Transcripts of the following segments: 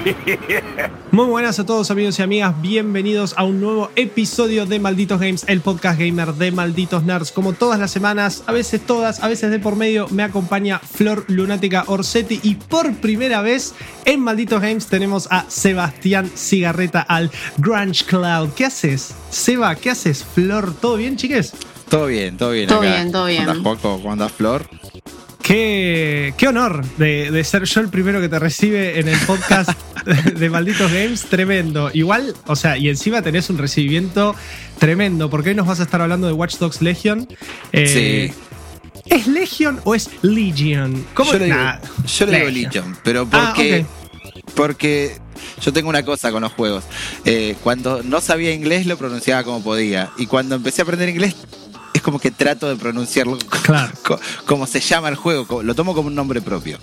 Muy buenas a todos amigos y amigas, bienvenidos a un nuevo episodio de Malditos Games, el podcast gamer de Malditos Nerds. Como todas las semanas, a veces todas, a veces de por medio, me acompaña Flor Lunática Orsetti y por primera vez en Malditos Games tenemos a Sebastián Cigarreta al Grunge Cloud. ¿Qué haces? Seba, ¿qué haces? Flor, ¿todo bien, chiques? Todo bien, todo bien. Todo acá. bien, todo bien. ¿Cómo andás, Joaco? ¿Cómo Flor? Qué, qué honor de, de ser yo el primero que te recibe en el podcast de Malditos Games. Tremendo. Igual, o sea, y encima tenés un recibimiento tremendo, porque hoy nos vas a estar hablando de Watch Dogs Legion. Eh, sí. ¿Es Legion o es Legion? ¿Cómo? Yo le digo, Nah, yo le digo Legion. Pero Ah, porque, porque yo tengo una cosa con los juegos. Eh, cuando no sabía inglés lo pronunciaba como podía. Y cuando empecé a aprender inglés es como que trato de pronunciarlo Claro. co- como se llama el juego. Lo tomo como un nombre propio.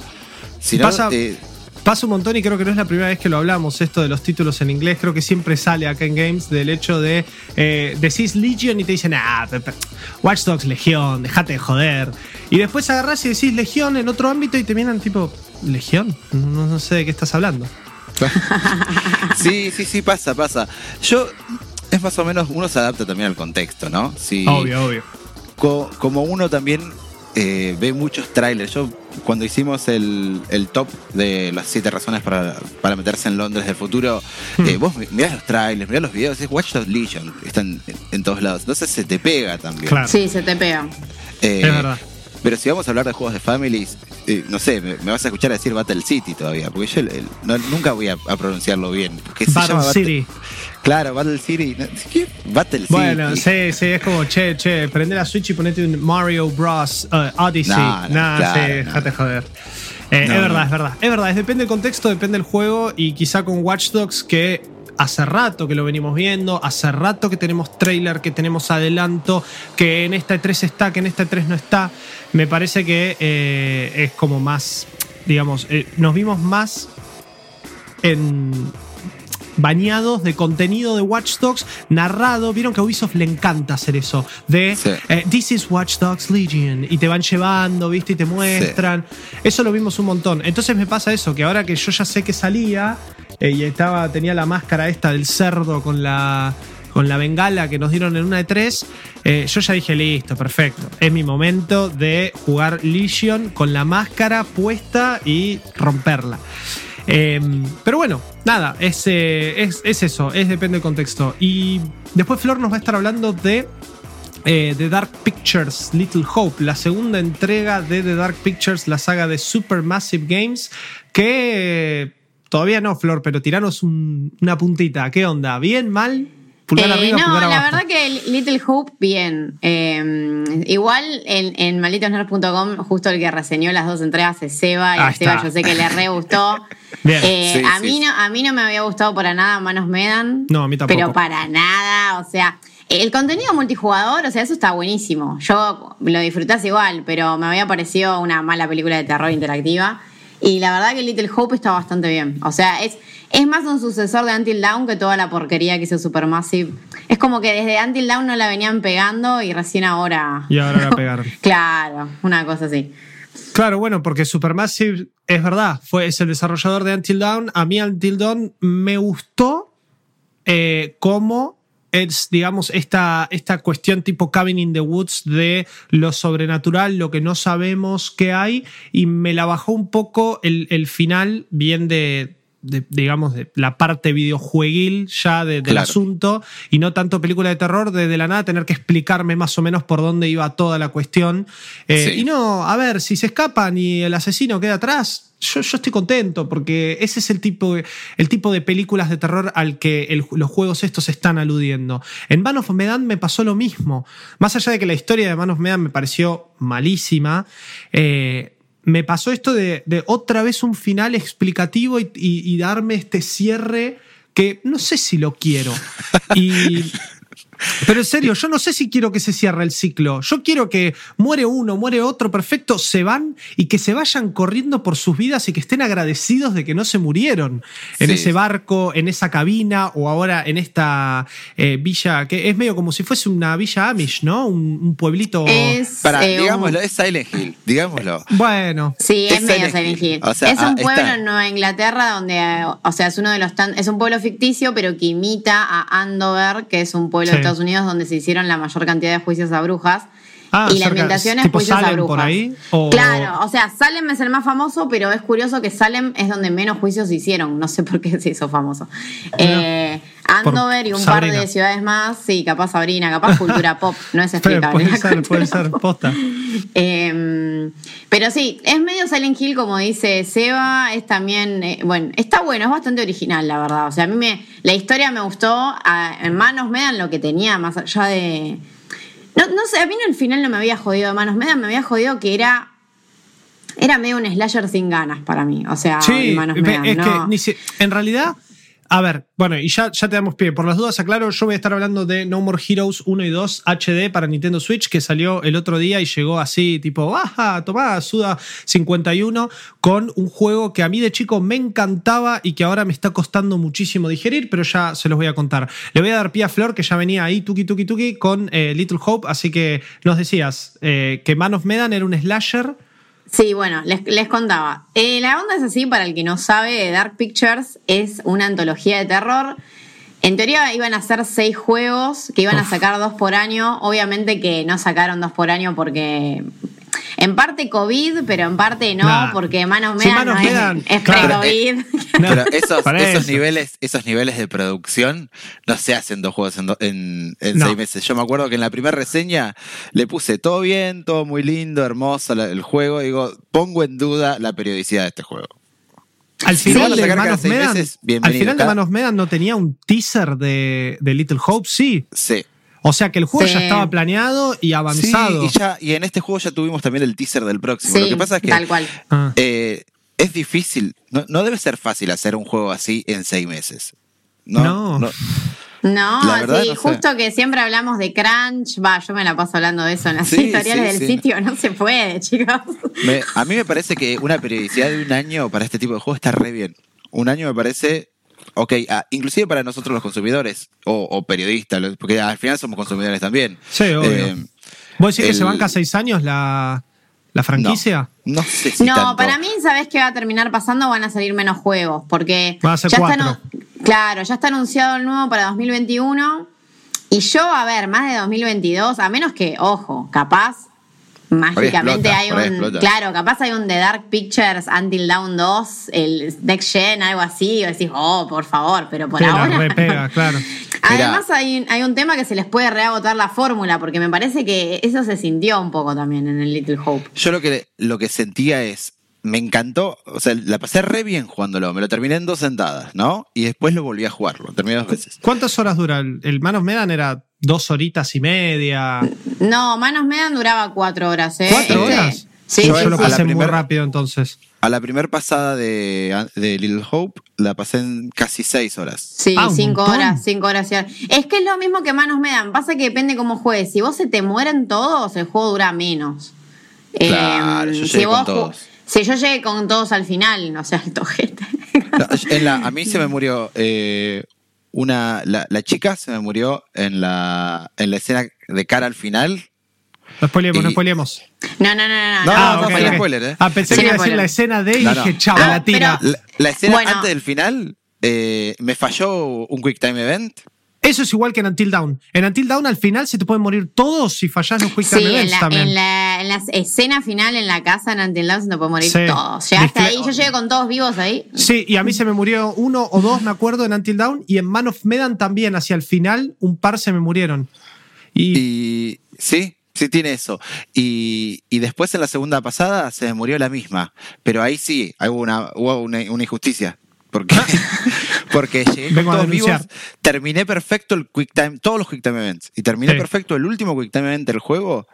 Si no, Pasa- eh, Pasa un montón y creo que no es la primera vez que lo hablamos, esto de los títulos en inglés. Creo que siempre sale acá en Games del hecho de eh, decís Legion y te dicen, ah, Watch Dogs Legión, dejate de joder. Y después agarrás y decís Legión en otro ámbito y te miran tipo, ¿Legión? No, no sé de qué estás hablando. sí, sí, sí, pasa, pasa. Yo, es más o menos, uno se adapta también al contexto, ¿no? Si, Obvio, obvio. co- como uno también eh, ve muchos trailers. Yo, cuando hicimos el, el top de las siete razones para, para meterse en Londres del futuro, Hmm. eh, vos mi- mirás los trailers, mirás los videos, es Watch Dogs Legion, están en, en todos lados. Entonces se te pega también. Claro. Sí, se te pega. Eh, Es verdad. Pero si vamos a hablar de juegos de families, eh, no sé, me, me vas a escuchar decir Battle City todavía, porque yo el- el- no- nunca voy a, a pronunciarlo bien. porque se Battle llama Battle- City. Claro, Battle City. ¿qué? Battle Bueno, City. sí, sí, es como, che, che, prende la Switch y ponete un Mario Bros. uh, Odyssey. No, no, Nah, claro, sí, no. déjate joder. Eh, es verdad, es verdad. Es verdad, es depende del contexto, depende del juego y quizá con Watch Dogs que hace rato que lo venimos viendo, hace rato que tenemos trailer, que tenemos adelanto, que en esta E3 está, que en esta E3 no está. Me parece que eh, es como más, digamos, eh, nos vimos más en bañados de contenido de Watch Dogs narrado. Vieron que a Ubisoft le encanta hacer eso. De Sí. eh, This is Watch Dogs Legion. Y te van llevando, ¿viste? Y te muestran. Eso lo vimos un montón. Entonces me pasa eso, que ahora que yo ya sé que salía eh, y estaba, tenía la máscara esta del cerdo con la. Con la bengala que nos dieron en una de tres, eh, yo ya dije, listo, perfecto. Es mi momento de jugar Legion con la máscara puesta y romperla. Eh, pero bueno, nada, es, eh, es, es eso, es depende del contexto. Y después Flor nos va a estar hablando de eh, The Dark Pictures Little Hope, la segunda entrega de The Dark Pictures, la saga de Supermassive Games, que eh, todavía no, Flor, pero tiranos un- una puntita. ¿Qué onda? ¿Bien? ¿Mal? Pulgar Eh, arriba, no, la verdad que Little Hope, bien. Eh, igual en, en malditosnerds.com, justo el que reseñó las dos entregas es Seba, y Ahí a Seba está. yo sé que le re gustó. Bien. Eh, Sí, a, sí, mí. No, a mí no me había gustado para nada Manos Medan. No, a mí tampoco. Pero para nada, o sea, el contenido multijugador, o sea, eso está buenísimo. Yo lo disfrutás igual, pero me había parecido una mala película de terror interactiva. Y la verdad que Little Hope está bastante bien. O sea, es, es más un sucesor de Until Dawn que toda la porquería que hizo Supermassive. Es como que desde Until Dawn no la venían pegando y recién ahora. Y ahora la pegaron. claro, una cosa así. Claro, bueno, porque Supermassive es verdad, fue, es el desarrollador de Until Dawn. A mí Until Dawn me gustó eh, cómo es, digamos, esta, esta cuestión tipo Cabin in the Woods de lo sobrenatural, lo que no sabemos qué hay, y me la bajó un poco el, el final bien de, de, digamos, de la parte videojueguil ya de- del Claro. asunto y no tanto película de terror, de, de la nada tener que explicarme más o menos por dónde iba toda la cuestión. Eh, Sí. Y no, a ver, si se escapan y el asesino queda atrás, yo, yo estoy contento porque ese es el tipo, de- el tipo de películas de terror al que el- los juegos estos están aludiendo. En Man of Medan me pasó lo mismo. Más allá de que la historia de Man of Medan me pareció malísima, eh, me pasó esto de, de otra vez un final explicativo y, y- y darme este cierre que no sé si lo quiero. Y Pero en serio, yo no sé si quiero que se cierre el ciclo. Yo quiero que muere uno, muere otro, perfecto, se van y que se vayan corriendo por sus vidas y que estén agradecidos de que no se murieron en Sí. ese barco, en esa cabina o ahora en esta eh, villa, que es medio como si fuese una villa Amish, ¿no? Un, un pueblito. Es, Para, eh, digámoslo, es Silent Hill, digámoslo. Bueno, Sí, es, Es medio Silent Hill. Hill. O sea, es ah, un pueblo está. en Nueva Inglaterra donde, o sea, es uno de los tan- es un pueblo ficticio, pero que imita a Andover, que es un pueblo Sí. Estados Unidos donde se hicieron la mayor cantidad de juicios a brujas. Ah, y la ambientación es tipo juicios a Salem brujas. por ahí, o- Claro, o sea, Salem es el más famoso, pero es curioso que Salem es donde menos juicios se hicieron. No sé por qué se hizo famoso. Eh, Andover y un par de ciudades más, sí, capaz Sabrina, capaz cultura pop, no es explicable. puede ser, puede ser, posta. Eh, pero sí, es medio Silent Hill, como dice Seba, es también, eh, bueno, está bueno, es bastante original, la verdad. O sea, a mí me, la historia me gustó, a- en manos me dan lo que tenía, más allá de... No, no sé, a mí en el final no me había jodido de manos me dan, me había jodido que era... Era medio un slasher sin ganas para mí, o sea, Sí, en manos ve- me dan, es ¿no? que en realidad, a ver, bueno, y ya, ya te damos pie. Por las dudas, aclaro, yo voy a estar hablando de No More Heroes 1 y 2 HD para Nintendo Switch, que salió el otro día y llegó así, tipo, baja, tomá, suda 51, con un juego que a mí de chico me encantaba y que ahora me está costando muchísimo digerir, pero ya se los voy a contar. Le voy a dar pie a Flor, que ya venía ahí, tuki, tuki, tuki, con eh, Little Hope, así que nos decías eh, que Man of Medan era un slasher. Sí, bueno, les, les contaba. Eh, la onda es así, para el que no sabe, Dark Pictures es una antología de terror. En teoría iban a ser seis juegos que iban a sacar dos por año. Obviamente que no sacaron dos por año porque. En parte COVID, pero en parte no, Nah. porque Manos Sí, Manos no Medan, es, es claro. pre-COVID. No, Pero esos, para esos eso. niveles, esos niveles de producción no se hacen dos juegos en, do- en, en No. seis meses. Yo me acuerdo que en la primera reseña le puse todo bien, todo muy lindo, hermoso la- el juego. Digo, pongo en duda la periodicidad de este juego. Al final, de sacar Man cada of seis Medan, meses, al final de Cada- Man of Medan no tenía un teaser de, de Little Hope, sí. Sí. O sea que el juego Sí. ya estaba planeado y avanzado. Sí, y, ya, y en este juego ya tuvimos también el teaser del próximo. Lo Sí, que pasa es que tal cual. Ah. eh, es difícil, no, no debe ser fácil hacer un juego así en seis meses. No, No. no. No, La verdad, sí, no sé. justo que siempre hablamos de crunch. Va, yo me la paso hablando de eso en las Sí, historiales sí, del sí. sitio. No se puede, chicos. Me- a mí me parece que una periodicidad de un año para este tipo de juego está re bien. Un año me parece, ok, ah, inclusive para nosotros los consumidores o, o periodistas, los- porque al final somos consumidores también. Sí, obvio. Eh, ¿Vos decís que se banca seis años la, la franquicia? No, no sé si No, tanto. para mí, ¿sabes qué va a terminar pasando? Van a salir menos juegos, porque Van a ser ya está, cuatro. anu- claro, ya está anunciado el nuevo para 2021. Y yo, a ver, más de 2022, a menos que, ojo, capaz, mágicamente hay un. Claro, capaz hay un The Dark Pictures Until Dawn 2, el Next Gen, algo así, y decís, oh, por favor, pero por la ahora. repega, claro. Además, hay, hay un tema que se les puede reagotar la fórmula, porque me parece que eso se sintió un poco también en el Little Hope. Yo lo que, lo que sentía es, me encantó, o sea, la pasé re bien jugándolo, me lo terminé en dos sentadas, ¿no? Y después lo volví a jugar, lo terminé dos veces. ¿Cuántas horas dura? El, el Man of Medan era dos horitas y media. No, Manos Medan duraba cuatro horas, ¿eh? ¿Cuatro Este- horas? Sí, yo sí, yo lo sí. A la pasé muy rápido entonces. A la primer pasada de, de Little Hope la pasé en casi seis horas. Sí, Ah, cinco montón. horas, cinco horas. Es que es lo mismo que Manos Medan. Pasa que depende cómo juegues. Si vos se te mueren todos, el juego dura menos. Claro, yo llegué con vos ju- todos. Si yo llegué con todos al final, no sé, el tojete. No, en la- a mí se me murió eh, una. La, la chica se me murió en la, en la escena de cara al final. No spoilemos, no Y- spoilemos. No, no, no, no. No, no, Ah, no, ok, fue ok. spoiler, ¿eh? Ah, pensé Sí, que iba a no decir la escena de y No, no. dije, chao, Ah, la tira. pero- La, la escena Bueno. antes del final eh, me falló un Quick Time Event. Eso es igual que en Until Down. En Until Down al final se te pueden morir todos si fallás los Quick Time Sí, en la, también. en, la, en la escena final en la casa en Until Dawn se te puede morir Sí. todos. Llegaste ahí, yo llegué con todos vivos ahí. Sí, y a mí se me murió uno o dos, me acuerdo, en Until Down. Y en Man of Medan también, hacia el final, un par se me murieron. Y, Y sí, sí tiene eso. Y, y después en la segunda pasada se me murió la misma. Pero ahí sí, hubo una, hubo una, una injusticia. Porque, porque llegué con Vengo todos vivos, terminé perfecto el quick time, todos los quick time events. Y terminé Sí. perfecto el último quick time event del juego.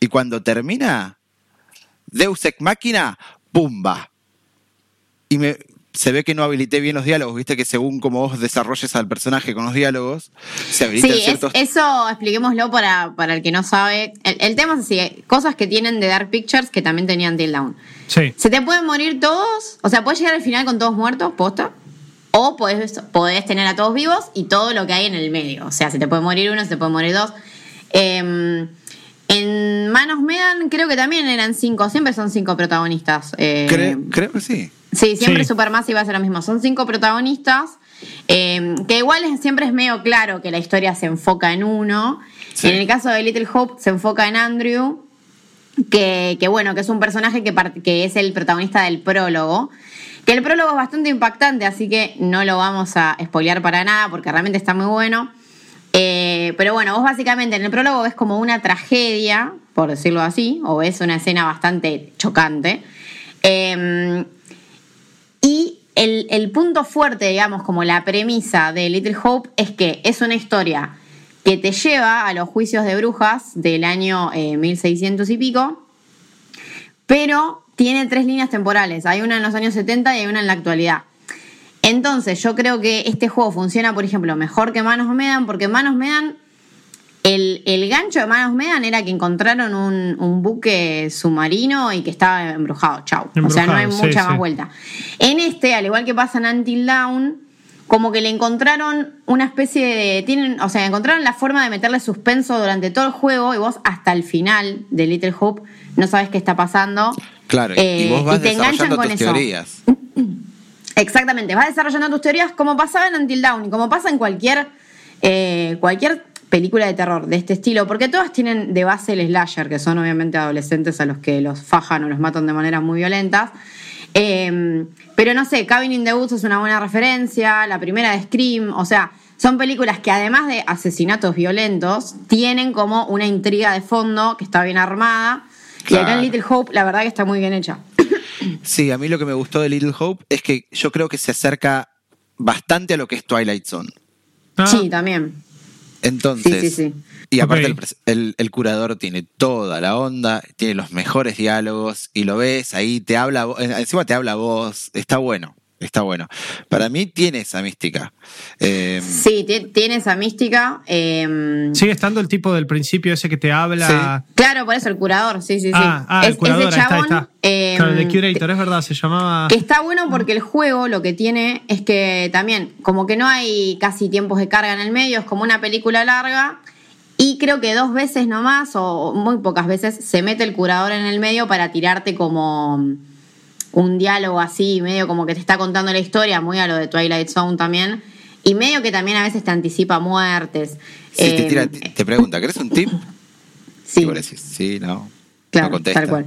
Y cuando termina, Deus Ex Máquina, ¡pumba! Y me se ve que no habilité bien los diálogos, viste que según como vos desarrolles al personaje con los diálogos, se habilitan Sí, es- ciertos... eso expliquémoslo para, para el que no sabe. El, el tema es así, cosas que tienen de Dark Pictures que también tenían Till Down. Sí. Se te pueden morir todos, o sea, puedes llegar al final con todos muertos, posta. O podés, podés tener a todos vivos y todo lo que hay en el medio. O sea, se te puede morir uno, se te puede morir dos. Eh, en Manos Medan creo que también eran cinco, siempre son cinco protagonistas. Eh, Creo, creo que sí. Sí, siempre Sí. Supermassive va a ser lo mismo. Son cinco protagonistas, eh, que igual es- siempre es medio claro que la historia se enfoca en uno. Sí. En el caso de Little Hope se enfoca en Andrew, que, que bueno, que es un personaje que, es el protagonista del prólogo. Que el prólogo es bastante impactante, así que no lo vamos a spoilear para nada, porque realmente está muy bueno. Eh, pero bueno, vos básicamente en el prólogo ves como una tragedia, por decirlo así, o ves una escena bastante chocante. Eh, y el, el punto fuerte, digamos, como la premisa de Little Hope es que es una historia que te lleva a los juicios de brujas del año eh, 1600 y pico, pero tiene tres líneas temporales. Hay una en los años 70 y hay una en la actualidad. Entonces, yo creo que este juego funciona, por ejemplo, mejor que Manos Medan, porque Manos Medan, el, el gancho de Manos Medan era que encontraron un, un buque submarino y que estaba embrujado. Chau. o sea, no hay sí, mucha más sí. vuelta. En este, al igual que pasa en Until Dawn, como que le encontraron una especie de. Tienen, o sea, encontraron la forma de meterle suspenso durante todo el juego y vos hasta el final de Little Hope no sabes qué está pasando. Claro, y- Eh, y vos vas y te enganchan desarrollando con tus eso. teorías. Exactamente, vas desarrollando tus teorías como pasaba en Until Dawn y como pasa en cualquier, eh, cualquier película de terror de este estilo, porque todas tienen de base el slasher, que son obviamente adolescentes a los que los fajan o los matan de maneras muy violentas. Eh, pero no sé, Cabin in the Woods es una buena referencia, la primera de Scream, o sea, son películas que además de asesinatos violentos, tienen como una intriga de fondo que está bien armada. Y acá en. Little Hope, la verdad que está muy bien hecha. Sí, a mí lo que me gustó de Little Hope es que yo creo que se acerca bastante a lo que es Twilight Zone. Ah, Sí, también. Entonces, Sí, sí, sí. y aparte el el, el curador tiene toda la onda, tiene los mejores diálogos y lo ves ahí, te habla, eh, encima te habla vos, está bueno, está bueno. Para mí tiene esa mística. Eh, Sí, ti- tiene esa mística. eh, Sigue estando el tipo del principio ese que te habla. Claro, por eso el curador, sí, sí, sí. Ah, ah, Es- el curador, ese ahí está, chabón, está. eh, claro, el de Curator, es verdad, se llamaba. Que está bueno porque el juego lo que tiene es que también, como que no hay casi tiempos de carga en el medio, es como una película larga. Y creo que dos veces nomás, o muy pocas veces, se mete el curador en el medio para tirarte como un diálogo así, medio como que te está contando la historia, muy a lo de Twilight Zone también. Y medio que también a veces te anticipa muertes. te, Eh, tira- te pregunta, ¿querés un tip? sí. Y vos le decís, sí, no. Claro, no contesta. tal cual.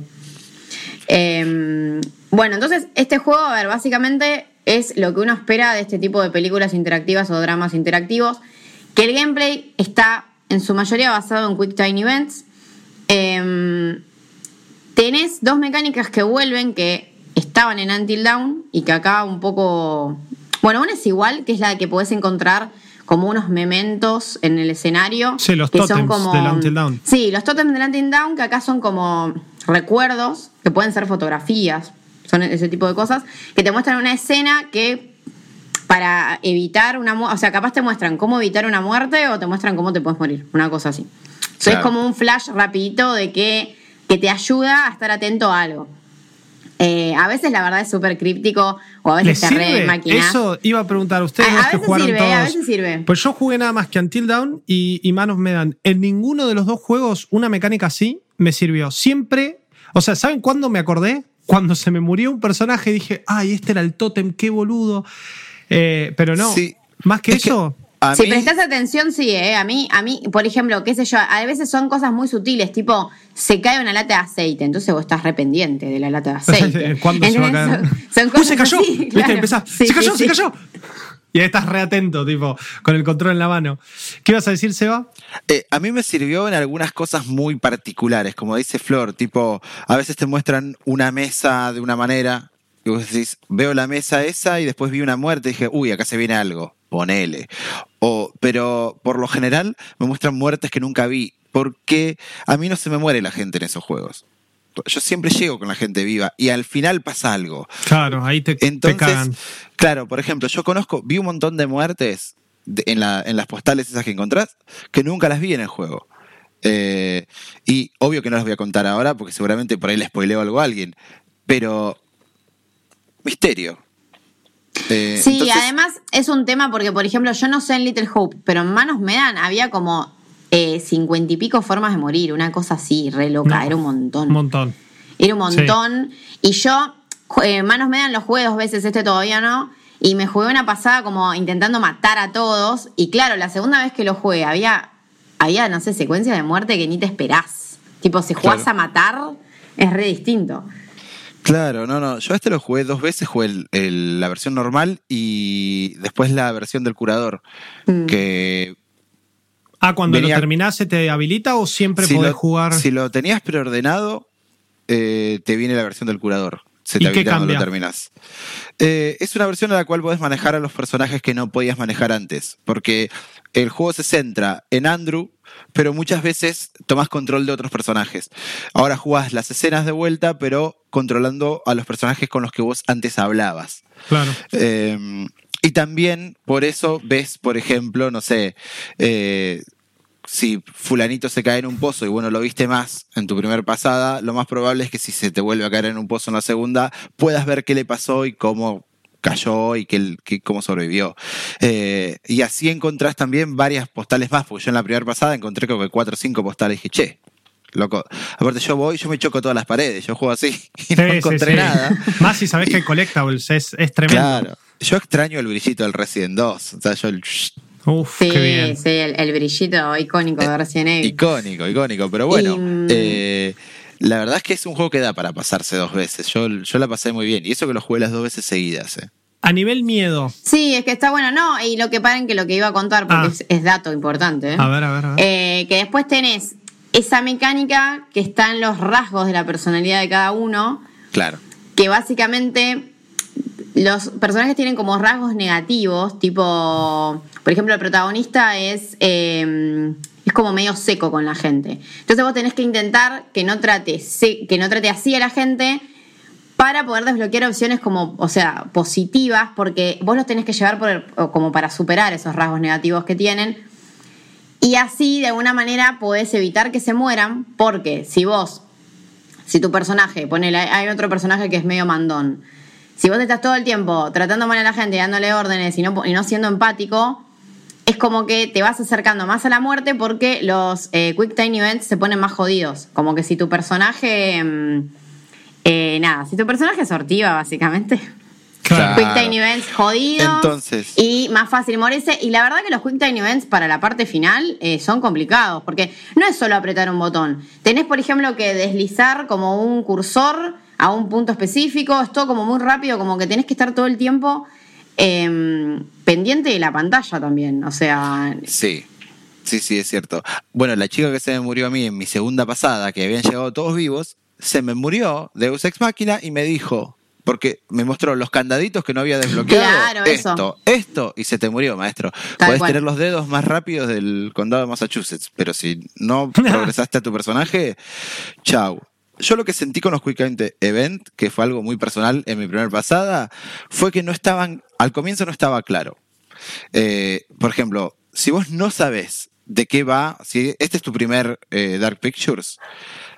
Eh, bueno, entonces este juego, a ver, básicamente es lo que uno espera de este tipo de películas interactivas o dramas interactivos, que el gameplay está en su mayoría basado en Quick Time Events. Eh, tenés dos mecánicas que vuelven, que estaban en Until Dawn y que acá un poco... Bueno, una es igual, que es la que podés encontrar como unos mementos en el escenario. Sí, los que tótems del Until Dawn. Sí, los totems del Until Dawn, que acá son como recuerdos, que pueden ser fotografías, son ese tipo de cosas, que te muestran una escena que para evitar una muerte, o sea, capaz te muestran cómo evitar una muerte o te muestran cómo te puedes morir, una cosa así. Entonces Claro. es como un flash rapidito de que, que te ayuda a estar atento a algo. Eh, a veces la verdad es súper críptico o a ¿Le veces te re. Eso iba a preguntar a ustedes A- a dos que veces jugaron sirve, todos. a veces sirve. Pues yo jugué nada más que Until Dawn y, y Man of Medan. En ninguno de los dos juegos una mecánica así me sirvió. Siempre, o sea, ¿saben cuándo me acordé? Cuando se me murió un personaje y dije, ay, este era el tótem, qué boludo. Eh, pero no, Sí. más que Es que eso, a si mí- prestas atención, sí, ¿eh? A mí, a mí, por ejemplo, qué sé yo, a veces son cosas muy sutiles, tipo, se cae una lata de aceite, entonces vos estás rependiente de la lata de aceite. ¿Cuándo se va a caer? Son, son ¡Uy, se cayó! así, ¿Viste? claro. Empezás, Sí, ¡Se cayó, sí, se sí. cayó! Y ahí estás reatento, tipo, con el control en la mano. ¿Qué ibas a decir, Seba? Eh, a mí me sirvió en algunas cosas muy particulares, como dice Flor, tipo, a veces te muestran una mesa de una manera, y vos decís, veo la mesa esa y después vi una muerte y dije, uy, acá se viene algo, ponele. O, pero por lo general me muestran muertes que nunca vi, porque a mí no se me muere la gente en esos juegos. yo siempre llego con la gente viva y al final pasa algo. Claro, ahí te, te Entonces, cagan. claro, por ejemplo, yo conozco, vi un montón de muertes de- en, la- en las postales esas que encontrás que nunca las vi en el juego. Eh, y obvio que no las voy a contar ahora porque seguramente por ahí le spoileo algo a alguien. Pero. Misterio. Eh, Sí, entonces- además es un tema porque, por ejemplo, yo no sé en Little Hope, pero en Manos me dan había como eh, cincuenta y pico formas de morir, una cosa así, re loca, No, era un montón. Un montón. Era un montón. Y yo, eh, Manos me dan los jugué dos veces, este todavía no. Y me jugué una pasada como intentando matar a todos. Y claro, la segunda vez que lo jugué había, había no sé, secuencias de muerte que ni te esperás. Tipo, si jugás Claro. a matar, es re distinto. Claro, no, no. Yo este lo jugué dos veces, jugué el- el- la versión normal y después la versión del curador. Mm. Que Ah, cuando Venía- lo terminás, ¿se te habilita o siempre si podés lo, jugar? si lo tenías preordenado, eh, te viene la versión del curador. Se ¿Y te qué habilita cuando lo cambia? terminas. Eh, es una versión en la cual podés manejar a los personajes que no podías manejar antes. Porque el juego se centra en Andrew, pero muchas veces tomas control de otros personajes. Ahora jugás las escenas de vuelta, pero controlando a los personajes con los que vos antes hablabas. Claro. Eh, y también por eso ves, por ejemplo, no sé, eh, si fulanito se cae en un pozo y bueno, lo viste más en tu primer pasada, lo más probable es que si se te vuelve a caer en un pozo en la segunda, puedas ver qué le pasó y cómo cayó y qué, qué- cómo sobrevivió. Eh, y así encontrás también varias postales más, porque yo en la primera pasada encontré creo que cuatro o cinco postales y dije, che, loco. Aparte yo voy, yo me choco todas las paredes, yo juego así y no Sí, encontré sí. nada. Más si sabés que hay collectables, es, es tremendo. Claro. Yo extraño el brillito del Resident 2. O sea, yo el- Uf, Sí, qué bien. sí, el, el brillito icónico de Resident Evil. icónico, icónico. Pero bueno, Y, mm, eh, la verdad es que es un juego que da para pasarse dos veces. Yo, yo la pasé muy bien. Y eso que lo jugué las dos veces seguidas. eh. A nivel miedo. Sí, es que está bueno. No, y lo que paren que lo que iba a contar, porque Ah. es, es dato importante. ¿eh? A ver, a ver, a ver. Eh, que después tenés esa mecánica que está en los rasgos de la personalidad de cada uno, Claro. que básicamente los personajes tienen como rasgos negativos, tipo, por ejemplo, el protagonista es, eh, es como medio seco con la gente. Entonces vos tenés que intentar que no trate, que no trate así a la gente para poder desbloquear opciones como, o sea, positivas, porque vos los tenés que llevar por el- como para superar esos rasgos negativos que tienen. Y así, de alguna manera, podés evitar que se mueran, porque si vos, si tu personaje, ponele, hay otro personaje que es medio mandón, si vos estás todo el tiempo tratando mal a la gente, dándole órdenes y no, y no siendo empático, es como que te vas acercando más a la muerte porque los eh, Quick Time Events se ponen más jodidos. Como que si tu personaje. mm, eh, nada, si tu personaje es sortiva, básicamente. Claro. Quick Time Events jodidos. Entonces. Y más fácil morirse. Y la verdad que los Quick Time Events para la parte final eh, son complicados. Porque no es solo apretar un botón. Tenés, por ejemplo, que deslizar como un cursor a un punto específico. Es todo como muy rápido. Como que tenés que estar todo el tiempo eh, pendiente de la pantalla también. O sea. Sí. Sí, sí, es cierto. Bueno, la chica que se me murió a mí en mi segunda pasada, que habían llegado todos vivos, se me murió de Ex Máquina y me dijo, porque me mostró los candaditos que no había desbloqueado. Claro, eso. esto, esto, y se te murió, maestro. Tal Podés cual. tener los dedos más rápidos del condado de Massachusetts, pero si no progresaste a tu personaje, chau. Yo lo que sentí con los Quick Event, que fue algo muy personal en mi primera pasada, fue que no estaban, al comienzo no estaba claro. Eh, por ejemplo, si vos no sabés de qué va, si este es tu primer eh, Dark Pictures,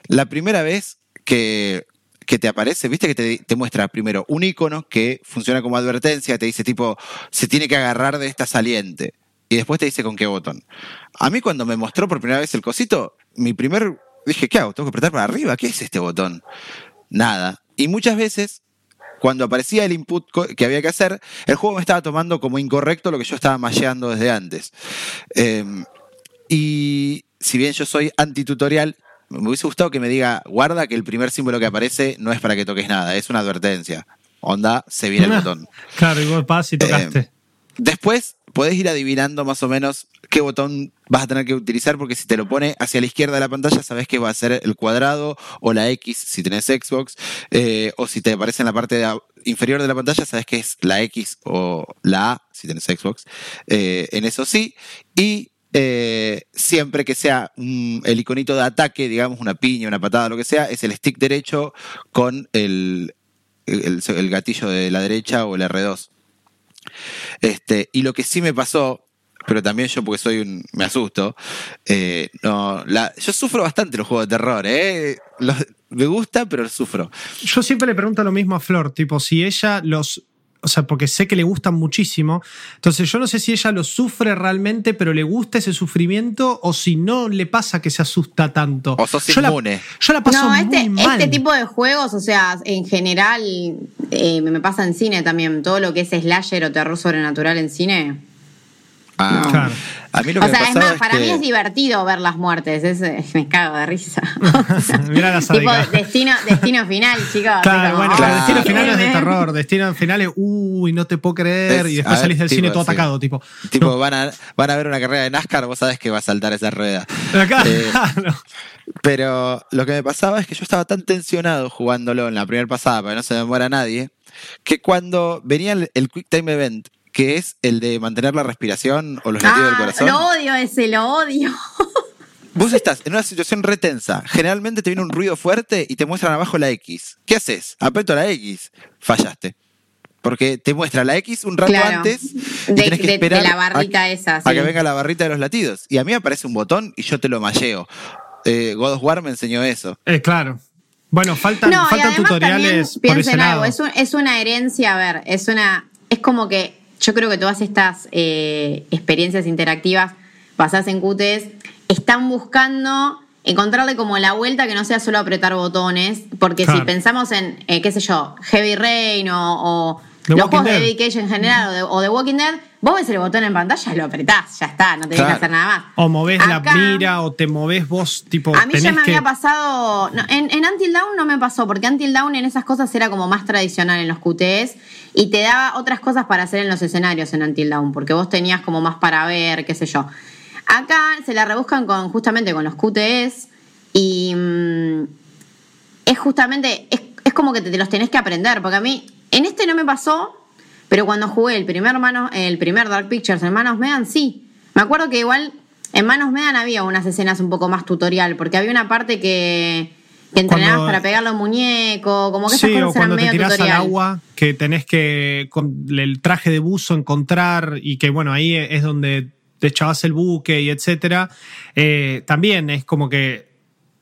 la primera vez que, que te aparece, viste que te, te muestra primero un icono que funciona como advertencia, te dice tipo, se tiene que agarrar de esta saliente. Y después te dice con qué botón. A mí cuando me mostró por primera vez el cosito, mi primer, dije, ¿qué hago? ¿Tengo que apretar para arriba? ¿Qué es este botón? Nada. Y muchas veces cuando aparecía el input que había que hacer, el juego me estaba tomando como incorrecto lo que yo estaba masheando desde antes. Eh, y si bien yo soy antitutorial, me hubiese gustado que me diga, guarda que el primer símbolo que aparece no es para que toques nada, es una advertencia. Onda, se viene el botón. Claro, vos vas y tocaste. Eh, Después podés ir adivinando más o menos qué botón vas a tener que utilizar, porque si te lo pone hacia la izquierda de la pantalla, sabes que va a ser el cuadrado o la X si tenés Xbox, eh, o si te aparece en la parte inferior de la pantalla, sabes que es la X o la A si tenés Xbox. Eh, en eso sí. Y eh, siempre que sea un- el iconito de ataque, digamos una piña, una patada, lo que sea, es el stick derecho con el, el, el gatillo de la derecha o el R2. Este, y lo que sí me pasó, pero también yo porque soy un, me asusto, eh, no, la, yo sufro bastante los juegos de terror, ¿eh? Los- me gusta, pero sufro. Yo siempre le pregunto lo mismo a Flor, tipo, si ella los. O sea, porque sé que le gustan muchísimo. Entonces, yo no sé si ella los sufre realmente, pero le gusta ese sufrimiento, o si no le pasa que se asusta tanto. O sos yo la, yo la paso No, muy este, mal. este tipo de juegos, o sea, en general, eh, me pasa en cine también. Todo lo que es slasher o terror sobrenatural en cine. Ah, Claro. A mí lo O sea, me es más, para que- mí es divertido ver las muertes. es, eh, me cago de risa. Mirá la tipo destino, destino final, chicos. Claro, Como, bueno, oh, Claro. Destino Final es de terror. Destino Final es, uy, no te puedo creer. Es- y después ver, salís del tipo, cine todo sí. atacado, tipo. Tipo, van, a, van a ver una carrera de NASCAR, vos sabés que va a saltar esa rueda. Acá, Eh. Pero lo que me pasaba es que yo estaba tan tensionado jugándolo en la primera pasada para que no se me muera nadie, que cuando venía el, el Quick Time Event, que es el de mantener la respiración o los latidos del Ah, corazón, lo odio ese, lo odio. vos estás en una situación retensa. Generalmente te viene un ruido fuerte y te muestran abajo la X. ¿Qué haces? Aprieto la X. Fallaste. Porque te muestra la X un rato Claro. antes y De- tenés que de- de esperar la barrita a, esa, a sí. que venga la barrita de los latidos. Y a mí me aparece un botón y yo te lo malleo. Eh, God of War me enseñó eso. Eh, claro. Bueno, faltan, No, y faltan además tutoriales también por ese lado. algo. Es, un- es una herencia, a ver, es una. Es como que yo creo que todas estas eh, experiencias interactivas basadas en QTs están buscando encontrarle como la vuelta que no sea solo apretar botones. Porque si pensamos en, eh, qué sé yo, Heavy Rain o, los juegos de Dead. Cage en general o de, o de Walking Dead, vos ves el botón en pantalla y lo apretás, ya está, no tenés Claro. que hacer nada más. O movés Acá- la mira o te movés vos, tipo. a mí ya me que- había pasado. no, en, en Until Dawn no me pasó, porque Until Dawn en esas cosas era como más tradicional en los QTEs y te daba otras cosas para hacer en los escenarios en Until Dawn, porque vos tenías como más para ver, qué sé yo. Acá se la rebuscan con, justamente con los QTEs y mm, es justamente. Es, es como que te, te los tenés que aprender, porque a mí en este no me pasó, pero cuando jugué el primer, Manos- el primer Dark Pictures en Manos Medan, sí. Me acuerdo que igual en Manos Medan había unas escenas un poco más tutorial, porque había una parte que, que entrenabas Cuando- para pegarle a un muñeco, como que esas Sí, o cosas eran te medio tirás al tutorial. agua, que tenés que con el traje de buzo encontrar y que bueno, ahí es donde te echabas el buque y etcétera. Eh, también es como que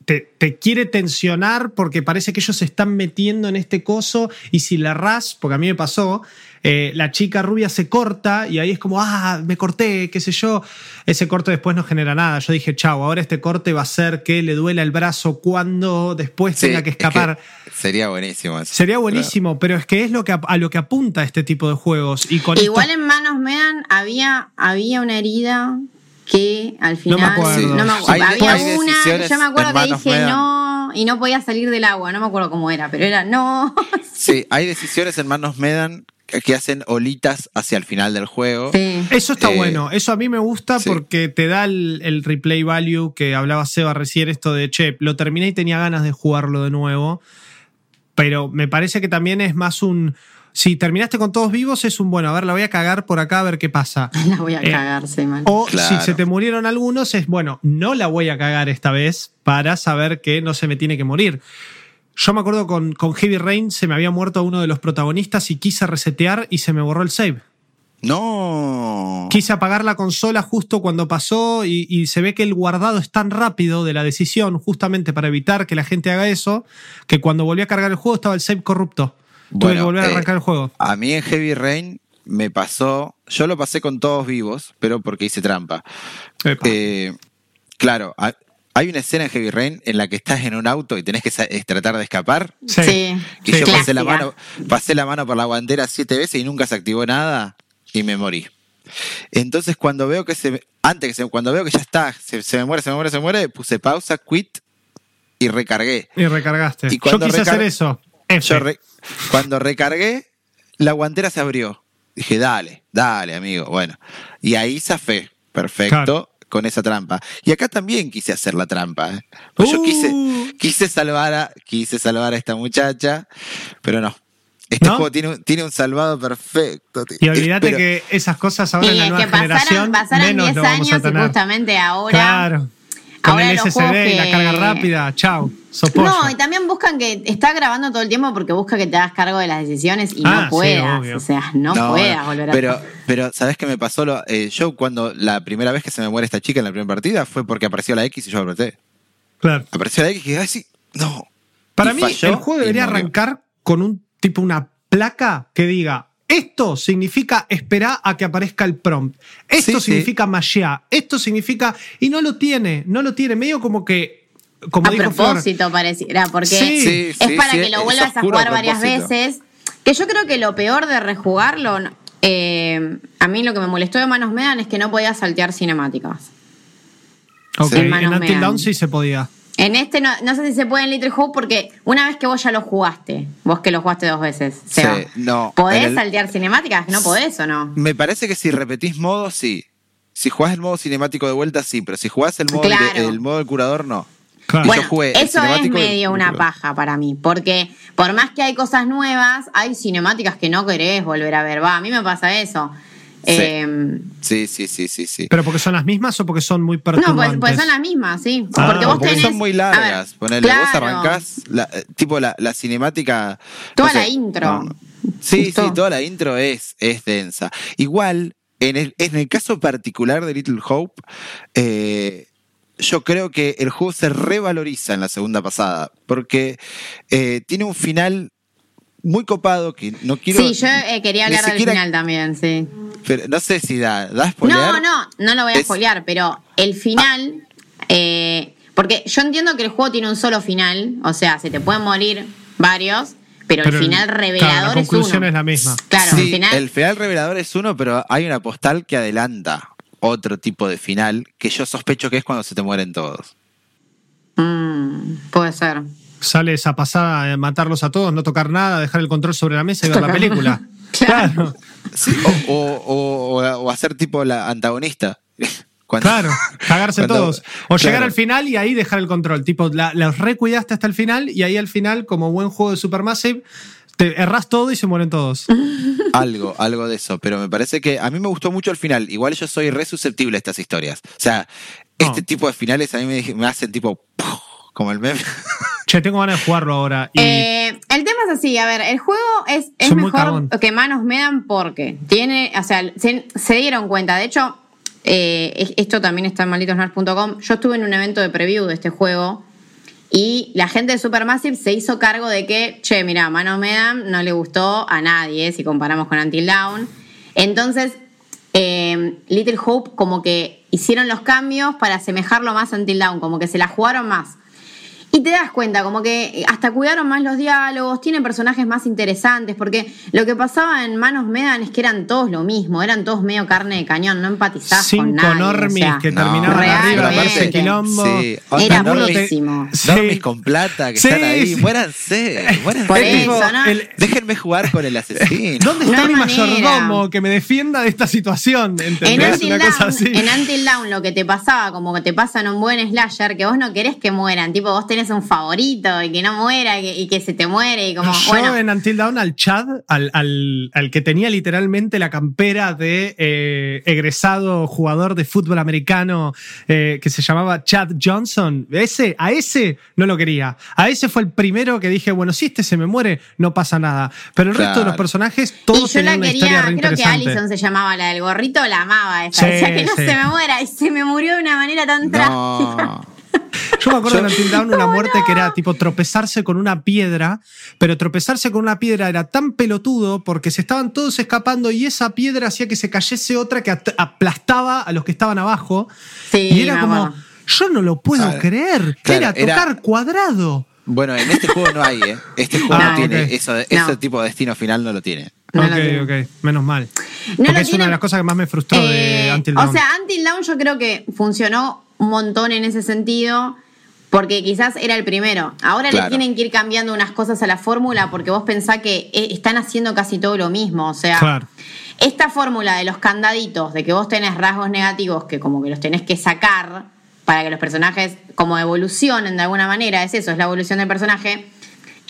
te, te quiere tensionar porque parece que ellos se están metiendo en este coso y si la ras, porque a mí me pasó, eh, la chica rubia se corta y ahí es como, ah, me corté, qué sé yo. Ese corte después no genera nada. Yo dije, chau, ahora este corte va a hacer que le duela el brazo cuando después Sí, tenga que es escapar. sería buenísimo eso. Sería buenísimo, pero es que es lo que a, a lo que apunta este tipo de juegos. Y con Igual esto- en Manos Medan había, había una herida que al No final. me acuerdo. Sí. no me acu- Hay- había hay una, yo me acuerdo que dije Medan. no y no podía salir del agua, no me acuerdo cómo era, pero era no. Sí, hay decisiones en Manos Medan que- hacen olitas hacia el final del juego. Sí. Eso está Eh, bueno, eso a mí me gusta sí. porque te da el, el replay value que hablaba Seba recién, esto de, che, lo terminé y tenía ganas de jugarlo de nuevo, pero me parece que también es más un, si terminaste con todos vivos, es un, bueno, a ver, la voy a cagar por acá a ver qué pasa. La voy a Eh, cagar, sí. O Claro. si se te murieron algunos, es bueno, no la voy a cagar esta vez para saber que no se me tiene que morir. Yo me acuerdo con, con Heavy Rain, se me había muerto uno de los protagonistas y quise resetear y se me borró el save. No. Quise apagar la consola justo cuando pasó y, y se ve que el guardado es tan rápido de la decisión, justamente para evitar que la gente haga eso, que cuando volví a cargar el juego estaba el save corrupto. Tuve que Bueno, volver a eh, arrancar el juego. A mí en Heavy Rain me pasó, yo lo pasé con todos vivos, pero porque hice trampa. Eh, claro, hay una escena en Heavy Rain en la que estás en un auto y tenés que tratar de escapar. Sí. Sí. Y Sí. yo pasé la, mano, pasé la mano por la guantera siete veces y nunca se activó nada y me morí. Entonces cuando veo que se antes que se, cuando veo que ya está, se, se me muere, se me muere, se me muere, puse pausa, quit y recargué. Y recargaste. y Yo quise recar- hacer eso. F. Yo re- cuando recargué, la guantera se abrió. Dije, dale, dale, amigo. Bueno, y ahí zafé. Perfecto. Claro. Con esa trampa. Y acá también quise hacer la trampa. ¿eh? Pues yo Uh. quise, quise salvar a, quise salvar a esta muchacha, pero no. Este ¿No? juego tiene, un- tiene un salvado perfecto. Y olvídate Pero- que esas cosas ahora Y en la nueva que pasaron, generación pasaron menos 10 lo vamos a años y justamente ahora. Claro. Con ahora el los SSD juegos y la que- carga rápida, chao. Soporte. No, y también buscan que está grabando todo el tiempo porque busca que te hagas cargo de las decisiones y Ah, no sí, puedas. o sea, no, puedas volver a pero, pero, ¿sabes qué me pasó? Lo- eh, yo cuando la primera vez que se me muere esta chica en la primera partida fue porque apareció la X y yo apreté. Claro. Apareció la X y dije, ay, sí, no. Para Y mí, falló el juego debería arrancar con un tipo, una placa que diga. Esto significa esperar a que aparezca el prompt. Esto Sí, sí. significa mashear. Esto significa. Y no lo tiene, no lo tiene. Medio como que. Como a dijo Flor, propósito pareciera, porque Sí. Sí, es sí, para sí, que lo vuelvas a jugar a varias veces. Que yo creo que lo peor de rejugarlo, eh, a mí lo que me molestó de Manos Medan es que no podías saltear cinemáticas. Ok, Sí. en Manos Until. Dawn sí se podía. En este no, no sé si se puede en Little Hope porque una vez que vos ya lo jugaste, vos que lo jugaste dos veces, Seba, Sí, no, ¿podés el- saltear cinemáticas? ¿No podés o no? Me parece que si repetís modo, sí. Si jugás el modo cinemático de vuelta, sí, pero si jugás el modo, Claro. de- el modo del curador, no. Claro. Bueno, eso es medio una paja para mí, porque por más que hay cosas nuevas, hay cinemáticas que no querés volver a ver. Va, a mí me pasa eso. Sí. Eh, Sí, sí, sí, sí, sí. ¿Pero porque son las mismas o porque son muy no, perturbantes? pues, pues son las mismas, sí. Ah, porque vos porque tenés. son muy ver, largas. Ponele, vos claro. arrancás, la- eh, tipo la, la cinemática. Toda no la sé, intro. no. Sí, Justo. sí, toda la intro es, es densa. Igual, en el, en el caso particular de Little Hope, eh, yo creo que el juego se revaloriza en la segunda pasada, porque eh, tiene un final muy copado que no quiero. Sí, yo eh, quería hablar del siquiera- final también, sí. pero no sé si da, da spoiler. No, no, no lo voy a Es- spoilear, pero el final. eh, porque yo entiendo que el juego tiene un solo final, o sea, se te pueden morir varios, pero, Pero el final claro, revelador la es conclusión uno. es la misma. Claro, Sí, el final. el final revelador es uno, pero hay una postal que adelanta otro tipo de final que yo sospecho que es cuando se te mueren todos. Mm, puede ser. Sale esa pasada de matarlos a todos, no tocar nada, dejar el control sobre la mesa y ver la película. Claro. claro. Sí, o, o- o- o hacer tipo la antagonista. Cuando- Claro, cagarse cuando- todos. O llegar al final y ahí dejar el control. Tipo, la, los recuidaste hasta el final y ahí al final, como buen juego de Supermassive, te erras todo y se mueren todos. Algo, algo de eso. Pero me parece que a mí me gustó mucho el final. Igual yo soy re susceptible a estas historias. O sea, este No. tipo de finales a mí me, me hacen tipo como el meme. Che, tengo ganas de jugarlo ahora. Y Eh, el tema es así, a ver, el juego es, es mejor que manos me dan porque tiene, o sea, se, se dieron cuenta. De hecho, eh, es- esto también está en malditosnerds.com. Yo estuve en un evento de preview de este juego y la gente de Supermassive se hizo cargo de que, che, mira, Manos Medan no le gustó a nadie si comparamos con Until Dawn. Entonces, eh, Little Hope como que hicieron los cambios para asemejarlo más a Until Dawn, como que se la jugaron más. Y te das cuenta, como que hasta cuidaron más los diálogos, tienen personajes más interesantes, porque lo que pasaba en Manos Medan es que eran todos lo mismo, eran todos medio carne de cañón, no empatizás con cinco nadie. normies o sea, que No, terminaban realmente. arriba de ese quilombo. Sí, Era normis- buenísimo. Sí. normis con plata que Sí, están ahí. sí. Muéranse, muéranse. Por Es tipo, eso, ¿no? el- Déjenme jugar con el asesino. ¿Dónde está mi manera. mayordomo que me defienda de esta situación? En. Until, Una cosa Dawn, así. en Until Dawn lo que te pasaba, como que te pasa en un buen slasher, que vos no querés que mueran, tipo vos tenés un favorito y que no muera y que, y que se te muere y como, Yo bueno, en Until Dawn al Chad, al, al- al que tenía literalmente la campera de eh, egresado jugador de fútbol americano eh, que se llamaba Chad Johnson, ese, a ese no lo quería. A ese fue el primero que dije, bueno, si este se me muere, no pasa nada. Pero el resto de los Claro. personajes, todos yo la tenían una historia quería, re creo que. Alison se llamaba la del gorrito, la amaba esa. Sí, Decía que no sí. se me muera y se me murió de una manera tan trágica. Yo me acuerdo en Until Dawn una muerte que era tipo tropezarse con una piedra, pero tropezarse con una piedra era tan pelotudo porque se estaban todos escapando y esa piedra hacía que se cayese otra que aplastaba a los que estaban abajo. Sí, y era como, yo no lo puedo Claro. creer. Claro, era era- tocar cuadrado. Bueno, en este juego no hay, ¿eh? Este juego Ah, no tiene ok. eso, ese tipo de destino final no lo tiene. No ok, ok, menos mal. No porque es tiene- una de las cosas que más me frustró de Eh, Until Dawn. O sea, Until Dawn yo creo que funcionó un montón en ese sentido. Porque quizás era el primero. Ahora Claro. le tienen que ir cambiando unas cosas a la fórmula porque vos pensás que eh, están haciendo casi todo lo mismo. O sea, Claro. esta fórmula de los candaditos, de que vos tenés rasgos negativos que como que los tenés que sacar para que los personajes como evolucionen de alguna manera, es eso, es la evolución del personaje.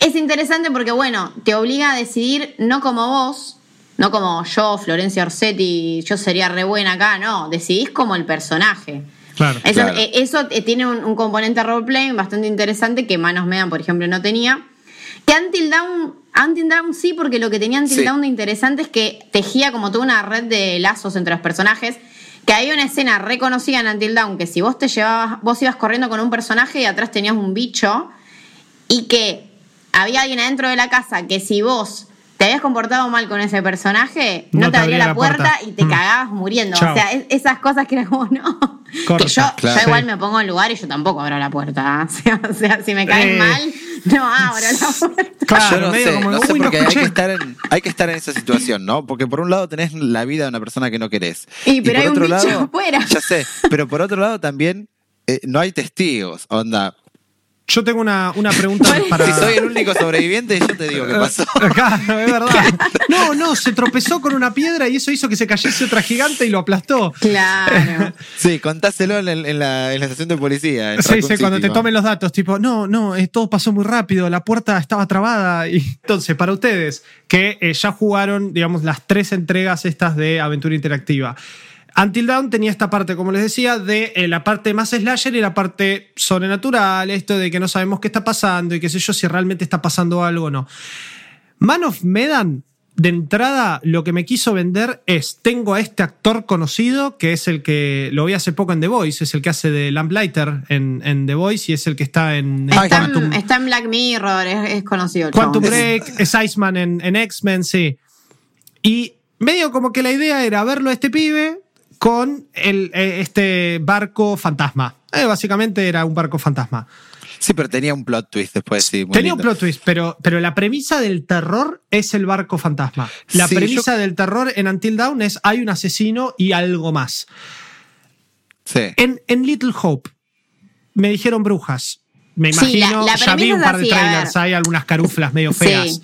Es interesante porque, bueno, te obliga a decidir no como vos, no como yo, Florencia Orsetti, yo sería re buena acá, no, decidís como el personaje. Claro. Eso, Claro. eh, eso, eh, tiene un, un componente roleplay bastante interesante que Manos Medan, por ejemplo, no tenía. Que Until Dawn, Until Dawn sí, porque lo que tenía Until Sí. Dawn de interesante es que tejía como toda una red de lazos entre los personajes. Que había una escena reconocida en Until Dawn que si vos te llevabas, vos ibas corriendo con un personaje y atrás tenías un bicho y que había alguien adentro de la casa que si vos te habías comportado mal con ese personaje, no, te abría la puerta, y te Mm. cagabas muriendo. Chao. O sea, es- esas cosas que era como, no. Corta. Que yo, Claro. yo igual me pongo en lugar y yo tampoco abro la puerta. O sea, o sea, si me caen Eh. mal, no abro la puerta. Claro, Yo no medio sé, como, no sé "Uy, no porque hay escuché". que, estar en, hay que estar en esa situación, ¿no? Porque por un lado tenés la vida de una persona que no querés. Y, pero por hay un otro bicho lado, afuera. Ya sé, pero por otro lado también eh, no hay testigos, onda. Yo tengo una, una pregunta para. Si soy el único sobreviviente, yo te digo qué pasó. Claro, es verdad. No, no, se tropezó con una piedra y eso hizo que se cayese otra gigante y lo aplastó. Claro. Sí, contáselo en, la, en la estación de policía. en Sí, Raccoon sí, cuando te tomen los datos, tipo, no, no, eh, todo pasó muy rápido, la puerta estaba trabada. Y entonces, para ustedes, que eh, ya jugaron, digamos, las tres entregas estas de aventura interactiva. Until Dawn tenía esta parte, como les decía, de eh, la parte más slasher y la parte sobrenatural, esto de que no sabemos qué está pasando y qué sé yo, si realmente está pasando algo o no. Man of Medan, de entrada, lo que me quiso vender es: tengo a este actor conocido, que es el que lo vi hace poco en The Voice, es el que hace de Lamplighter en, en The Voice y es el que está en, Está, en, Quantum, está en Black Mirror, es, es conocido. Quantum. Break, es Iceman en, en X-Men, sí. Y medio como que la idea era verlo a este pibe con el, eh, este barco fantasma. Eh, básicamente era un barco fantasma. Sí, pero tenía un plot twist después, sí. muy Tenía un plot twist, pero, pero la premisa del terror es el barco fantasma. La Sí, premisa del terror en Until Dawn es hay un asesino y algo más. Sí. En, en Little Hope me dijeron brujas. Me Sí, la- imagino, la ya vi un par de trailers, hay algunas caruflas medio feas.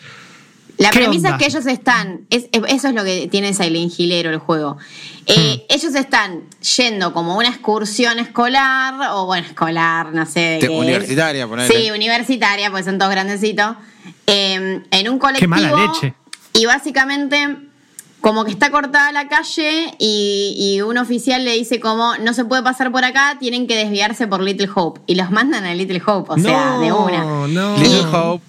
La ¿Qué premisa onda? es que ellos están, es- eso es lo que tiene Silent Hillero el juego. Eh, Hmm. Ellos están yendo como una excursión escolar, o bueno, escolar, no sé. de Te- qué. universitaria, ponele. Sí, universitaria, porque son todos grandecitos. eh, en un colectivo. mala leche. Y básicamente, como que está cortada la calle y, y un oficial le dice como, no se puede pasar por acá, tienen que desviarse por Little Hope. Y los mandan a Little Hope, o sea, de una. no. Little Hope.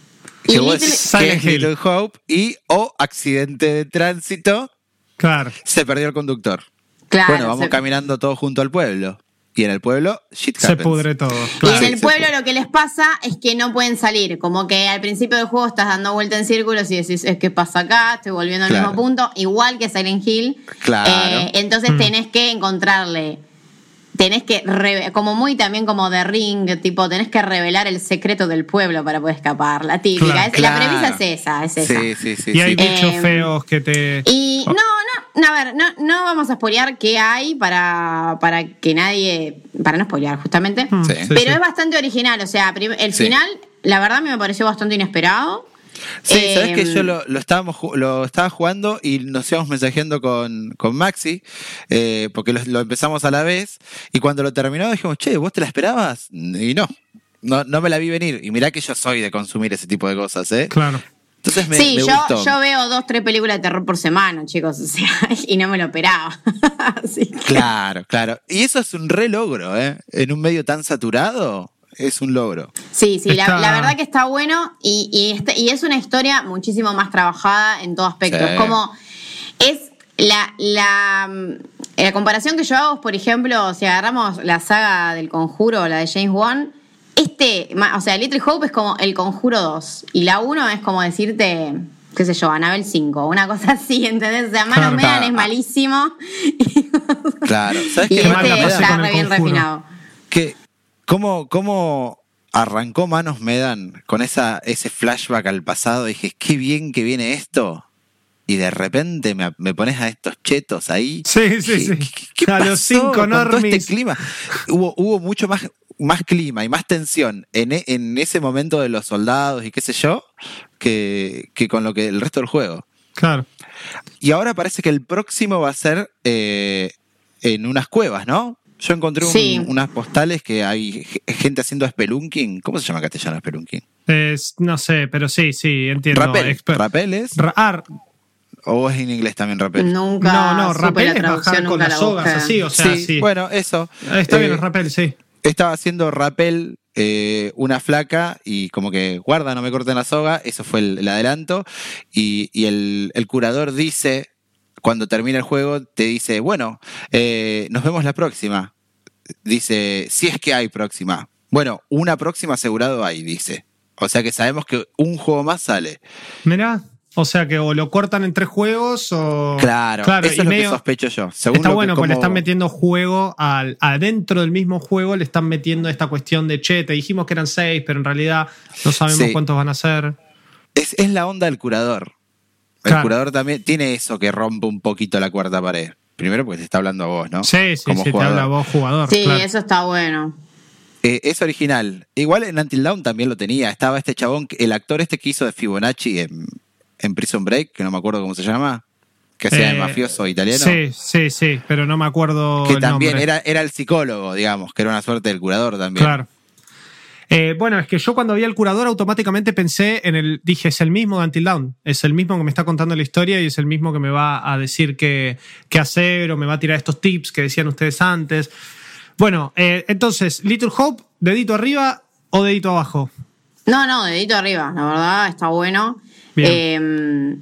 Y Que vos Silent Hill. Little Hope y o accidente de tránsito, Claro. se perdió el conductor. Claro, bueno, vamos se- caminando todos junto al pueblo. Y en el pueblo, shit Se happens. pudre todo. Y en el pueblo lo que les pasa es que no pueden salir. Como que al principio del juego estás dando vuelta en círculos y decís, es que pasa acá, estoy volviendo al Claro. mismo punto. Igual que Silent Hill. Claro. Eh, entonces Mm. tenés que encontrarle. Tenés que, como muy también como de Ring, tipo, tenés que revelar el secreto del pueblo para poder escapar. La típica. Claro. Es- La premisa es esa, es esa. Sí, sí, sí. Y hay sí. bichos Eh, feos que te. Y Oh. no, no, no, a ver, no, no vamos a spoilear qué hay para, para que nadie, para no spoilear justamente. Mm, Sí. Pero sí. es bastante original, o sea, el Sí. final, la verdad, me pareció bastante inesperado. Sí, sabes Eh, que yo lo, lo estábamos lo estaba jugando y nos íbamos mensajeando con, con Maxi, eh, porque lo, lo empezamos a la vez, y cuando lo terminó dijimos, che, ¿vos te la esperabas? Y no, no, no me la vi venir. Y mirá que yo soy de consumir ese tipo de cosas, ¿eh? Claro. Entonces me, sí, me yo, gustó. yo veo dos, tres películas de terror por semana, chicos, o sea, y no me lo esperaba. Así que- Claro, claro. Y eso es un re logro, ¿eh? En un medio tan saturado, es un logro. Sí, sí, la, Está- la verdad que está bueno y, y, este- y es una historia muchísimo más trabajada en todo aspecto. Sí. Es como, es la, la, mm, la comparación que yo hago, por ejemplo, si agarramos la saga del conjuro, la de James Wan, este, o sea, Little Hope es como el conjuro 2 y la 1 es como decirte, qué sé yo, Anabel 5, una cosa así, ¿entendés? O sea, Manos Claro. Medan es malísimo Claro. ¿Sabes y qué? Este está re bien refinado. que cómo, cómo arrancó Manos Medan con esa, ese flashback al pasado. Dije, qué bien que viene esto. Y de repente me, me pones a estos chetos ahí. Sí, sí, ¿Qué- sí. qué- qué A los cinco con todo normies. este clima? Hubo, hubo mucho más, más clima y más tensión en, e- en ese momento de los soldados y qué sé yo, que, que con lo que el resto del juego. Claro. Y ahora parece que el próximo va a ser eh, en unas cuevas, ¿no? Yo encontré un- Sí. unas postales que hay ge- gente haciendo spelunking. ¿Cómo se llama en castellano spelunking? Es- no sé, pero sí, sí, entiendo. Rappel. Exper- ¿Rappel es? Ra- ah, ¿O es en inglés también rappel? Nunca. no, no, la es bajar con las la sogas así, o sea, sí, sí. bueno, eso. Está bien Eh, el rappel, sí. Estaba haciendo rappel eh, una flaca y como que guarda, no me corten la soga. Eso fue el, el adelanto. Y, y el, el curador dice, cuando termina el juego, te dice, bueno, eh, nos vemos la próxima. Dice, si es que hay próxima. Bueno, una próxima asegurado hay, dice. O sea que sabemos que un juego más sale. Mirá, o sea que o lo cortan en tres juegos o. Claro, eso y es lo medio- que sospecho yo. Según Está bueno, porque le como- están metiendo juego al, adentro del mismo juego, le están metiendo esta cuestión de che, te dijimos que eran seis, pero en realidad no sabemos Sí. cuántos van a ser. Es, es la onda del curador. El Claro. curador también tiene eso que rompe un poquito la cuarta pared. Primero porque te está hablando a vos, ¿no? Sí, sí, Como sí, te jugador. habla vos, jugador. Sí, claro. eso está bueno. Eh, es original. Igual en Until Dawn también lo tenía. Estaba este chabón, el actor este que hizo de Fibonacci en, en Prison Break, que no me acuerdo cómo se llama, que hacía el Eh, mafioso italiano. Sí, sí, sí, pero no me acuerdo. que el también nombre. era, era el psicólogo, digamos, que era una suerte del curador también. Claro. Eh, bueno, es que yo cuando vi al curador automáticamente pensé en el. Dije, es el mismo de Until Dawn. Es el mismo que me está contando la historia y es el mismo que me va a decir qué, qué hacer o me va a tirar estos tips que decían ustedes antes. Bueno, eh, entonces, Little Hope, dedito arriba o dedito abajo. No, no, dedito arriba, la verdad, está bueno. Eh,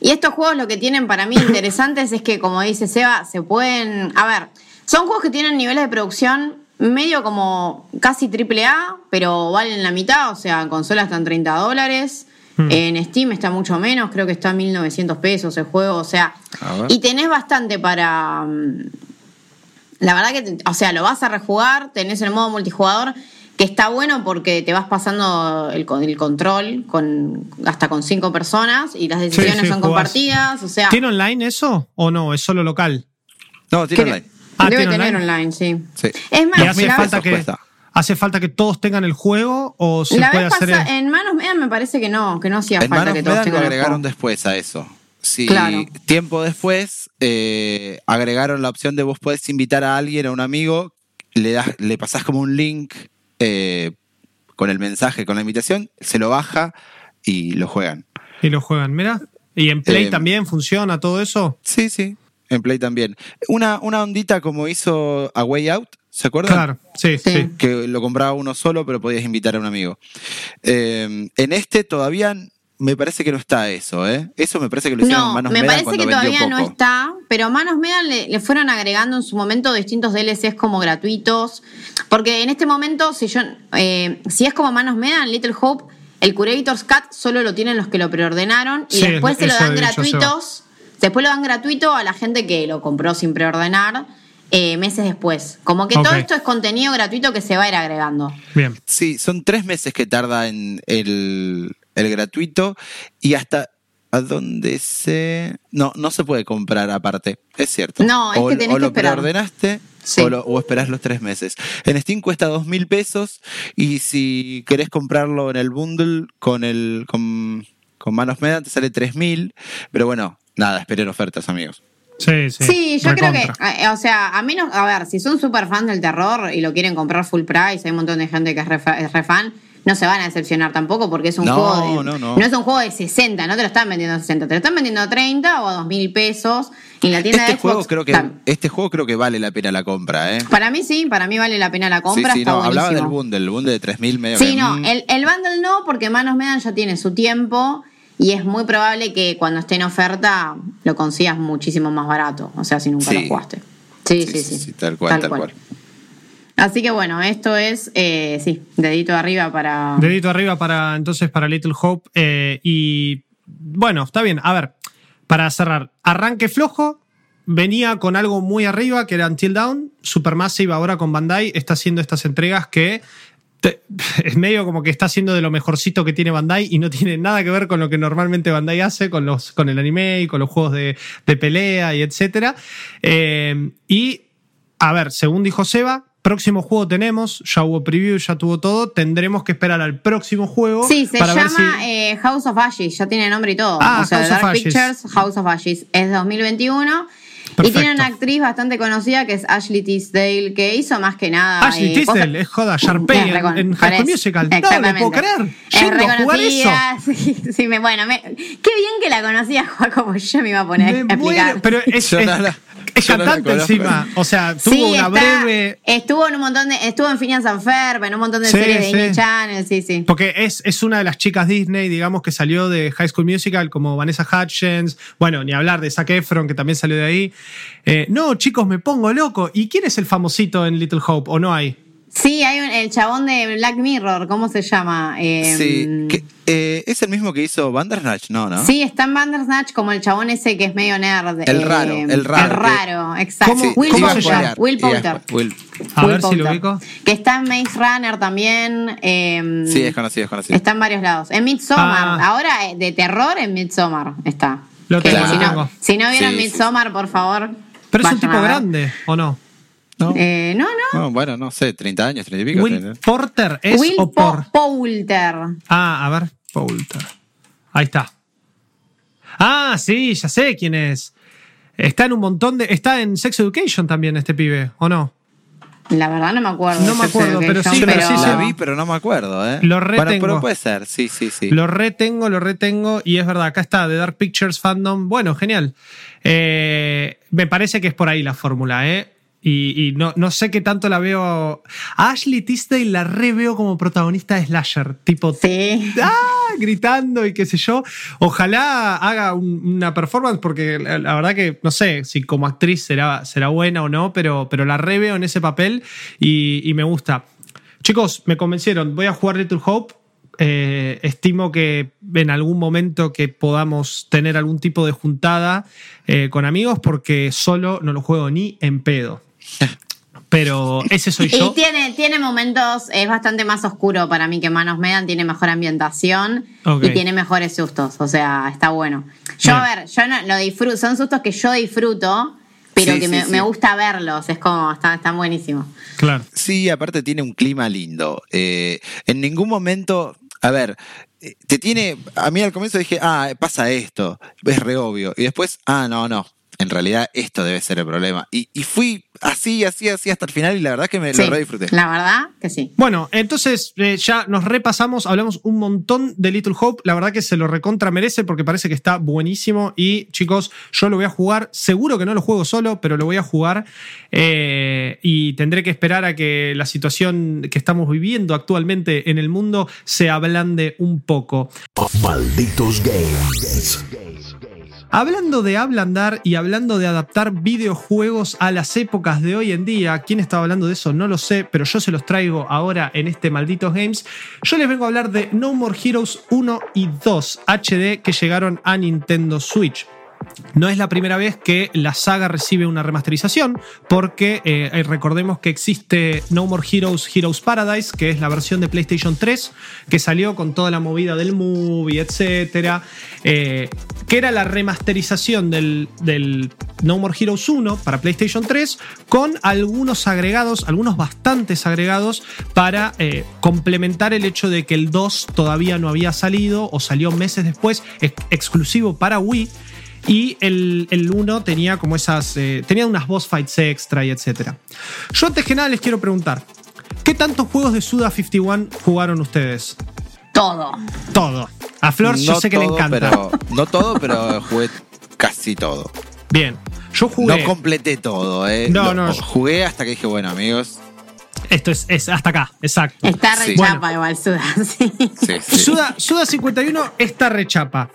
y estos juegos lo que tienen para mí interesantes es que, como dice Seba, se pueden. A ver, son juegos que tienen niveles de producción medio como casi triple A, pero valen la mitad, o sea, en consola están 30 dólares. Hmm. En Steam está mucho menos, creo que está a 1900 pesos el juego, o sea, y tenés bastante para. mm, La verdad que, o sea, lo vas a rejugar, tenés el modo multijugador, que está bueno porque te vas pasando el, con- el control con hasta con cinco personas y las decisiones sí, son jugás. compartidas, o sea, ¿Tiene online eso o no? ¿Es solo local? No, tiene creo- online. Ah, debe ¿tiene tener online? online, sí. Sí. Es más, ¿Y hace falta, que, cuesta. ¿hace falta que todos tengan el juego o se la puede vez hacer.? en Manos Medan me parece que no, que no hacía En falta Manos que todos Medan lo tengan el agregaron juego. después a eso. Sí, Claro. tiempo después eh, agregaron la opción de vos podés invitar a alguien, a un amigo, le das, le pasás como un link eh, con el mensaje, con la invitación, se lo baja y lo juegan. Y lo juegan, mira. ¿Y en Play Eh, también funciona todo eso? Sí, sí, en Play también. Una, una ondita como hizo A Way Out, ¿se acuerdan? Claro, sí, Sí. sí. que lo compraba uno solo, pero podías invitar a un amigo. Eh, en este todavía me parece que no está eso, ¿eh? Eso me parece que lo hicieron en No, Manos me Medan parece cuando que todavía no está, pero Manos Medan le, le fueron agregando en su momento distintos DLCs como gratuitos, porque en este momento, si yo, eh, si es como Manos Medan, Little Hope, el Curator's Cut solo lo tienen los que lo preordenaron y Sí, después se lo dan gratuitos, después lo dan gratuito a la gente que lo compró sin preordenar eh, meses después. Como que todo esto es contenido gratuito que se va a ir agregando. Bien. Sí, son tres meses que tarda en el, el gratuito y hasta a dónde se... No, no se puede comprar aparte, es cierto. No, es o, que tenés o que lo esperar. preordenaste Sí. o, lo- o esperás los tres meses. En Steam cuesta dos mil pesos y si querés comprarlo en el bundle con el con, con Manos Medan te sale tres mil, pero bueno, nada, esperen ofertas amigos. Sí, sí. Sí, yo creo que, eh, o sea, a menos, a ver, si son súper fans del terror y lo quieren comprar full price, hay un montón de gente que es re, fa- es re fan, no se van a decepcionar tampoco porque es un No, juego de, no, no. es un juego de 60, no te lo están vendiendo a 60, te lo están vendiendo a 30 o a 2 mil pesos y en la tienda Este de Xbox. juego creo que tam- este juego creo que vale la pena la compra, ¿eh? Para mí sí, para mí vale la pena la compra, sí, sí, está no, hablaba del bundle, el bundle de 3000 medio Sí, que, no, mm, el, el bundle no, porque Manos Medan ya tiene su tiempo y es muy probable que cuando esté en oferta lo consigas muchísimo más barato, o sea, si nunca Sí. lo jugaste. Sí, sí, sí. tal cual, tal, cual. Así que bueno, esto es, eh, sí, dedito arriba para... Dedito arriba para entonces para Little Hope. eh, y bueno, está bien. A ver, para cerrar, arranque flojo. Venía con algo muy arriba, que era Until Down. Supermassive ahora con Bandai está haciendo estas entregas que te- es medio como que está haciendo de lo mejorcito que tiene Bandai y no tiene nada que ver con lo que normalmente Bandai hace con, los, con el anime y con los juegos de, de pelea y etcétera. Eh, y a ver, según dijo Seba, próximo juego tenemos, ya hubo preview, ya tuvo todo, tendremos que esperar al próximo juego. Sí, se para ver llama si- eh, House of Ashes, ya tiene nombre y todo. Ah, o sea, House Dark of Ashes. Pictures, House of Ashes. Es 2021. Y tiene una actriz bastante conocida que es Ashley Tisdale, que hizo más que nada. Ashley eh, Tisdale, es joda, Sharpay en, en High School Musical. No, no puedo creer. Es reconocida. Sí, sí, me, bueno, me- qué bien que la conocía Juan como yo me iba a poner Me a explicar. muero, pero es, es- es cantante encima. O sea, tuvo Sí, una está- breve. Estuvo en un montón de. Estuvo en Phineas and Ferb, en un montón de Sí, series de. Disney Channel, sí, sí. Porque es, es una de las chicas Disney, digamos, que salió de High School Musical, como Vanessa Hudgens. Bueno, ni hablar de Zac Efron, que también salió de ahí. Eh, no, chicos, me pongo loco. ¿Y quién es el famosito en Little Hope? ¿O no hay? Sí, hay un- el chabón de Black Mirror, ¿cómo se llama? Eh, Sí, que, eh, es el mismo que hizo Bandersnatch, ¿no? ¿no? Sí, está en Bandersnatch como el chabón ese que es medio nerd. eh, El raro, el raro, El raro, exacto. ¿Cómo- Will cómo se Poulter. llama? Will Poulter. Will- A Will ver si lo ubico. Que está en Maze Runner también. eh, Sí, es conocido, es conocido. Está en varios lados. En Midsommar. Ah. Ahora eh, de terror en Midsommar está. Lo Que tengo, si, no, tengo. si no vieron Sí. Midsommar, por favor. Pero es un tipo grande, ¿o no? ¿No? Eh, no, no. No, bueno, no sé, 30 años, 30 y pico. Will. Porter es Will o Po- por. Poulter. Ah, a ver, Poulter. Ahí está. Ah, sí, ya sé quién es. Está en un montón de. Está en Sex Education también, este pibe, ¿o no? La verdad no me acuerdo. No me acuerdo, pero sí, pero sí, la vi, pero no me acuerdo, ¿eh? Lo Bueno, retengo. pero puede ser, sí, sí, sí. Lo retengo, lo retengo. Y es verdad, acá está, The Dark Pictures Fandom. Bueno, genial. Eh, me parece que es por ahí la fórmula, ¿eh? Y, y no, no sé qué tanto la veo. A Ashley Tisdale la re veo como protagonista de Slasher. Tipo, Sí. ¡ah! gritando y qué sé yo. Ojalá haga un- una performance, porque la, la verdad que no sé si como actriz será, será buena o no, pero, pero la re veo en ese papel y, y me gusta. Chicos, me convencieron. Voy a jugar Little Hope. Eh, estimo que en algún momento que podamos tener algún tipo de juntada eh, con amigos, porque solo no lo juego ni en pedo. Pero ese soy yo. Y tiene, tiene momentos, es bastante más oscuro para mí que Manos Medan, tiene mejor ambientación y tiene mejores sustos, o sea, está bueno. Yo, a ver, yo no, lo disfruto, son sustos que yo disfruto, pero Sí, que sí, me, sí. me gusta verlos, es como, están, están buenísimos. Claro. Sí, aparte tiene un clima lindo. Eh, en ningún momento, a ver, eh, te tiene, a mí al comienzo dije, ah, pasa esto, es re obvio. Y después, ah, no, no, en realidad esto debe ser el problema. Y, y fui así, así, así hasta el final y la verdad que me Sí, lo re disfruté. la verdad que sí. Bueno, entonces eh, ya nos repasamos, hablamos un montón de Little Hope. La verdad que se lo recontra merece porque parece que está buenísimo. Y chicos, yo lo voy a jugar. Seguro que no lo juego solo, pero lo voy a jugar. Eh, y tendré que esperar a que la situación que estamos viviendo actualmente en el mundo se ablande un poco. Malditos Games. Hablando de ablandar y hablando de adaptar videojuegos a las épocas de hoy en día, ¿quién estaba hablando de eso? No lo sé, pero yo se los traigo ahora en este Malditos Games. Yo les vengo a hablar de No More Heroes 1 y 2 HD que llegaron a Nintendo Switch. No es la primera vez que la saga recibe una remasterización, porque eh, recordemos que existe No More Heroes Heroes Paradise, que es la versión de PlayStation 3, que salió con toda la movida del movie, etcétera, eh, que era la remasterización del, No More Heroes 1 para PlayStation 3, con algunos agregados, algunos bastantes agregados, para eh, complementar el hecho de que el 2 todavía no había salido o salió meses después, ex- exclusivo para Wii. Y el, el 1 tenía como esas. eh, tenía unas boss fights extra y etcétera. Yo antes que nada les quiero preguntar: ¿qué tantos juegos de Suda 51 jugaron ustedes? Todo. Todo. A Flor yo No sé que le encanta. Pero, no todo, pero jugué casi todo. Bien. Yo jugué. No completé todo, ¿eh? No, Lo- no. Jugué hasta que dije, bueno, amigos. Esto es, es hasta acá, exacto. Está Sí. rechapa igual, Suda, sí. Sí, sí. Suda, Suda 51 está rechapa.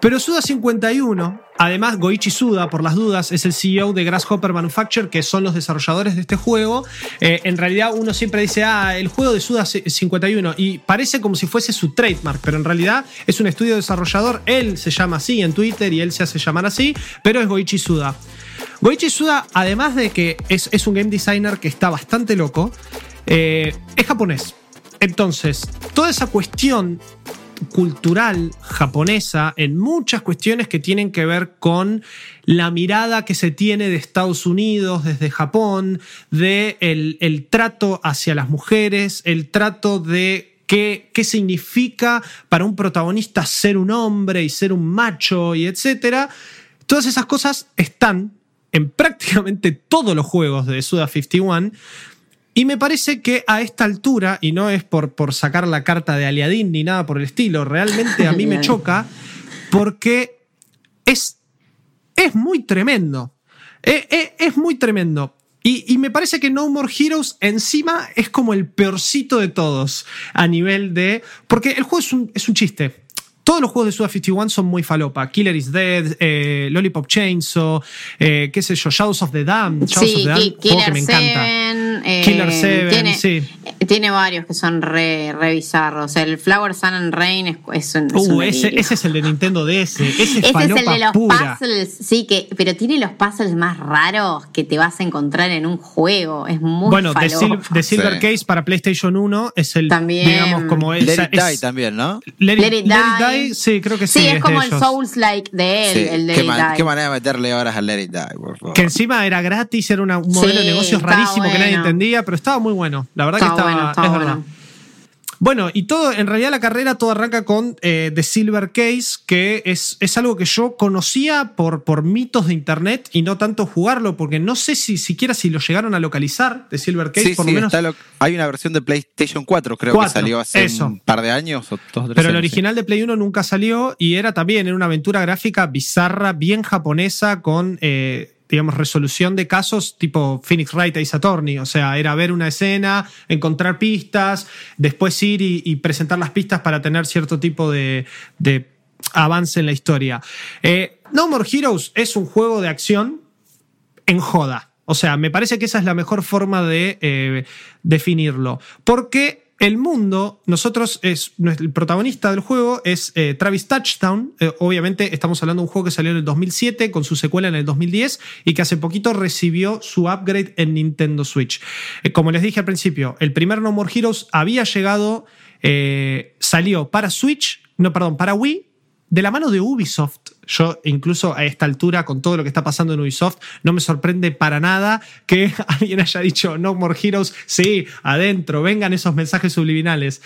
Pero Suda 51, además Goichi Suda, por las dudas, es el CEO de Grasshopper Manufacture, que son los desarrolladores de este juego. Eh, en realidad uno siempre dice, ah, el juego de Suda 51, y parece como si fuese su trademark, pero en realidad es un estudio desarrollador, él se llama así en Twitter y él se hace llamar así, pero es Goichi Suda. Goichi Suda, además de que es, es un game designer que está bastante loco, eh, es japonés. Entonces, toda esa cuestión cultural japonesa en muchas cuestiones que tienen que ver con la mirada que se tiene de Estados Unidos desde Japón, de el, el trato hacia las mujeres, el trato de qué, qué significa para un protagonista ser un hombre y ser un macho y etcétera. Todas esas cosas están en prácticamente todos los juegos de Suda 51. Y me parece que a esta altura, y no es por, por sacar la carta de Aliadín ni nada por el estilo, realmente a mí me choca porque es, es muy tremendo. Es, es, es muy tremendo. Y, y, me parece que No More Heroes encima es como el peorcito de todos a nivel de... Porque el juego es un, es un chiste. Todos los juegos de Suda 51 son muy falopa. Killer is Dead, eh, Lollipop Chainsaw, eh, qué sé yo, Shadows of the Damned. Shadows sí, of the Damned, Killer juego que me encanta. Seven, eh, Killer 7, tiene, sí. Tiene varios que son re, re bizarros. El Flower Sun and Rain es, es un. es Uh, un ese, ese es el de Nintendo DS. Ese es Ese es falopa el de los pura. puzzles, sí, que, pero tiene los puzzles más raros que te vas a encontrar en un juego. Es muy Bueno, The, falopa. Sil- The Silver Sí. Case para PlayStation 1 es el, También. digamos, como es, Let It es- Die también, ¿no? Let, Let It Let Die. Die, sí, creo que sí. Sí, es, de como el ellos. Souls-like de él, Sí. el de ¿Qué, Let It man- Die. qué manera de meterle horas al Let It Die, por favor. Que encima era gratis, era una- un modelo Sí, de negocios rarísimo que nadie bueno. entendía, pero estaba muy bueno. La verdad Estaba que estaba, bueno, estaba es bueno. verdad. Bueno, y todo, en realidad la carrera todo arranca con eh, The Silver Case, que es, es algo que yo conocía por, por mitos de internet y no tanto jugarlo, porque no sé si siquiera si lo llegaron a localizar, The Silver Case, Sí, por sí, lo menos. lo- hay una versión de PlayStation 4, creo que salió hace eso. un par de años o dos, tres Pero el original de Play 1 nunca salió y era también era una aventura gráfica bizarra, bien japonesa, con, eh, digamos, resolución de casos tipo Phoenix Wright Ace Attorney. O sea, era ver una escena, encontrar pistas, después ir y, y presentar las pistas para tener cierto tipo de, de avance en la historia. Eh, no More Heroes es un juego de acción en joda. O sea, me parece que esa es la mejor forma de eh, definirlo. Porque el mundo, nosotros, es el protagonista del juego es eh, Travis Touchdown. Eh, obviamente estamos hablando de un juego que salió en el 2007 con su secuela en el 2010 y que hace poquito recibió su upgrade en Nintendo Switch. Eh, como les dije al principio, el primer No More Heroes había llegado, salió para Switch, no, perdón, para Wii de la mano de Ubisoft, yo incluso a esta altura, con todo lo que está pasando en Ubisoft, no me sorprende para nada que alguien haya dicho No More Heroes, sí, adentro, vengan esos mensajes subliminales.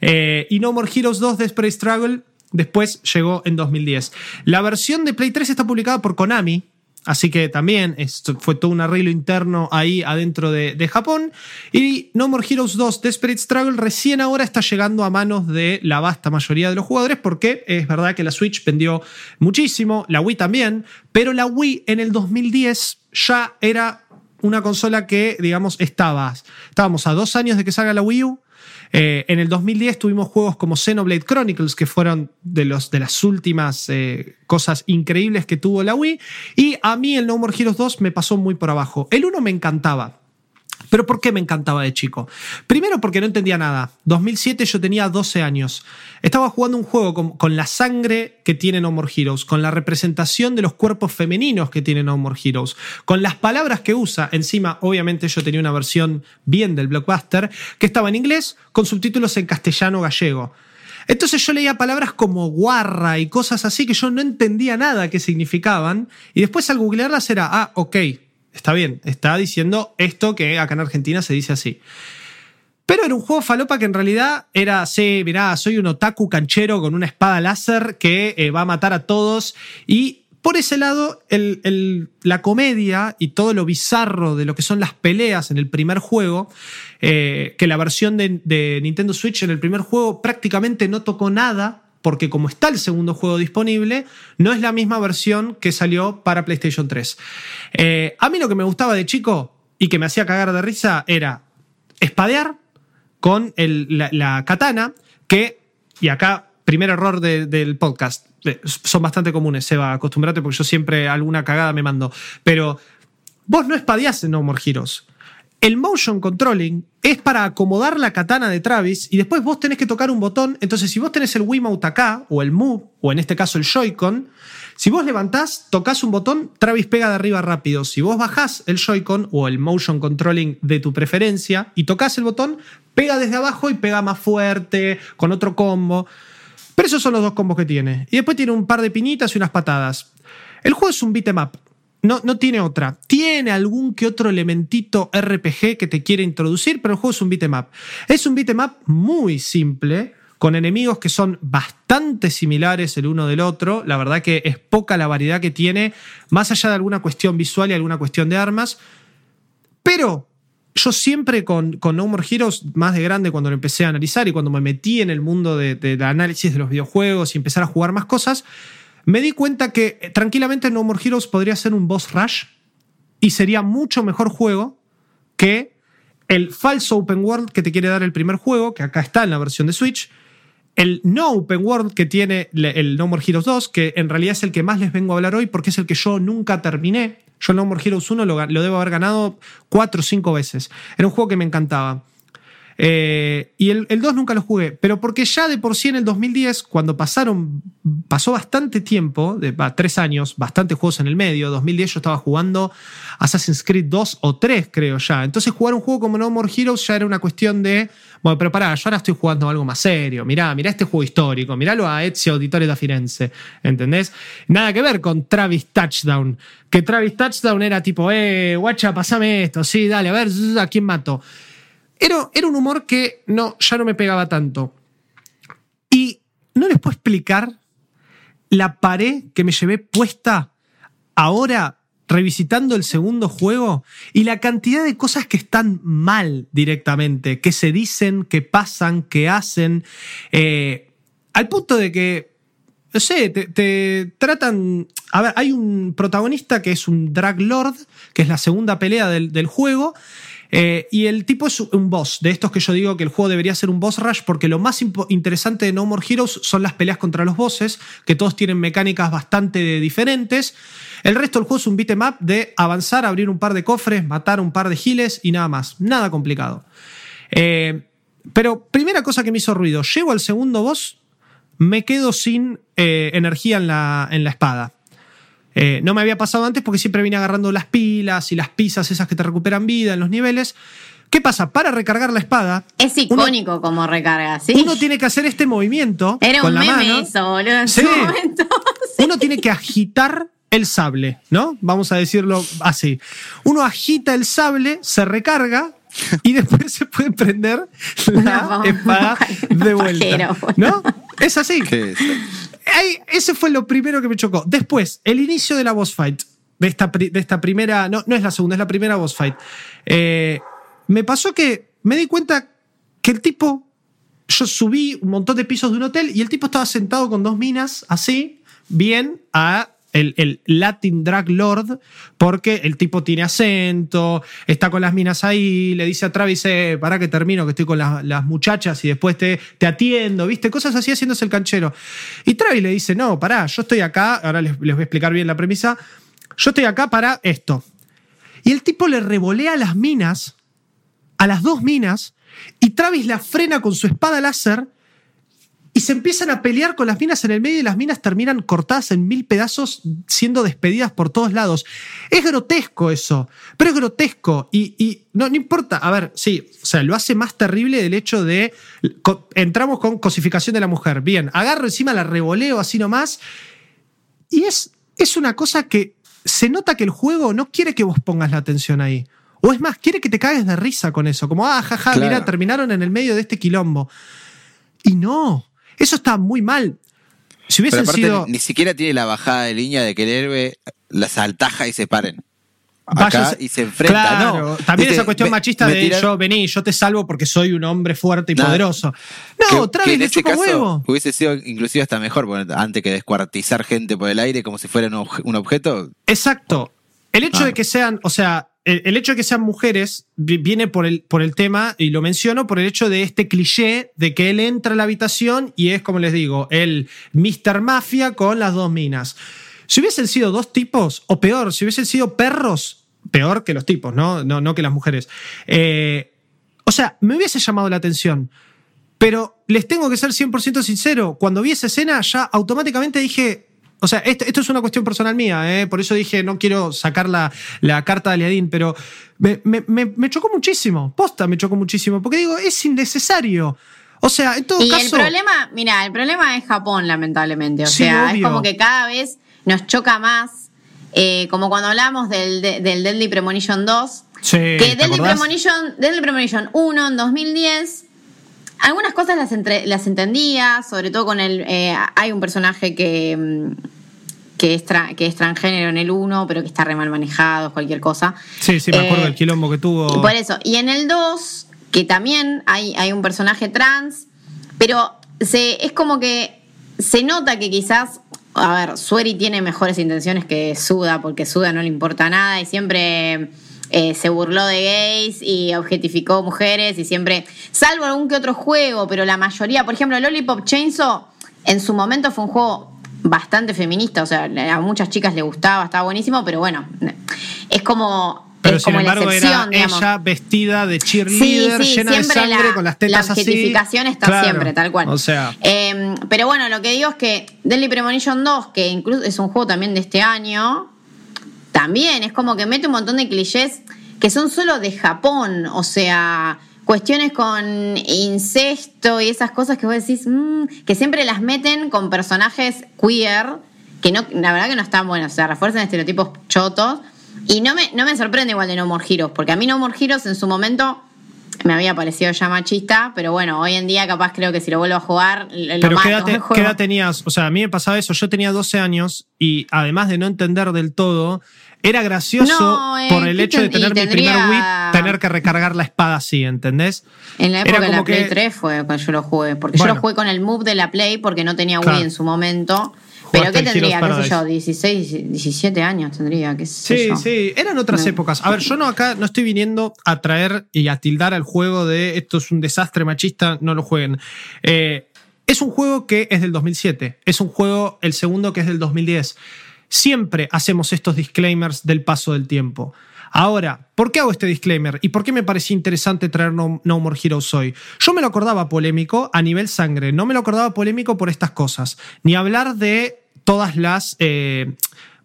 Eh, y No More Heroes 2 Desperate Struggle después llegó en 2010. La versión de Play 3 está publicada por Konami, Así que también esto fue todo un arreglo interno ahí adentro de, Japón. Y No More Heroes 2 Desperate Struggle recién ahora está llegando a manos de la vasta mayoría de los jugadores porque es verdad que la Switch vendió muchísimo, la Wii también, pero la Wii en el 2010 ya era una consola que, digamos, estaba. Estábamos a dos años de que salga la Wii U. Eh, en el 2010 tuvimos juegos como Xenoblade Chronicles, que fueron de, los, de las últimas eh, cosas increíbles que tuvo la Wii. Y a mí el No More Heroes 2 me pasó muy por abajo. El 1 me encantaba. ¿Pero por qué me encantaba de chico? Primero porque no entendía nada. 2007 yo tenía 12 años. Estaba jugando un juego con, la sangre que tiene No More Heroes, con la representación de los cuerpos femeninos que tiene No More Heroes, con las palabras que usa. Encima, obviamente yo tenía una versión bien del blockbuster que estaba en inglés con subtítulos en castellano gallego. Entonces yo leía palabras como guarra y cosas así que yo no entendía nada que significaban. Y después al googlearlas era, ah, ok, Está bien, está diciendo esto que acá en Argentina se dice así. Pero era un juego falopa que en realidad era, sí, mirá, soy un otaku canchero con una espada láser que eh, va a matar a todos. Y por ese lado, la comedia y todo lo bizarro de lo que son las peleas en el primer juego, eh, que la versión de Nintendo Switch en el primer juego prácticamente no tocó nada porque como está el segundo juego disponible, no es la misma versión que salió para PlayStation 3. Eh, a mí lo que me gustaba de chico y que me hacía cagar de risa era espadear con la, katana, que, y acá, primer error de, del podcast, son bastante comunes, Seba, acostumbrate porque yo siempre alguna cagada me mando, pero vos no espadeás en No More Heroes. El motion controlling es para acomodar la katana de Travis y después vos tenés que tocar un botón. Entonces, si vos tenés el Wiimote acá, o el Move, o en este caso el Joy-Con, si vos levantás, tocas un botón, Travis pega de arriba rápido. Si vos bajás el Joy-Con o el motion controlling de tu preferencia y tocas el botón, pega desde abajo y pega más fuerte, con otro combo. Pero esos son los dos combos que tiene. Y después tiene un par de pinitas y unas patadas. El juego es un beat'em up. No, no tiene otra. Tiene algún que otro elementito RPG que te quiere introducir, pero el juego es un beat'em up. Es un beat'em up muy simple, con enemigos que son bastante similares el uno del otro. La verdad que es poca la variedad que tiene, más allá de alguna cuestión visual y alguna cuestión de armas. Pero yo siempre con, con, No More Heroes, más de grande cuando lo empecé a analizar y cuando me metí en el mundo del análisis de los videojuegos y empezar a jugar más cosas, me di cuenta que eh, tranquilamente No More Heroes podría ser un boss rush y sería mucho mejor juego que el falso open world que te quiere dar el primer juego, que acá está en la versión de Switch, el no open world que tiene el No More Heroes 2, que en realidad es el que más les vengo a hablar hoy porque es el que yo nunca terminé. Yo No More Heroes 1 lo, lo debo haber ganado cuatro o cinco veces. Era un juego que me encantaba. Eh, y el, 2 nunca lo jugué, pero porque ya de por sí en el 2010, cuando pasaron, pasó bastante tiempo, de, tres años, bastantes juegos en el medio, 2010 yo estaba jugando Assassin's Creed 2 o 3 creo ya, entonces jugar un juego como No More Heroes ya era una cuestión de, bueno, pero pará, yo ahora estoy jugando algo más serio, mirá, mirá este juego histórico, miralo a Ezio Auditore da Firenze, ¿entendés? Nada que ver con Travis Touchdown, que Travis Touchdown era tipo, eh, guacha, pasame esto, sí, dale, a ver, ¿a quién mato? Era, un humor que no, ya no me pegaba tanto. Y no les puedo explicar la pared que me llevé puesta ahora revisitando el segundo juego y la cantidad de cosas que están mal directamente, que se dicen, que pasan, que hacen, eh, al punto de que, no sé, te, tratan... A ver, hay un protagonista que es un Drag Lord, que es la segunda pelea del, del juego, eh, y el tipo es un boss, de estos que yo digo que el juego debería ser un boss rush, porque lo más interesante de No More Heroes son las peleas contra los bosses, que todos tienen mecánicas bastante diferentes. El resto del juego es un beat'em up de avanzar, abrir un par de cofres, matar un par de giles y nada más. Nada complicado. Eh, pero primera cosa que me hizo ruido, llego al segundo boss, me quedo sin eh, energía en la, en la espada. Eh, no me había pasado antes porque siempre vine agarrando las pilas y las pizzas esas que te recuperan vida en los niveles. ¿Qué pasa? Para recargar la espada. Es icónico como recarga, ¿sí? Uno tiene que hacer este movimiento. Era con un la meme mano. eso, boludo, en su momento. Uno tiene que agitar el sable, ¿no? Vamos a decirlo así. Uno agita el sable, se recarga y después se puede prender la espada de vuelta. ¿No? Es así. ¿Qué es? ese fue lo primero que me chocó. Después, el inicio de la boss fight. De esta, de esta primera. No, no es la segunda, es la primera boss fight. Eh, me pasó que me di cuenta que el tipo. Yo subí un montón de pisos de un hotel y el tipo estaba sentado con dos minas, así, bien, a el, Latin Drag Lord, porque el tipo tiene acento, está con las minas ahí, le dice a Travis, eh, para que termino, que estoy con las, muchachas y después te, te, atiendo, ¿viste? Cosas así haciéndose el canchero. Y Travis le dice, no, pará, yo estoy acá, ahora les, les voy a explicar bien la premisa, yo estoy acá para esto. Y el tipo le revolea las minas, a las dos minas, y Travis la frena con su espada láser y se empiezan a pelear con las minas en el medio y las minas terminan cortadas en mil pedazos, siendo despedidas por todos lados. Es grotesco eso, pero es grotesco. Y, no, no importa, a ver, sí, o sea, lo hace más terrible el hecho de. Entramos con cosificación de la mujer. Bien, agarro encima, la revoleo así nomás. Y es, es una cosa que se nota que el juego no quiere que vos pongas la atención ahí. O es más, quiere que te cagues de risa con eso. Como, ah, jaja, mira, terminaron en el medio de este quilombo. Y no, eso está muy mal. Si hubiesen sido. Ni siquiera tiene la bajada de línea de que el héroe las altaja y se paren. Acá y se enfrenta. Claro, también esa cuestión machista de yo vení, yo te salvo porque soy un hombre fuerte y poderoso. No, Travis le chupa huevo. Hubiese sido inclusive hasta mejor, antes que descuartizar gente por el aire como si fuera un, objeto. Exacto. El hecho de que sean, o sea, el, hecho de que sean mujeres viene por el, por el tema, y lo menciono, por el hecho de este cliché de que él entra a la habitación y es, como les digo, el Mr. Mafia con las dos minas. Si hubiesen sido dos tipos, o peor, si hubiesen sido perros, peor que los tipos, no, no, no que las mujeres. Eh, o sea, me hubiese llamado la atención. Pero les tengo que ser 100% sincero, cuando vi esa escena ya automáticamente dije, o sea, esto, es una cuestión personal mía, ¿eh? por eso dije no quiero sacar la, carta de Aliadín, pero me, chocó muchísimo, posta me chocó muchísimo, porque digo, es innecesario. O sea, en todo y caso. el problema, mira, el problema es Japón, lamentablemente. O sea, es como que cada vez nos choca más. Eh, como cuando hablamos del, del Deadly Premonition 2. Sí, que Deadly Premonition, Deadly Premonition 1 en 2010 algunas cosas las, las entendía, sobre todo con el. Eh, hay un personaje que. Mm, que es, que es transgénero en el 1, pero que está re mal manejado, cualquier cosa. Sí, sí, me acuerdo del quilombo que tuvo. Por eso. Y en el 2, que también hay, hay un personaje trans, pero se, es como que se nota que quizás a ver, Sueri tiene mejores intenciones que Suda, porque Suda no le importa nada y siempre eh, se burló de gays y objetificó mujeres y siempre, salvo algún que otro juego, pero la mayoría, por ejemplo, Lollipop Chainsaw en su momento fue un juego bastante feminista, o sea, a muchas chicas le gustaba, estaba buenísimo, pero bueno, es como pero sin embargo era ella vestida de cheerleader, llena de sangre, con las tetas la objetificación está siempre, tal cual. O sea. Em, pero bueno, lo que digo es que Deadly Premonition 2, que incluso es un juego también de este año, también es como que mete un montón de clichés que son solo de Japón. O sea, cuestiones con incesto y esas cosas que vos decís, mm", que siempre las meten con personajes queer, que no, la verdad que no están buenos, o sea, refuerzan estereotipos chotos y no me, no me sorprende igual de No More Heroes, porque a mí No More Heroes en su momento me había parecido ya machista, pero bueno, hoy en día capaz creo que si lo vuelvo a jugar, lo pero ¿qué edad, tenías? O sea, a mí me pasaba eso, yo tenía 12 años y además de no entender del todo, era gracioso eh, por el hecho de tener mi primer Wii, tener que recargar la espada así, ¿entendés? En la época de la Play 3 fue cuando yo lo jugué, porque yo lo jugué con el move de la Play porque no tenía Wii en su momento. ¿Pero qué tendría? ¿Qué sé yo? 16, 17 años tendría, qué sé Sí, sí, eran otras épocas. A ver, yo no acá no estoy viniendo a traer y a tildar al juego de esto es un desastre machista, no lo jueguen. Eh, es un juego que es del 2007, es un juego, el segundo que es del 2010. Siempre hacemos estos disclaimers del paso del tiempo. Ahora, ¿por qué hago este disclaimer? ¿Y por qué me parecía interesante traer No, More Heroes hoy? Yo me lo acordaba polémico a nivel sangre, no me lo acordaba polémico por estas cosas, ni hablar de todas las... Eh,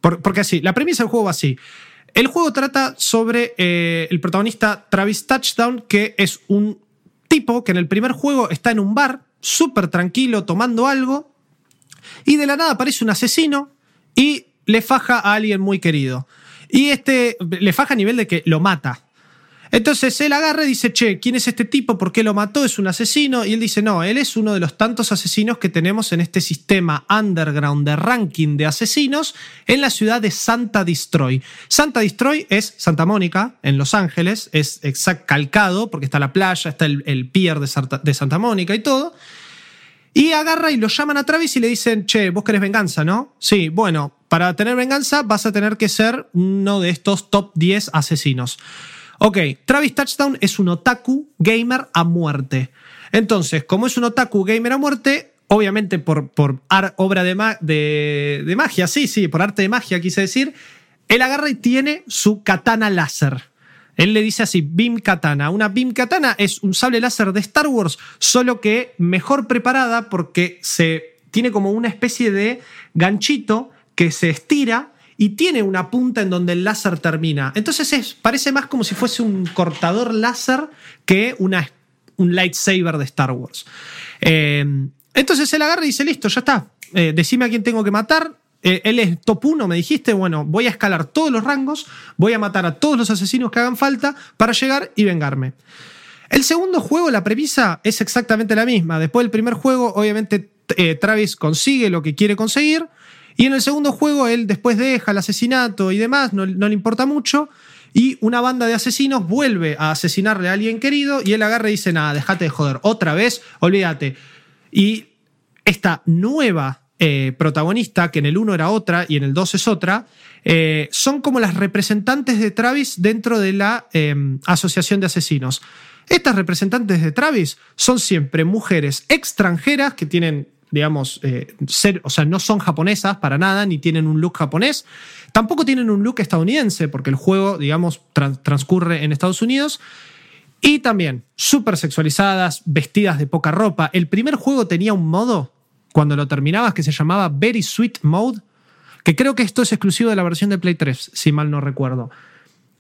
porque así, la premisa del juego va así. El juego trata sobre eh, el protagonista Travis Touchdown, que es un tipo que en el primer juego está en un bar, súper tranquilo, tomando algo, y de la nada aparece un asesino y le faja a alguien muy querido. Y este le faja a nivel de que lo mata. Entonces él agarra y dice, che, ¿quién es este tipo? ¿Por qué lo mató? ¿Es un asesino? Y él dice, no, él es uno de los tantos asesinos que tenemos en este sistema underground de ranking de asesinos en la ciudad de Santa Destroy. Santa Destroy es Santa Mónica, en Los Ángeles, es exact calcado, porque está la playa, está el, pier de de Santa Mónica y todo. Y agarra y lo llaman a Travis y le dicen, che, vos querés venganza, ¿no? Sí, bueno, para tener venganza vas a tener que ser uno de estos top 10 asesinos. Ok, Travis Touchdown es un otaku gamer a muerte. Entonces, como es un otaku gamer a muerte, obviamente por, por obra de, de magia, sí, sí, por arte de magia quise decir, él agarra y tiene su katana láser. Él le dice así, Beam Katana. Una Beam Katana es un sable láser de Star Wars, solo que mejor preparada porque se tiene como una especie de ganchito que se estira y tiene una punta en donde el láser termina. Entonces es, parece más como si fuese un cortador láser que una, un lightsaber de Star Wars. Eh, entonces él agarra y dice, listo, ya está. Eh, decime a quién tengo que matar. Eh, él es top 1, me dijiste, bueno, voy a escalar todos los rangos, voy a matar a todos los asesinos que hagan falta para llegar y vengarme. El segundo juego, la premisa es exactamente la misma. Después del primer juego, obviamente eh, Travis consigue lo que quiere conseguir. Y en el segundo juego, él después deja el asesinato y demás, no, no le importa mucho. Y una banda de asesinos vuelve a asesinarle a alguien querido y él agarra y dice, nada, déjate de joder, otra vez, olvídate. Y esta nueva eh, protagonista, que en el 1 era otra y en el 2 es otra, eh, son como las representantes de Travis dentro de la em, Asociación de Asesinos. Estas representantes de Travis son siempre mujeres extranjeras que tienen, digamos, eh, ser, o sea, no son japonesas para nada, ni tienen un look japonés. Tampoco tienen un look estadounidense, porque el juego, digamos, transcurre en Estados Unidos. Y también súper sexualizadas, vestidas de poca ropa. El primer juego tenía un modo cuando lo terminabas que se llamaba Very Sweet Mode, que creo que esto es exclusivo de la versión de Play 3, si mal no recuerdo.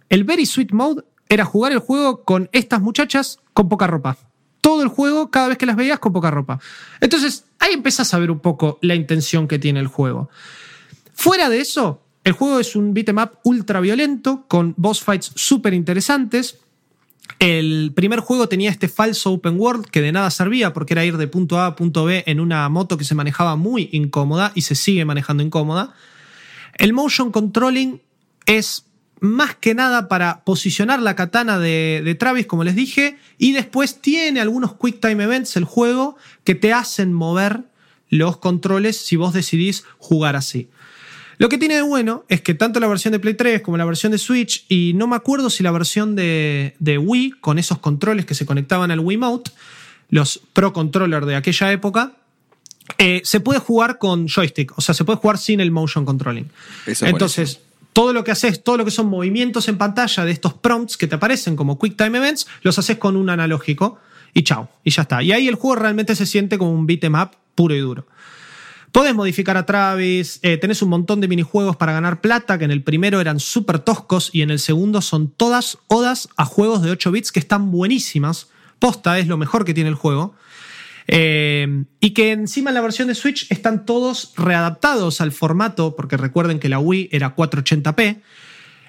El Very Sweet Mode era jugar el juego con estas muchachas con poca ropa. Todo el juego, cada vez que las veías, con poca ropa. Entonces, ahí empiezas a ver un poco la intención que tiene el juego. Fuera de eso, el juego es un beat'em up ultra violento, con boss fights súper interesantes. El primer juego tenía este falso open world que de nada servía porque era ir de punto A a punto B en una moto que se manejaba muy incómoda y se sigue manejando incómoda. El motion controlling es más que nada para posicionar la katana de, de, Travis, como les dije, y después tiene algunos quick time events el juego que te hacen mover los controles si vos decidís jugar así. Lo que tiene de bueno es que tanto la versión de Play 3 como la versión de Switch, y no me acuerdo si la versión de, de Wii, con esos controles que se conectaban al Wiimote, los Pro Controller de aquella época, eh, se puede jugar con joystick, o sea, se puede jugar sin el motion controlling. Eso Entonces, todo lo que haces, todo lo que son movimientos en pantalla de estos prompts que te aparecen como Quick Time Events, los haces con un analógico y chao, y ya está. Y ahí el juego realmente se siente como un beat'em up puro y duro. Podés modificar a Travis, eh, tenés un montón de minijuegos para ganar plata, que en el primero eran súper toscos y en el segundo son todas odas a juegos de 8 bits que están buenísimas. Posta es lo mejor que tiene el juego. Eh, y que encima en la versión de Switch están todos readaptados al formato, porque recuerden que la Wii era 480p.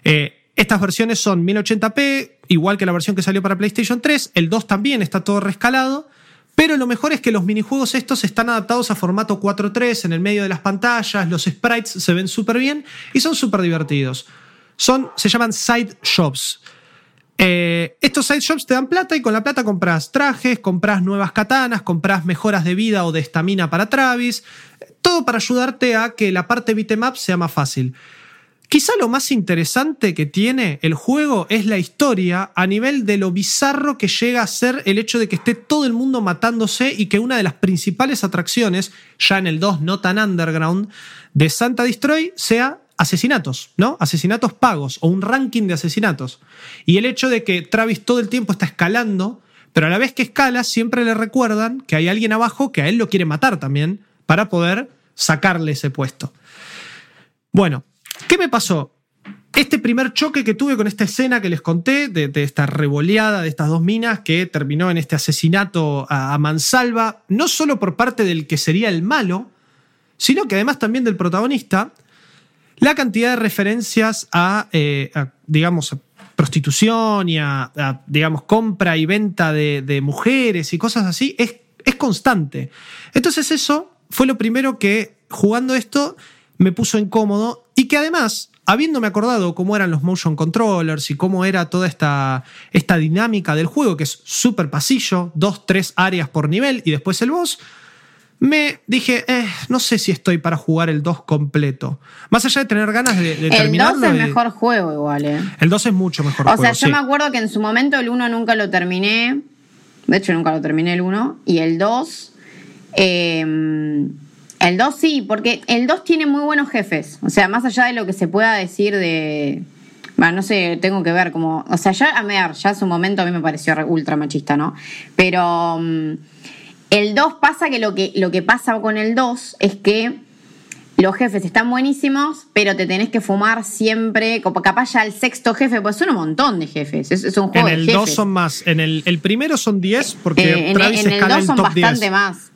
Eh, estas versiones son 1080p, igual que la versión que salió para PlayStation 3. El 2 también está todo rescalado. Pero lo mejor es que los minijuegos estos están adaptados a formato 4.3 en el medio de las pantallas, los sprites se ven súper bien y son súper divertidos. Son, se llaman side shops. Eh, estos side shops te dan plata y con la plata compras trajes, compras nuevas katanas, compras mejoras de vida o de estamina para Travis. Todo para ayudarte a que la parte beat'em sea más fácil. Quizá lo más interesante que tiene el juego es la historia a nivel de lo bizarro que llega a ser el hecho de que esté todo el mundo matándose y que una de las principales atracciones, ya en el 2 no tan underground, de Santa Destroy sea asesinatos, ¿no? Asesinatos pagos o un ranking de asesinatos. Y el hecho de que Travis todo el tiempo está escalando, pero a la vez que escala siempre le recuerdan que hay alguien abajo que a él lo quiere matar también para poder sacarle ese puesto. Bueno, ¿Qué me pasó? Este primer choque que tuve con esta escena que les conté, de, esta revoleada de estas dos minas que terminó en este asesinato a, mansalva, no solo por parte del que sería el malo, sino que además también del protagonista, la cantidad de referencias a, eh, digamos, prostitución y a, digamos, compra y venta de, mujeres y cosas así, es, es constante. Entonces eso fue lo primero que, jugando esto, me puso incómodo y que además, habiéndome acordado cómo eran los motion controllers y cómo era toda esta, esta dinámica del juego, que es súper pasillo, dos, tres áreas por nivel y después el boss, me dije, eh, no sé si estoy para jugar el 2 completo. Más allá de tener ganas de, de terminarlo. El 2 es mejor juego igual, ¿eh? El 2 es mucho mejor juego. O sea, yo me acuerdo que en su momento el 1 nunca lo terminé. De hecho, nunca lo terminé el 1. Y el 2... Eh, el 2 sí, porque el 2 tiene muy buenos jefes. O sea, más allá de lo que se pueda decir de. Bueno, no sé, tengo que ver como. O sea, ya a ver, ya su momento a mí me pareció ultra machista, ¿no? Pero. Mm, el 2 pasa que lo, que lo que pasa con el 2 es que los jefes están buenísimos, pero te tenés que fumar siempre, como capaz ya el sexto jefe, pues son un montón de jefes. Es, un juego en el 2 son más. En el, el, primero son 10, porque eh, en, en el 2 son bastante más.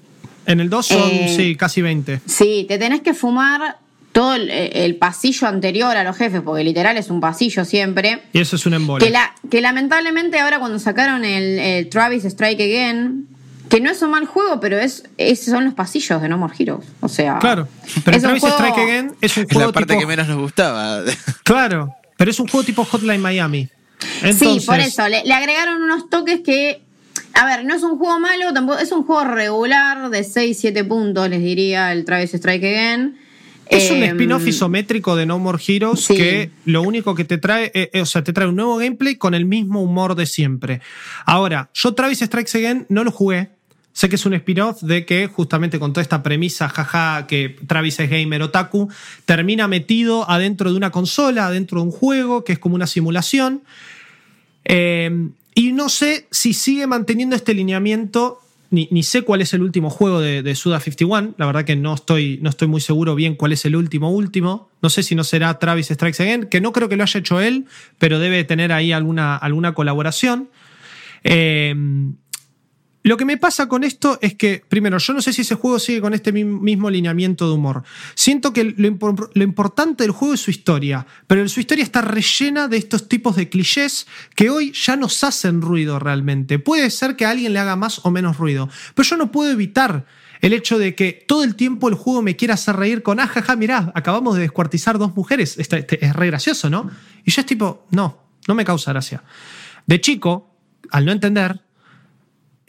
En el 2 son, eh, sí, casi 20. Sí, te tenés que fumar todo el, pasillo anterior a los jefes, porque literal es un pasillo siempre. Y eso es un embole. Que, que lamentablemente ahora cuando sacaron el, Travis Strike Again, que no es un mal juego, pero es, son los pasillos de No More Heroes. O sea. Claro, pero Travis Strike Again es un juego. Es la parte que menos nos gustaba. Claro, pero es un juego tipo Hotline Miami. Sí, por eso. le, agregaron unos toques que a ver, no es un juego malo, tampoco es un juego regular de 6-7 puntos, les diría el Travis Strike Again. Es un em, spin-off isométrico de No More Heroes que lo único que te trae, eh, eh, o sea, te trae un nuevo gameplay con el mismo humor de siempre. Ahora, yo Travis Strikes Again no lo jugué. Sé que es un spin-off de que justamente con toda esta premisa, jaja, que Travis es gamer otaku, termina metido adentro de una consola, adentro de un juego, que es como una simulación. Eh, y no sé si sigue manteniendo este lineamiento, ni, sé cuál es el último juego de, Suda 51, la verdad que no estoy, no estoy muy seguro bien cuál es el último último. No sé si no será Travis Strikes Again, que no creo que lo haya hecho él, pero debe tener ahí alguna, alguna colaboración. Eh, lo que me pasa con esto es que, primero, yo no sé si ese juego sigue con este mismo lineamiento de humor. Siento que lo, importante del juego es su historia, pero su historia está rellena de estos tipos de clichés que hoy ya nos hacen ruido realmente. Puede ser que a alguien le haga más o menos ruido, pero yo no puedo evitar el hecho de que todo el tiempo el juego me quiera hacer reír con, ah, mirá, acabamos de descuartizar dos mujeres. Este, es re gracioso, ¿no? Y yo es tipo, no, no me causa gracia. De chico, al no entender,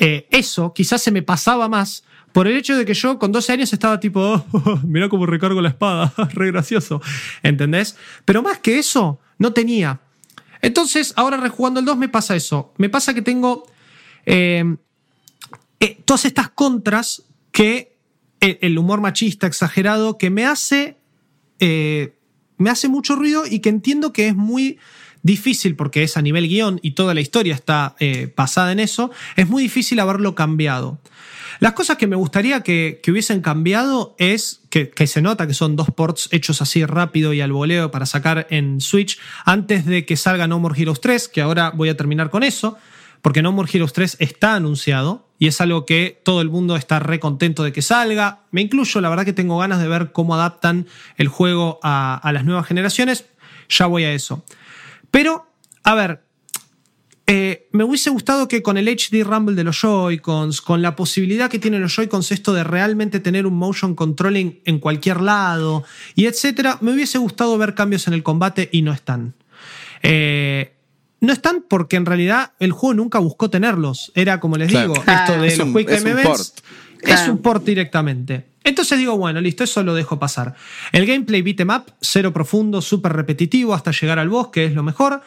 eh, eso quizás se me pasaba más por el hecho de que yo con 12 años estaba tipo, oh, mira cómo recargo la espada, re gracioso, ¿entendés? Pero más que eso, no tenía. Entonces, ahora rejugando el 2 me pasa eso. Me pasa que tengo eh, eh, todas estas contras que el humor machista exagerado que me hace, me hace mucho ruido y que entiendo que es muy difícil, porque es a nivel guion y toda la historia está eh, basada en eso, es muy difícil haberlo cambiado. Las cosas que me gustaría que, hubiesen cambiado es que, se nota que son dos ports hechos así rápido y al voleo para sacar en Switch antes de que salga No More Heroes 3, que ahora voy a terminar con eso, porque No More Heroes 3 está anunciado y es algo que todo el mundo está re contento de que salga. Me incluyo, la verdad que tengo ganas de ver cómo adaptan el juego a, a las nuevas generaciones. Ya voy a eso. Pero, a ver, eh, me hubiese gustado que con el HD Rumble de los Joy-Cons, con la posibilidad que tienen los Joy-Cons esto de realmente tener un motion controlling en cualquier lado y etcétera, me hubiese gustado ver cambios en el combate y no están. Eh, no están porque en realidad el juego nunca buscó tenerlos. Era como les digo, esto de los Quick es es un port directamente. Entonces digo, bueno, listo, eso lo dejo pasar. El gameplay beat'em up, cero profundo, súper repetitivo hasta llegar al boss, que es lo mejor.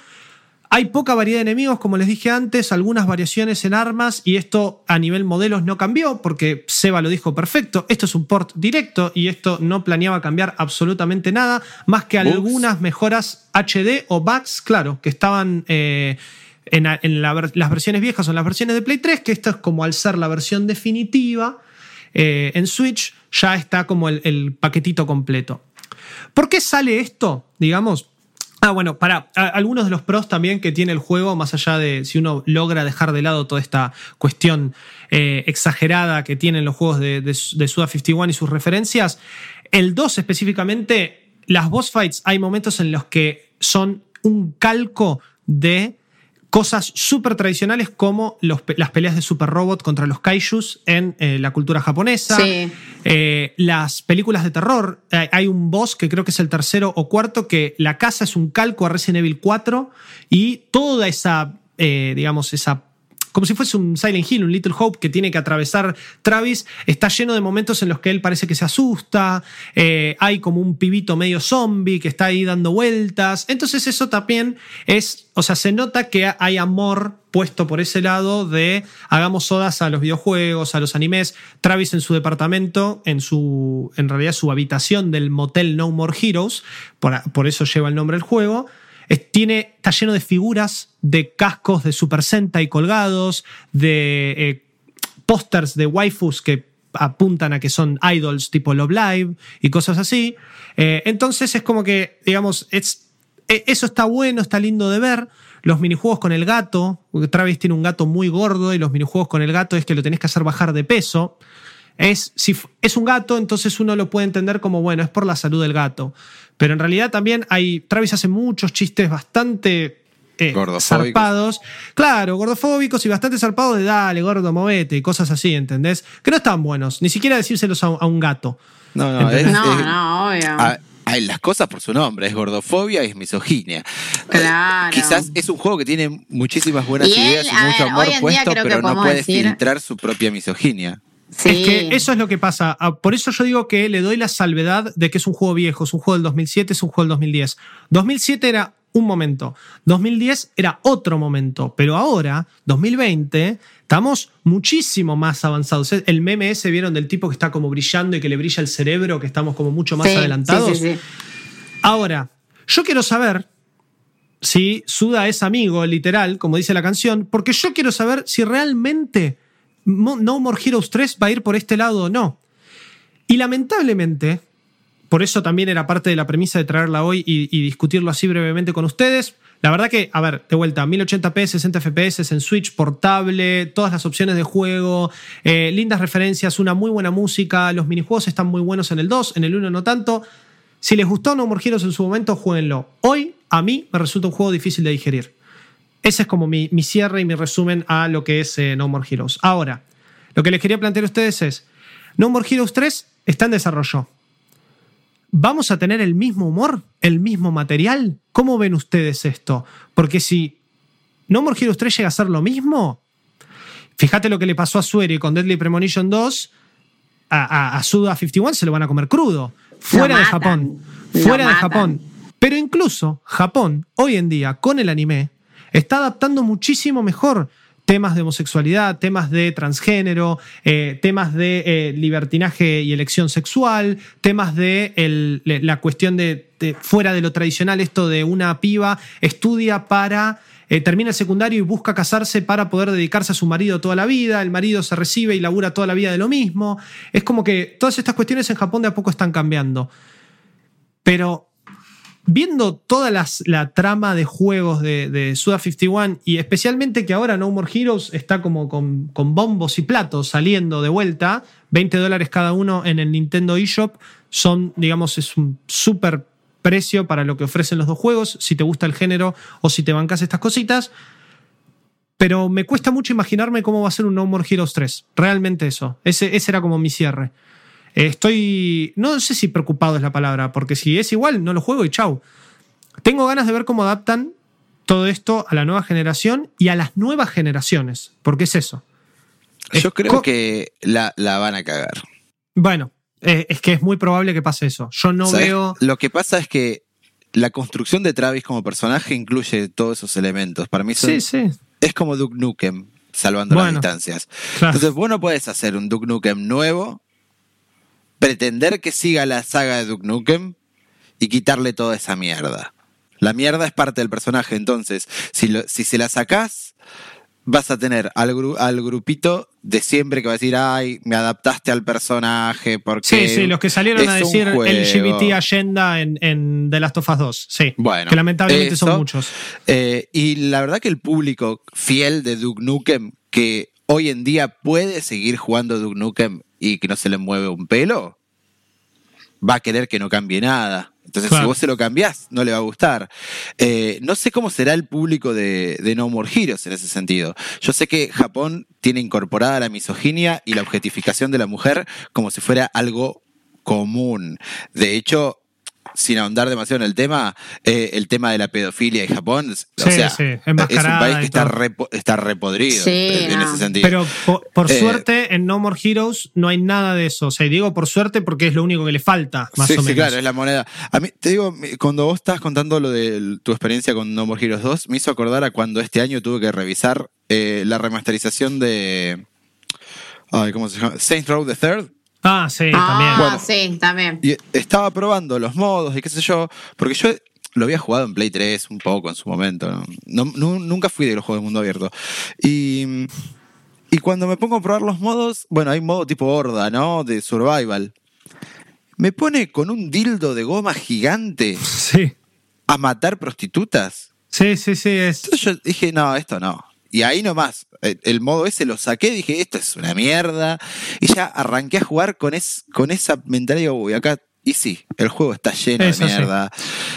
Hay poca variedad de enemigos, como les dije antes, algunas variaciones en armas y esto a nivel modelos no cambió porque Seba lo dijo perfecto. Esto es un port directo y esto no planeaba cambiar absolutamente nada, más que algunas mejoras HD o bugs, claro, que estaban eh, en, las versiones viejas o en las versiones de Play 3, que esto es como al ser la versión definitiva eh, en Switch, ya está como el, paquetito completo. ¿Por qué sale esto? Digamos. Ah, bueno, para algunos de los pros también que tiene el juego, más allá de si uno logra dejar de lado toda esta cuestión eh, exagerada que tienen los juegos de, de, Suda 51 y sus referencias, el 2 específicamente, las boss fights hay momentos en los que son un calco de cosas súper tradicionales como las peleas de Super Robot contra los kaijus en eh, la cultura japonesa. Eh, las películas de terror. hay un boss que creo que es el tercero o cuarto, que la casa es un calco a Resident Evil 4 y toda esa, eh, digamos, esa como si fuese un Silent Hill, un Little Hope que tiene que atravesar Travis, está lleno de momentos en los que él parece que se asusta, eh, hay como un pibito medio zombie que está ahí dando vueltas, entonces eso también es, o sea, se nota que hay amor puesto por ese lado de hagamos sodas a los videojuegos, a los animes. Travis en su departamento, en su, en realidad su habitación del motel No More Heroes, por, por eso lleva el nombre del juego, tiene, está lleno de figuras de cascos de Super Sentai colgados, de eh, pósters de waifus que apuntan a que son idols tipo Love Live y cosas así. Eh, entonces es como que, digamos, e, eso está bueno, está lindo de ver. Los minijuegos con el gato, Travis tiene un gato muy gordo y los minijuegos con el gato es que lo tenés que hacer bajar de peso. Es, si es un gato, entonces uno lo puede entender como, bueno, es por la salud del gato. Pero en realidad también hay. Travis hace muchos chistes bastante. Eh, zarpados. Claro, gordofóbicos y bastante zarpados de dale, gordo, movete y cosas así, ¿entendés? Que no están buenos, ni siquiera decírselos a, un gato. No, no, es, no, no, obvio. hay las cosas por su nombre, es gordofobia y es misoginia. Claro. Quizás es un juego que tiene muchísimas buenas ideas y mucho amor puesto, pero no puede filtrar su propia misoginia. Es que eso es lo que pasa. Ah, por eso yo digo que le doy la salvedad de que es un juego viejo, es un juego del 2007, es un juego del 2010. 2007 era un momento, 2010 era otro momento, pero ahora, 2020, estamos muchísimo más avanzados. El meme ese, ¿vieron? Del tipo que está como brillando y que le brilla el cerebro, que estamos como mucho más adelantados. ahora, yo quiero saber si Suda es amigo, literal, como dice la canción, porque yo quiero saber si realmente no More Heroes 3 va a ir por este lado o no. Y lamentablemente, por eso también era parte de la premisa de traerla hoy y, discutirlo así brevemente con ustedes, La verdad que, a ver, de vuelta, 1080p, 60 FPS en Switch, portable, todas las opciones de juego, eh, lindas referencias, una muy buena música, los minijuegos están muy buenos en el 2, en el 1 no tanto. Si les gustó No More Heroes en su momento, jueguenlo. Hoy, a mí, me resulta un juego difícil de digerir. Ese es como mi, cierre y mi resumen a lo que es eh, No More Heroes. Ahora, lo que les quería plantear a ustedes es, No More Heroes 3 está en desarrollo. ¿Vamos a tener el mismo humor? ¿El mismo material? ¿Cómo ven ustedes esto? Porque si No More Heroes 3 llega a ser lo mismo, fíjate lo que le pasó a Sueri con Deadly Premonition 2, a, a, Suda 51 se lo van a comer crudo, fuera de Japón, fuera de Japón. Pero incluso Japón, hoy en día, con el anime, está adaptando muchísimo mejor temas de homosexualidad, temas de transgénero, eh, temas de eh, libertinaje y elección sexual, temas de la cuestión de, fuera de lo tradicional, esto de una piba estudia para... Eh, termina el secundario y busca casarse para poder dedicarse a su marido toda la vida, el marido se recibe y labura toda la vida de lo mismo. Es como que todas estas cuestiones en Japón de a poco están cambiando. Pero viendo toda la trama de juegos de, Suda 51 y especialmente que ahora No More Heroes está como con, bombos y platos saliendo de vuelta, 20 dólares cada uno en el Nintendo eShop, son, digamos, es un súper precio para lo que ofrecen los dos juegos, si te gusta el género o si te bancas estas cositas. Pero me cuesta mucho imaginarme cómo va a ser un No More Heroes 3. Realmente eso. Ese, ese era como mi cierre. Estoy, no sé si preocupado es la palabra, porque si es igual, no lo juego y chau. Tengo ganas de ver cómo adaptan todo esto a la nueva generación y a las nuevas generaciones, porque es eso. Yo creo que la, van a cagar. Bueno, eh, es que es muy probable que pase eso. Yo no veo. Lo que pasa es que la construcción de Travis como personaje incluye todos esos elementos. Para mí sí, sí. es como Duke Nukem, salvando las distancias. Entonces, vos no puedes hacer un Duke Nukem nuevo pretender que siga la saga de Duke Nukem y quitarle toda esa mierda. La mierda es parte del personaje, entonces, si, si se la sacás, vas a tener al, al, grupito de siempre que va a decir, ay, me adaptaste al personaje, porque... Sí, sí, los que salieron a decir LGBT agenda en, The Last of Us 2, sí. Bueno, que lamentablemente son muchos. Eh, y la verdad que el público fiel de Duke Nukem, que hoy en día puede seguir jugando Duke Nukem y que no se le mueve un pelo, va a querer que no cambie nada. Entonces, si vos se lo cambiás, no le va a gustar. Eh, no sé cómo será el público de, de, No More Heroes en ese sentido. Yo sé que Japón tiene incorporada la misoginia y la objetificación de la mujer como si fuera algo común. De hecho, sin ahondar demasiado en el tema, eh, el tema de la pedofilia en Japón, o sea, es un país que está, está repodrido en, ese sentido. Pero por, eh, suerte en No More Heroes no hay nada de eso. O sea, digo por suerte porque es lo único que le falta, más o menos. Sí, claro, es la moneda. A mí, te digo, cuando vos estás contando lo de tu experiencia con No More Heroes 2, me hizo acordar a cuando este año tuve que revisar eh, la remasterización de... Ay, ¿cómo se llama? Saints Row the Third. Ah, sí, ah, también. sí, también. Y estaba probando los modos y qué sé yo, porque yo lo había jugado en Play 3 un poco en su momento. nunca fui de los juegos de mundo abierto. Y, y cuando me pongo a probar los modos, bueno, hay modo tipo horda, ¿no? De survival. Me pone con un dildo de goma gigante sí. a matar prostitutas. Sí, sí, sí. Es... Entonces yo dije, no, esto no. Y ahí nomás, eh, el modo ese lo saqué, dije, esto es una mierda. Y ya arranqué a jugar con, es, con esa mentalidad, uy, acá y sí, el juego está lleno de mierda.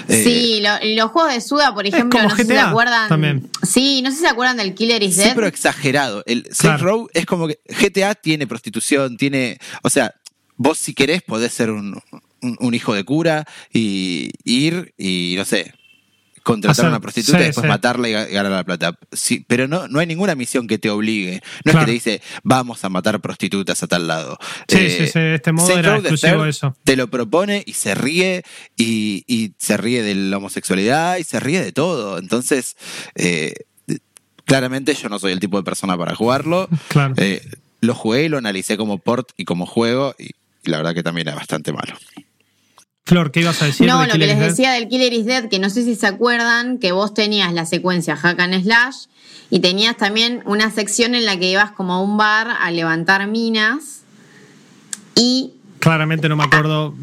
Sí, eh, los juegos de Suda, por ejemplo, no sé si se acuerdan. También. Sí, no sé si se acuerdan del Killer is Dead. Sí, pero exagerado. El Saints Row es como que GTA tiene prostitución, tiene. O sea, vos si querés podés ser un, un hijo de cura y ir y no sé, contratar a una prostituta y después matarla y ganar la plata. Sí, pero no, no hay ninguna misión que te obligue. No es que te dice, vamos a matar prostitutas a tal lado. Sí, sí, sí, este modo era exclusivo eso. Te lo propone y se ríe y, se ríe de la homosexualidad y se ríe de todo. Entonces, eh, claramente yo no soy el tipo de persona para jugarlo. Claro. Eh, lo jugué y lo analicé como port y como juego y la verdad que también era bastante malo. Flor, ¿qué ibas a decir? No, lo que les decía del Killer is Dead, que no sé si se acuerdan, que vos tenías la secuencia Hack and Slash y tenías también una sección en la que ibas como a un bar a levantar minas y claramente no me acuerdo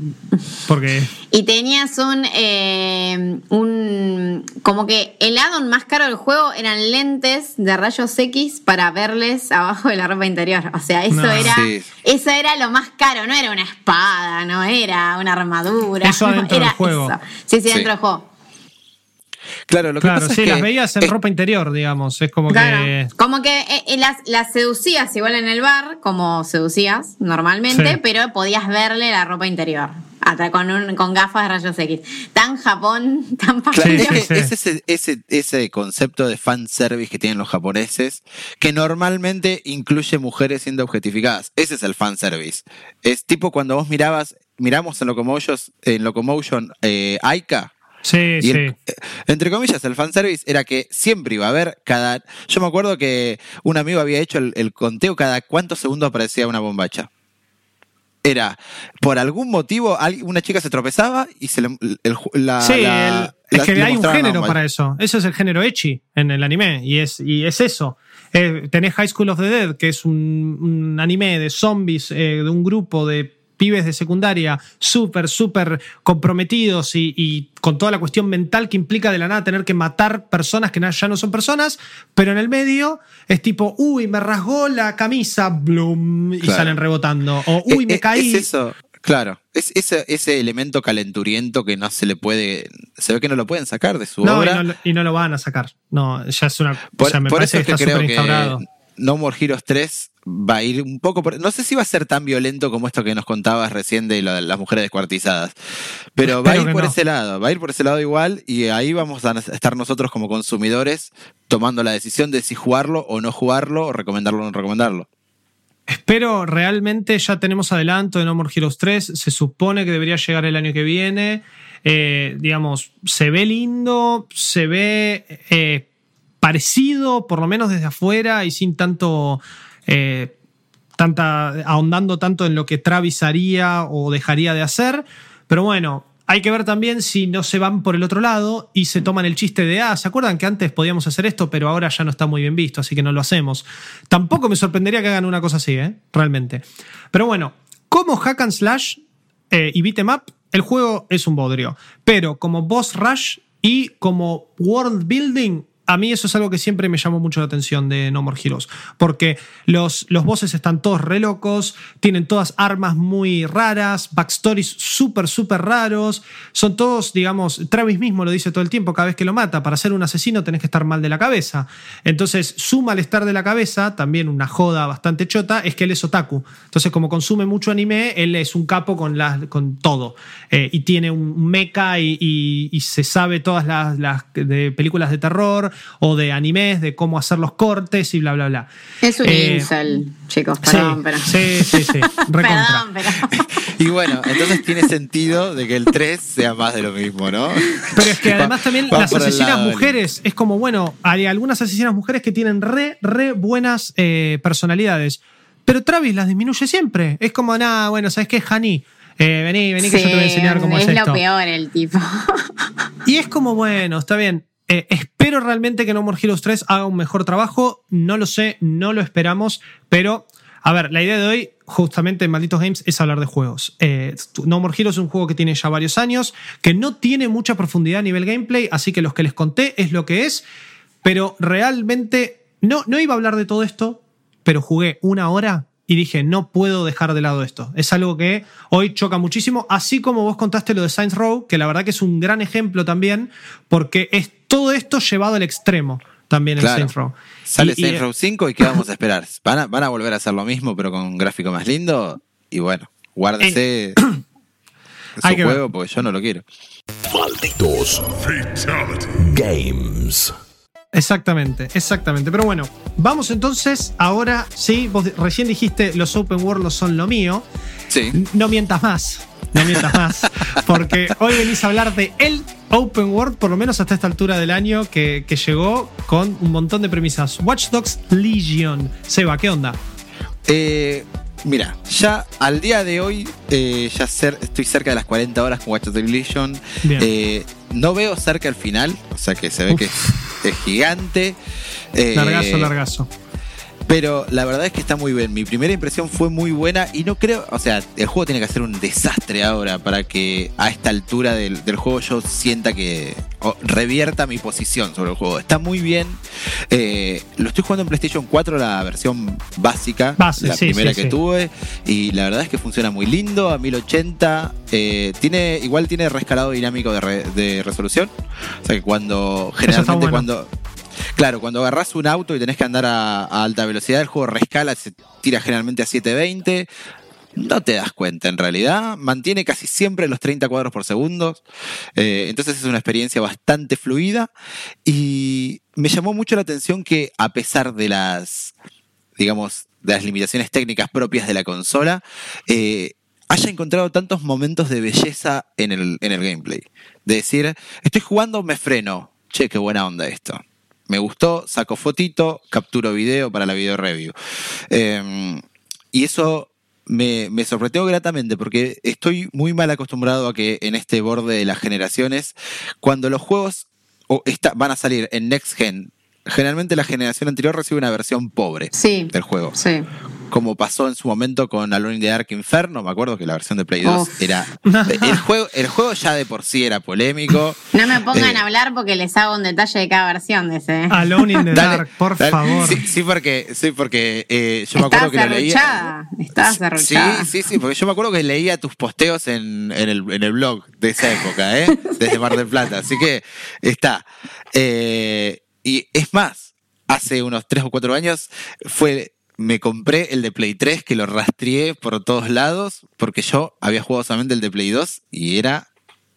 porque... Y tenías un, eh, un... Como que el addon más caro del juego eran lentes de rayos X para verles abajo de la ropa interior. O sea, eso No. era... Sí. Eso era lo más caro, no era una espada, no era una armadura. Eso adentro era del juego. eso. Sí, sí, Sí. dentro del juego. Claro, lo que Claro, pasa sí, es que las veías en es- ropa interior, digamos. Es como Claro. que... Como que eh, eh, las, las seducías igual en el bar, como seducías normalmente, Sí. pero podías verle la ropa interior. Hasta con, un, con gafas de rayos X. Tan Japón, tan Claro, Sí, es que es ese, ese, ese concepto de fanservice que tienen los japoneses, que normalmente incluye mujeres siendo objetificadas. Ese es el fanservice. Es tipo cuando vos mirabas, miramos en Locomotion, en Locomotion eh, Aika. Sí, Y sí. el- entre comillas, el fanservice era que siempre iba a haber cada. Yo me acuerdo que un amigo había hecho el, el conteo cada cuántos segundos aparecía una bombacha. Era, por algún motivo, una chica se tropezaba y se le, el- la, Sí, la- es la- que hay un género para eso. Eso es el género Echi en el anime. Y es, y es eso. Eh, tenés High School of the Dead, que es un, un anime de zombies, eh, de un grupo de pibes de secundaria súper, súper comprometidos y, y con toda la cuestión mental que implica de la nada tener que matar personas que ya no son personas, pero en el medio es tipo, uy, me rasgó la camisa, bloom, y Claro. salen rebotando. O, uy, Eh, me eh, caí. Es eso, claro. Es ese, ese elemento calenturiento que no se le puede. Se ve que no lo pueden sacar de su No, y obra. no, lo- y no lo van a sacar. No, ya es una. Por, ya me por parece eso es que está creo que instaurado. No More Heroes 3 va a ir un poco por... No sé si va a ser tan violento como esto que nos contabas recién de las mujeres descuartizadas, pero va a ir por no. ese lado, va a ir por ese lado igual y ahí vamos a estar nosotros como consumidores tomando la decisión de si jugarlo o no jugarlo, o recomendarlo o no recomendarlo. Espero realmente, ya tenemos adelanto de No More Heroes 3. Se supone que debería llegar el año que viene. Eh, digamos, se ve lindo, se ve eh, parecido, por lo menos desde afuera y sin tanto. Eh, tanta, ahondando tanto en lo que Travis haría o dejaría de hacer. Pero bueno, hay que ver también si no se van por el otro lado y se toman el chiste de, ah, ¿se acuerdan que antes podíamos hacer esto, pero ahora ya no está muy bien visto, así que no lo hacemos? Tampoco me sorprendería que hagan una cosa así, ¿eh? Realmente. Pero bueno, como hack and slash eh, y beat 'em up, el juego es un bodrio. Pero como boss rush y como world building, a mí eso es algo que siempre me llamó mucho la atención de No More Heroes. Porque los, los bosses están todos re locos, tienen todas armas muy raras, backstories súper, súper raros. Son todos, digamos, Travis mismo lo dice todo el tiempo cada vez que lo mata. Para ser un asesino tenés que estar mal de la cabeza. Entonces, su malestar de la cabeza, también una joda bastante chota, es que él es otaku. Entonces, como consume mucho anime, él es un capo con, las- con todo. Eh, y tiene un mecha y, y- y se sabe todas las, las de películas de terror o de animes, de cómo hacer los cortes y bla, bla, bla. Es un Eh, incel, chicos, Sí, perdón, pero. sí, sí, sí, recontra. Perdón, pero. Y bueno, entonces tiene sentido de que el 3 sea más de lo mismo, ¿no? Pero es que además también va las asesinas lado mujeres es como, bueno, hay algunas asesinas mujeres que tienen re, re buenas eh, personalidades. Pero Travis las disminuye siempre. Es como, nada, bueno, ¿sabes qué, Hani? Eh, vení, vení que yo te voy a enseñar cómo es, es esto. lo peor el tipo. Y es como, bueno, está bien. Eh, espero realmente que No More Heroes 3 haga un mejor trabajo. No lo sé, no lo esperamos. Pero, a ver, la idea de hoy, justamente en Malditos Games, es hablar de juegos. Eh, no More Heroes es un juego que tiene ya varios años, que no tiene mucha profundidad a nivel gameplay, así que los que les conté es lo que es. Pero realmente, no, no iba a hablar de todo esto, pero jugué una hora y dije, no puedo dejar de lado esto. Es algo que hoy choca muchísimo, así como vos contaste lo de Saints Row, que la verdad que es un gran ejemplo también, porque es todo esto llevado al extremo también en Claro. Saints Row. Sale Y- Saints Row 5 y ¿qué vamos a esperar? ¿Van a, van a volver a hacer lo mismo pero con un gráfico más lindo? Y bueno, guárdese Hay su ver. juego porque yo no lo quiero. Malditos Games. Exactamente, exactamente. Pero bueno, vamos entonces, ahora sí, vos recién dijiste los open world son lo mío. Sí. No mientas más, no mientas más, porque hoy venís a hablar de el Open World, por lo menos hasta esta altura del año, que, que llegó con un montón de premisas. Watch Dogs Legion. Seba, ¿qué onda? Eh, mira, ya al día de hoy, eh, ya cer- estoy cerca de las 40 horas con Watch. Bien. Eh, no veo cerca el final, o sea que se ve Uf. que es, es gigante. Eh, Largazo, largazo. Pero la verdad es que está muy bien. Mi primera impresión fue muy buena y no creo, o sea, el juego tiene que ser un desastre ahora para que a esta altura del, juego yo sienta que revierta mi posición sobre el juego. Está muy bien. Eh, lo estoy jugando en PlayStation 4, la versión básica, la primera que tuve, y la verdad es que funciona muy lindo a 1080. Eh, tiene, igual tiene rescalado dinámico de, resolución. O sea que cuando, generalmente cuando Claro, cuando agarras un auto y tenés que andar a, alta velocidad, el juego rescala, se tira generalmente a 720. No te das cuenta en realidad, mantiene casi siempre los 30 cuadros por segundo, eh, entonces es una experiencia bastante fluida. Y me llamó mucho la atención que a pesar de las, digamos, de las limitaciones técnicas propias de la consola, eh, haya encontrado tantos momentos de belleza en el, en el gameplay. De decir, estoy jugando, me freno, che, qué buena onda esto me gustó, saco fotito, capturo video para la video review. Em, y eso me, sorprendió gratamente porque estoy muy mal acostumbrado a que en este borde de las generaciones, cuando los juegos van a salir en Next Gen, generalmente la generación anterior recibe una versión pobre del juego. Sí como pasó en su momento con Alone in the Dark Inferno. Me acuerdo que la versión de Play 2 era. El juego, el juego ya de por sí era polémico. No me pongan eh, a hablar porque les hago un detalle de cada versión de ese. Alone in the Dark, por favor. Sí, porque, sí, porque eh, yo me acuerdo que lo leía. Estabas Sí, sí, sí, porque yo me acuerdo que leía tus posteos en, el, en el blog de esa época, ¿eh? Desde Mar del Plata. Así que está. Eh, y es más, hace unos tres o cuatro años fue me compré el de Play 3 que lo rastreé por todos lados porque yo había jugado solamente el de Play 2 y era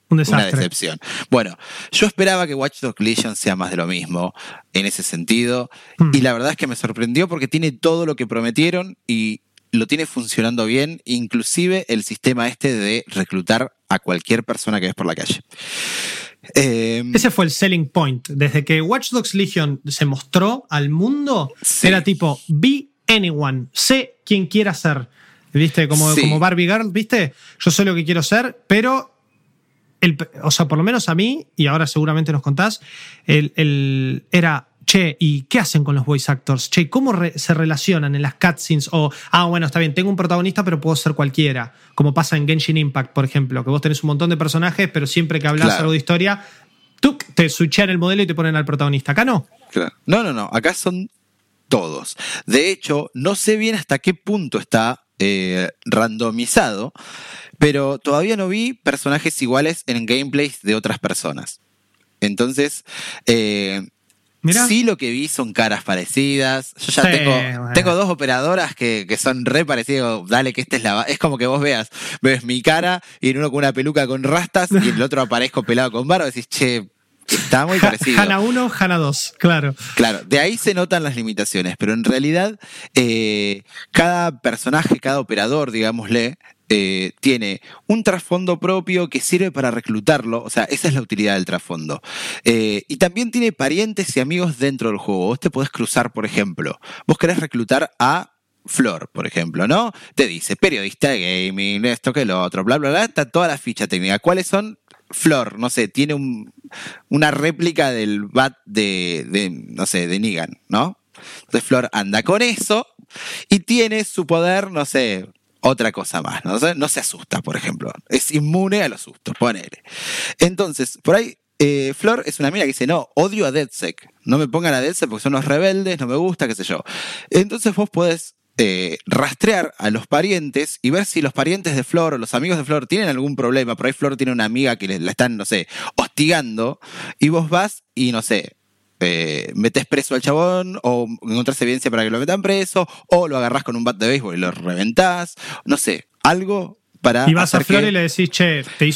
una decepción. Bueno, yo esperaba que Watch Dogs Legion sea más de lo mismo en ese sentido hmm. y la verdad es que me sorprendió porque tiene todo lo que prometieron y lo tiene funcionando bien, inclusive el sistema este de reclutar a cualquier persona que ves por la calle. Em, ese fue el selling point. Desde que Watch Dogs Legion se mostró al mundo, era tipo, vi anyone. Sé quién quiera ser. ¿Viste? Como, como Barbie Girl, ¿viste? Yo sé lo que quiero ser, pero. El, o sea, por lo menos a mí, y ahora seguramente nos contás, el, era. Che, ¿y qué hacen con los voice actors? Che, ¿cómo se relacionan en las cutscenes? O, ah, bueno, está bien, tengo un protagonista, pero puedo ser cualquiera. Como pasa en Genshin Impact, por ejemplo, que vos tenés un montón de personajes, pero siempre que hablas algo de historia, ¡tuc! te switchean el modelo y te ponen al protagonista. Acá no. No, no, no. Acá son todos. De hecho, no sé bien hasta qué punto está eh, randomizado, pero todavía no vi personajes iguales en gameplays de otras personas. Entonces, eh, sí lo que vi son caras parecidas. Yo ya tengo, tengo dos operadoras que, son re parecidas. Dale, que esta es la... Es como que vos veas, ves mi cara y en uno con una peluca con rastas y en el otro aparezco pelado con barba. Decís, che, Está muy parecido. Hana 1, Hana 2, claro. Claro, de ahí se notan las limitaciones, pero en realidad eh, cada personaje, cada operador, digámosle, eh, tiene un trasfondo propio que sirve para reclutarlo, o sea, esa es la utilidad del trasfondo. Eh, y también tiene parientes y amigos dentro del juego. Vos te podés cruzar, por ejemplo, vos querés reclutar a Flor, por ejemplo, ¿no? Te dice periodista de gaming, esto que lo otro, bla, bla, bla, está toda la ficha técnica. ¿Cuáles son? Flor, no sé, tiene un, una réplica del bat de, no sé, de Negan, ¿no? Entonces Flor anda con eso y tiene su poder, no sé, otra cosa más, ¿no? no se asusta, por ejemplo. Es inmune a los sustos, ponele. Entonces, por ahí, eh, Flor es una mina que dice, no, odio a DeadSec. No me pongan a DeadSec porque son unos rebeldes, no me gusta, qué sé yo. Entonces vos podés eh, rastrear a los parientes y ver si los parientes de Flor o los amigos de Flor tienen algún problema. Por ahí Flor tiene una amiga que la están, no sé, hostigando y vos vas y, no sé, eh, metes preso al chabón o encontrás evidencia para que lo metan preso o lo agarrás con un bat de béisbol y lo reventás. No sé, algo y vas a Flor y le decís, che, te,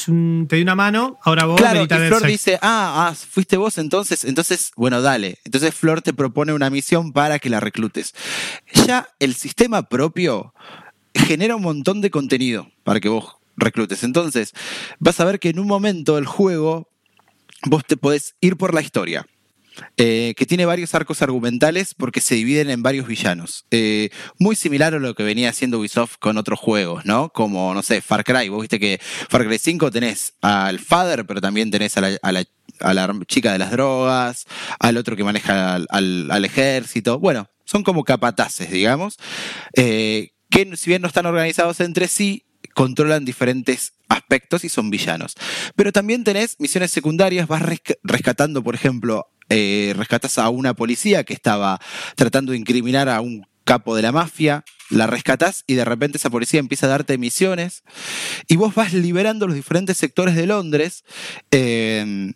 te di una mano, ahora vos Claro, y Flor dice, ah, ah, fuiste vos entonces, entonces, bueno, dale. Entonces Flor te propone una misión para que la reclutes. Ya el sistema propio genera un montón de contenido para que vos reclutes. Entonces, vas a ver que en un momento el juego vos te podés ir por la historia. Eh, que tiene varios arcos argumentales porque se dividen en varios villanos. Eh, muy similar a lo que venía haciendo Ubisoft con otros juegos, ¿no? Como, no sé, Far Cry. Vos viste que Far Cry 5 tenés al Father, pero también tenés a la, chica de las drogas, al otro que maneja al, ejército. Bueno, son como capataces, digamos, eh, que si bien no están organizados entre sí, controlan diferentes aspectos y son villanos. Pero también tenés misiones secundarias, vas rescatando, por ejemplo, eh, rescatas a una policía que estaba tratando de incriminar a un capo de la mafia, la rescatás y de repente esa policía empieza a darte misiones y vos vas liberando los diferentes sectores de Londres. Eh,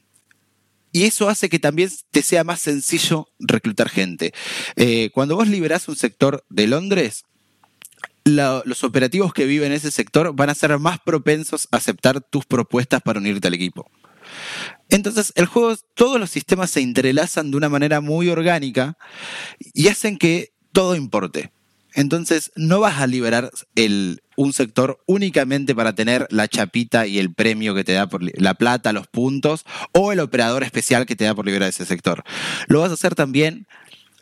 y eso hace que también te sea más sencillo reclutar gente. Eh, cuando vos liberás un sector de Londres, los operativos que viven en ese sector van a ser más propensos a aceptar tus propuestas para unirte al equipo. Entonces, el juego, todos los sistemas se entrelazan de una manera muy orgánica y hacen que todo importe. Entonces, no vas a liberar un sector únicamente para tener la chapita y el premio que te da por la plata, los puntos, o el operador especial que te da por liberar ese sector. Lo vas a hacer también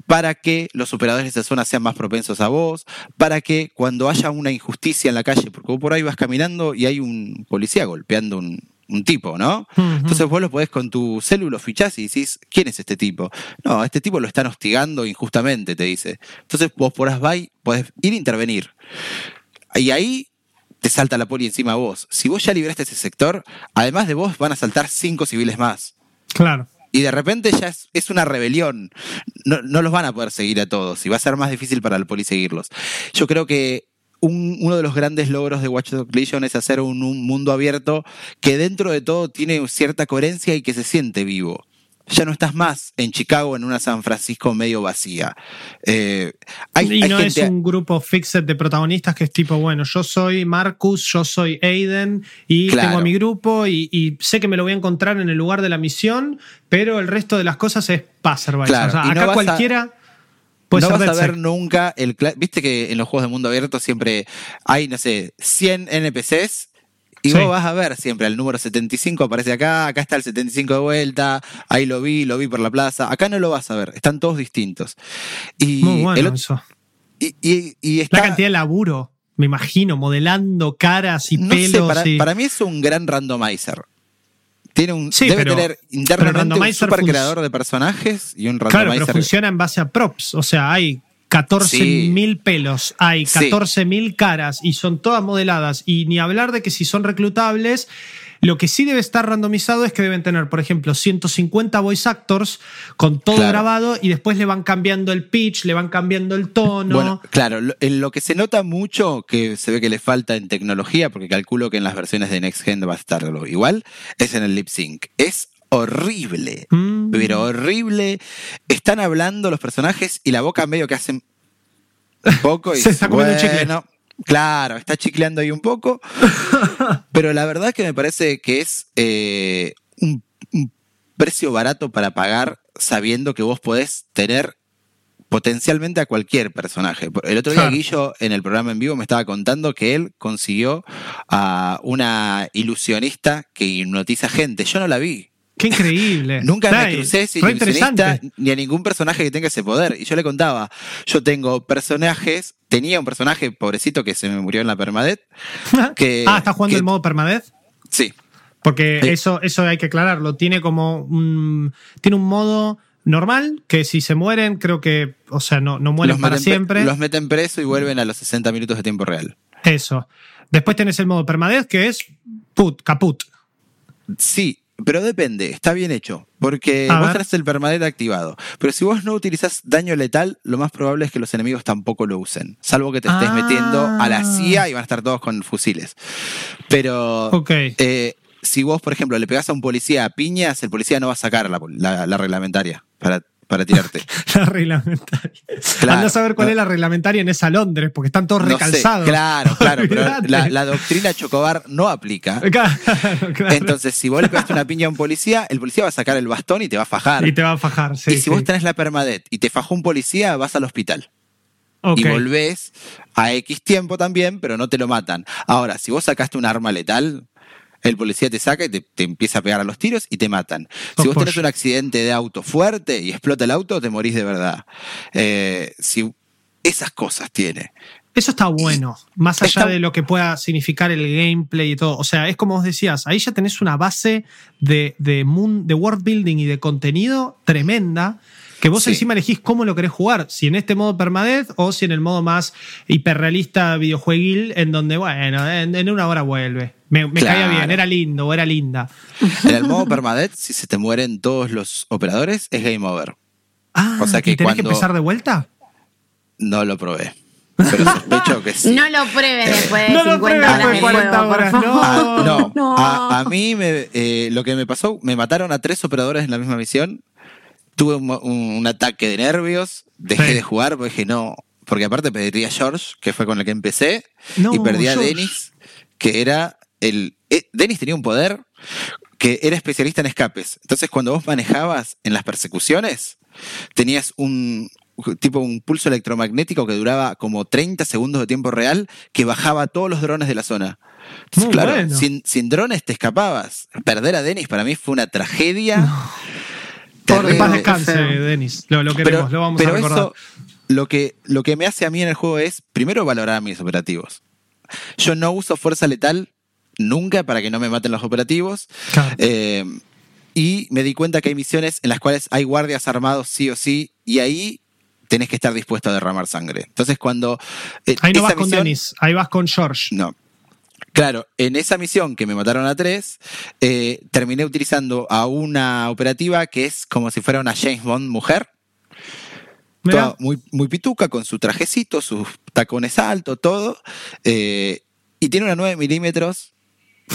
para que los operadores de esa zona sean más propensos a vos, para que cuando haya una injusticia en la calle, porque vos por ahí vas caminando y hay un policía golpeando un, un tipo, ¿no? Entonces vos lo podés con tu célulo fichás y decís, ¿quién es este tipo? No, este tipo lo están hostigando injustamente, te dice. Entonces vos por ahí podés ir a intervenir. Y ahí te salta la poli encima a vos. Si vos ya libraste ese sector, además de vos van a saltar cinco civiles más. Claro. Y de repente ya es, una rebelión. No, no, los van a poder seguir a todos y va a ser más difícil para el poli seguirlos. Yo creo que uno de los grandes logros de Watch Dogs Legion es hacer un, mundo abierto que dentro de todo tiene cierta coherencia y que se siente vivo ya no estás más en Chicago en una San Francisco medio vacía. Eh, y no es un grupo fixed de protagonistas que es tipo, bueno, yo soy Marcus, yo soy Aiden y tengo mi grupo y, sé que me lo voy a encontrar en el lugar de la misión, pero el resto de las cosas es passerby. Claro, acá cualquiera no vas a ver nunca el. Viste que en los juegos de mundo abierto siempre hay, no sé, 100 NPCs y vos vas a ver siempre el número 75 aparece acá, acá está el 75 de vuelta, ahí lo vi, lo vi por la plaza. Acá no lo vas a ver, están todos distintos. Y Muy bueno eso. Y, y, está, La cantidad de laburo, me imagino, modelando caras y pelos. para, para, mí es un gran randomizer. Tiene un, debe tener internamente un super creador de personajes y un randomizer. Claro, pero funciona en base a props. O sea, hay 14.000 pelos, hay 14.000 caras y son todas modeladas. Y ni hablar de que si son reclutables, lo que sí debe estar randomizado es que deben tener, por ejemplo, 150 voice actors con todo grabado y después le van cambiando el pitch, le van cambiando el tono. Bueno, claro, en lo que se nota mucho, que se ve que le falta en tecnología, porque calculo que en las versiones de Next Gen va a estar igual, es en el lip sync. Es horrible, mm. pero horrible. Están hablando los personajes y la boca medio que hacen un poco y se está comiendo chicle. Claro, está chicleando ahí un poco. pero la verdad es que me parece que es eh, un, precio barato para pagar sabiendo que vos podés tener potencialmente a cualquier personaje. El otro día Guillo en el programa en vivo me estaba contando que él consiguió a una ilusionista que hipnotiza gente. Yo no la vi. Qué increíble. Nunca me crucé sin ilusionista ni a ningún personaje que tenga ese poder. Y yo le contaba, yo tengo personajes, tenía un personaje pobrecito que se me murió en la permadet. Que, ah, ¿está jugando el modo permadet? Sí. Porque eso, eso hay que aclararlo. Tiene como un, tiene un modo normal que si se mueren, creo que, o sea, no, no mueren para siempre. Los meten preso y vuelven a los 60 minutos de tiempo real. Eso. Después tenés el modo permadeath que es put, caput. Sí, pero depende, está bien hecho. Porque vos tenés el permanente activado. Pero si vos no utilizás daño letal, lo más probable es que los enemigos tampoco lo usen. Salvo que te estés ah. metiendo a la CIA y van a estar todos con fusiles. Pero eh, si vos, por ejemplo, le pegás a un policía a piñas, el policía no va a sacar la, la reglamentaria para para tirarte. la reglamentaria. Claro, a saber cuál es la reglamentaria en esa Londres, porque están todos recalzados. Claro, claro, pero la, doctrina Chocobar no aplica. Claro, Entonces, si vos le pegaste una piña a un policía, el policía va a sacar el bastón y te va a fajar. Y te va a fajar, sí. Y si vos tenés la permadet y te fajó un policía, vas al hospital. Y volvés a X tiempo también, pero no te lo matan. Ahora, si vos sacaste un arma letal, el policía te saca y te, empieza a pegar a los tiros y te matan. Si vos tenés un accidente de auto fuerte y explota el auto, te morís de verdad. Eh, si esas cosas tiene. Eso está bueno, más allá de lo que pueda significar el gameplay y todo. O sea, es como vos decías, ahí ya tenés una base de, de, de world building y de contenido tremenda que vos Sí. encima elegís cómo lo querés jugar, si en este modo permadeath o si en el modo más hiperrealista videojueguil, en donde, bueno, en, en una hora vuelve. Me, me Claro. caía bien, era lindo o era linda. En el modo permadeath, si se te mueren todos los operadores, es game over. Ah, O sea que ¿y tenés que cuando- empezar de vuelta? No lo probé. Pero sospecho que sí. No lo pruebes después de No lo 50 pruebes horas después de de 40 juego, por horas, favor. no. Ah, no, No. A, a mí me, eh, lo que me pasó, me mataron a tres operadores en la misma misión. Tuve un, un- un ataque de nervios, dejé Sí. de jugar porque dije no, porque aparte perdí a George, que fue con el que empecé, No, y perdí a George. Dennis, que era el... eh, Dennis tenía un poder que era especialista en escapes. Entonces cuando vos manejabas en las persecuciones, tenías un tipo un pulso electromagnético que duraba como 30 segundos de tiempo real que bajaba a todos los drones de la zona. Entonces, Muy claro, bueno. sin, sin drones te escapabas. Perder a Dennis para mí fue una tragedia. Por paz descanse. Denis. Lo, lo queremos, lo vamos a pero recordar. eso, lo que, lo que me hace a mí en el juego es, primero, valorar mis operativos. Yo no uso fuerza letal nunca para que no me maten los operativos. Claro. Eh, y me di cuenta que hay misiones en las cuales hay guardias armados sí o sí, y ahí tenés que estar dispuesto a derramar sangre. Entonces, cuando. eh, ahí no vas con Denis, ahí vas con George. No. Claro, en esa misión que me mataron a tres, eh, terminé utilizando a una operativa que es como si fuera una James Bond mujer. Toda muy, muy pituca, con su trajecito, sus tacones altos, todo. eh, y tiene una 9 milímetros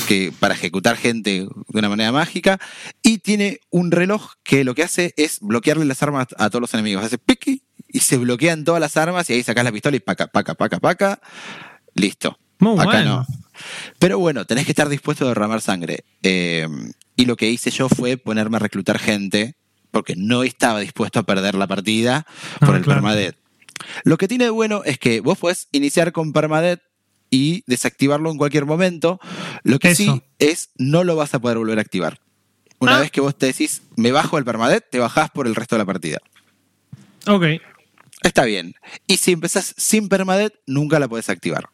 que, para ejecutar gente de una manera mágica. Y tiene un reloj que lo que hace es bloquearle las armas a todos los enemigos. Hace piqui y se bloquean todas las armas y ahí sacas la pistola y paca, paca, paca, paca. Listo. Muy Acá bueno. no. Pero bueno, tenés que estar dispuesto a derramar sangre. Eh, y lo que hice yo fue ponerme a reclutar gente, porque no estaba dispuesto a perder la partida por Ah, el claro. permadeath. Lo que tiene de bueno es que vos podés iniciar con permadeath y desactivarlo en cualquier momento. Lo que Eso. sí es, no lo vas a poder volver a activar. Una Ah. vez que vos te decís, me bajo el permadeath, te bajás por el resto de la partida. Ok. Está bien. Y si empezás sin permadeath, nunca la podés activar.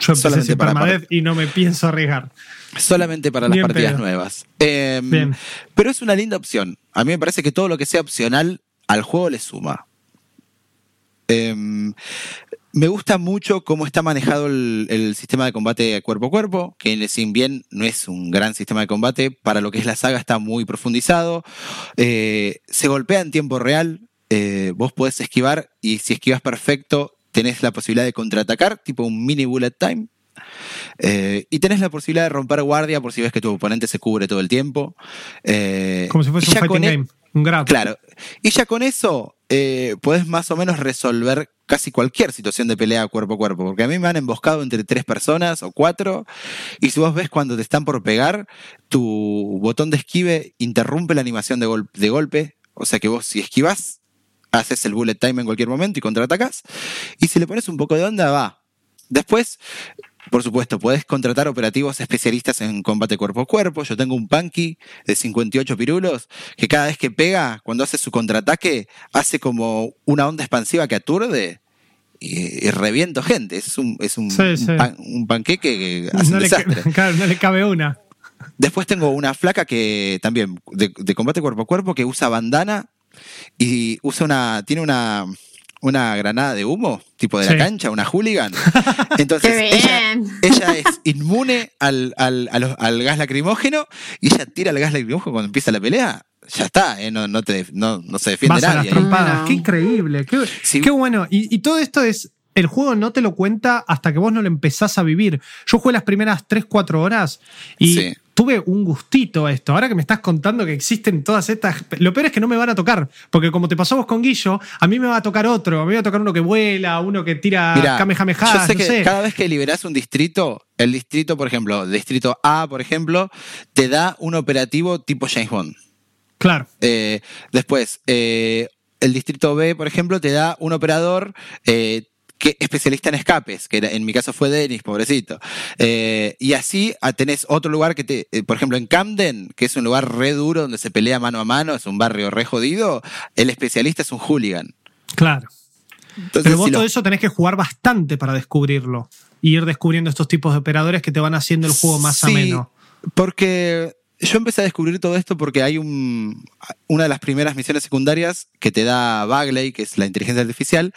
Yo empecé Solamente sin para- permadeath y no me pienso arriesgar. Solamente para las partidas pedo. nuevas. Eh, Bien. Pero es una linda opción. A mí me parece que todo lo que sea opcional al juego le suma. Eh, me gusta mucho cómo está manejado el, el sistema de combate cuerpo a cuerpo, que si bien no es un gran sistema de combate, para lo que es la saga está muy profundizado. Eh, se golpea en tiempo real, eh, vos podés esquivar y si esquivas perfecto tenés la posibilidad de contraatacar, tipo un mini bullet time. Eh, y tenés la posibilidad de romper guardia por si ves que tu oponente se cubre todo el tiempo. Eh, Como si fuese un fighting e- game. Un grab. Claro. Y ya con eso eh, podés más o menos resolver casi cualquier situación de pelea cuerpo a cuerpo. Porque a mí me han emboscado entre tres personas o cuatro. Y si vos ves cuando te están por pegar, tu botón de esquive interrumpe la animación de, gol- de golpe. O sea que vos si esquivas, haces el bullet time en cualquier momento y contraatacás. Y si le pones un poco de onda, va. Después, por supuesto, podés contratar operativos especialistas en combate cuerpo a cuerpo. Yo tengo un punky de 58 pirulos que cada vez que pega, cuando hace su contraataque, hace como una onda expansiva que aturde y, y reviento gente. Es un, es un, Sí, sí. un pan- un panqueque que hace No un le, desastre. claro, no le cabe una. Después tengo una flaca que también, de, de combate cuerpo a cuerpo, que usa bandana y usa una. tiene una. una granada de humo, tipo de Sí. la cancha, una hooligan. Entonces, ¡Qué ella, bien! ella es inmune al, al, a los- al gas lacrimógeno y ella tira el gas lacrimógeno cuando empieza la pelea. Ya está, ¿eh? no, no, te, no, no se defiende Vas a las nadie. trompadas. No. Qué increíble. Qué, Sí. qué bueno. Y, y todo esto es. El juego no te lo cuenta hasta que vos no lo empezás a vivir. Yo jugué las primeras 3, 4 horas y Sí. Tuve un gustito a esto. Ahora que me estás contando que existen todas estas. Lo peor es que no me van a tocar. Porque como te pasó vos con Guillo, a mí me va a tocar otro. A mí me va a tocar uno que vuela, uno que tira Mirá, Kamehameha. yo sé no que sé. cada vez que liberás un distrito, el distrito, por ejemplo, distrito A, por ejemplo, te da un operativo tipo James Bond. Claro. Eh, después, eh, el distrito B, por ejemplo, te da un operador eh, que especialista en escapes, que era- en mi caso fue Denis, pobrecito. Eh, y así ah, tenés otro lugar que te, eh, por ejemplo, en Camden, que es un lugar re duro donde se pelea mano a mano, es un barrio re jodido, el especialista es un hooligan. Claro. Entonces, Pero vos si lo- todo eso tenés que jugar bastante para descubrirlo. Y ir descubriendo estos tipos de operadores que te van haciendo el juego más Sí, ameno. Porque yo empecé a descubrir todo esto porque hay un, una de las primeras misiones secundarias que te da Bagley, que es la inteligencia artificial,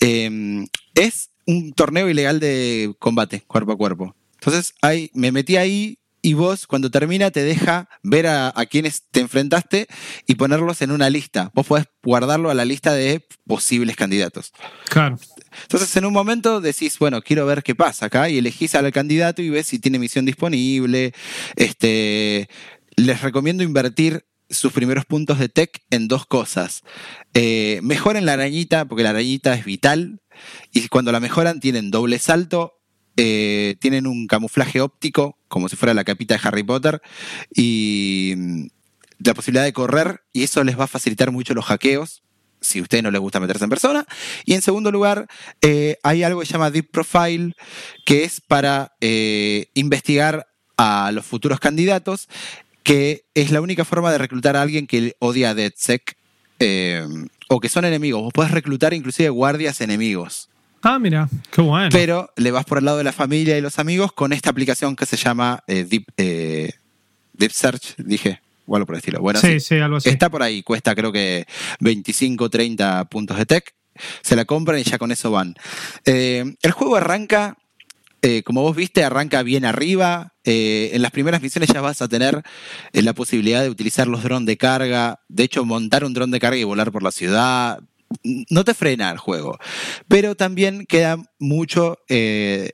eh, es un torneo ilegal de combate, cuerpo a cuerpo. Entonces me metí ahí y vos cuando termina te deja ver a, a, quienes te enfrentaste y ponerlos en una lista. Vos podés guardarlo a la lista de posibles candidatos. Claro. Entonces en un momento decís, bueno, quiero ver qué pasa acá y elegís al candidato y ves si tiene misión disponible. Este, les recomiendo invertir sus primeros puntos de tech en dos cosas. Eh, mejoren la arañita, porque la arañita es vital. Y cuando la mejoran tienen doble salto, eh, tienen un camuflaje óptico, como si fuera la capita de Harry Potter, y mm, la posibilidad de correr, y eso les va a facilitar mucho los hackeos, si a ustedes no les gusta meterse en persona. Y en segundo lugar, eh, hay algo que se llama Deep Profile, que es para eh, investigar a los futuros candidatos, que es la única forma de reclutar a alguien que odia a DeadSec eh, o que son enemigos. Vos podés reclutar inclusive guardias enemigos. Ah, mira, qué bueno. Pero le vas por el lado de la familia y los amigos con esta aplicación que se llama eh, Deep, eh, Deep Search, dije, o algo por el estilo. Bueno, sí, sí, algo así. Está por ahí, cuesta creo que 25, 30 puntos de tech. Se la compran y ya con eso van. Eh, el juego arranca, como vos viste, arranca bien arriba. En las primeras misiones ya vas a tener la posibilidad de utilizar los drones de carga. De hecho, montar un dron de carga y volar por la ciudad. No te frena el juego. Pero también queda mucho eh,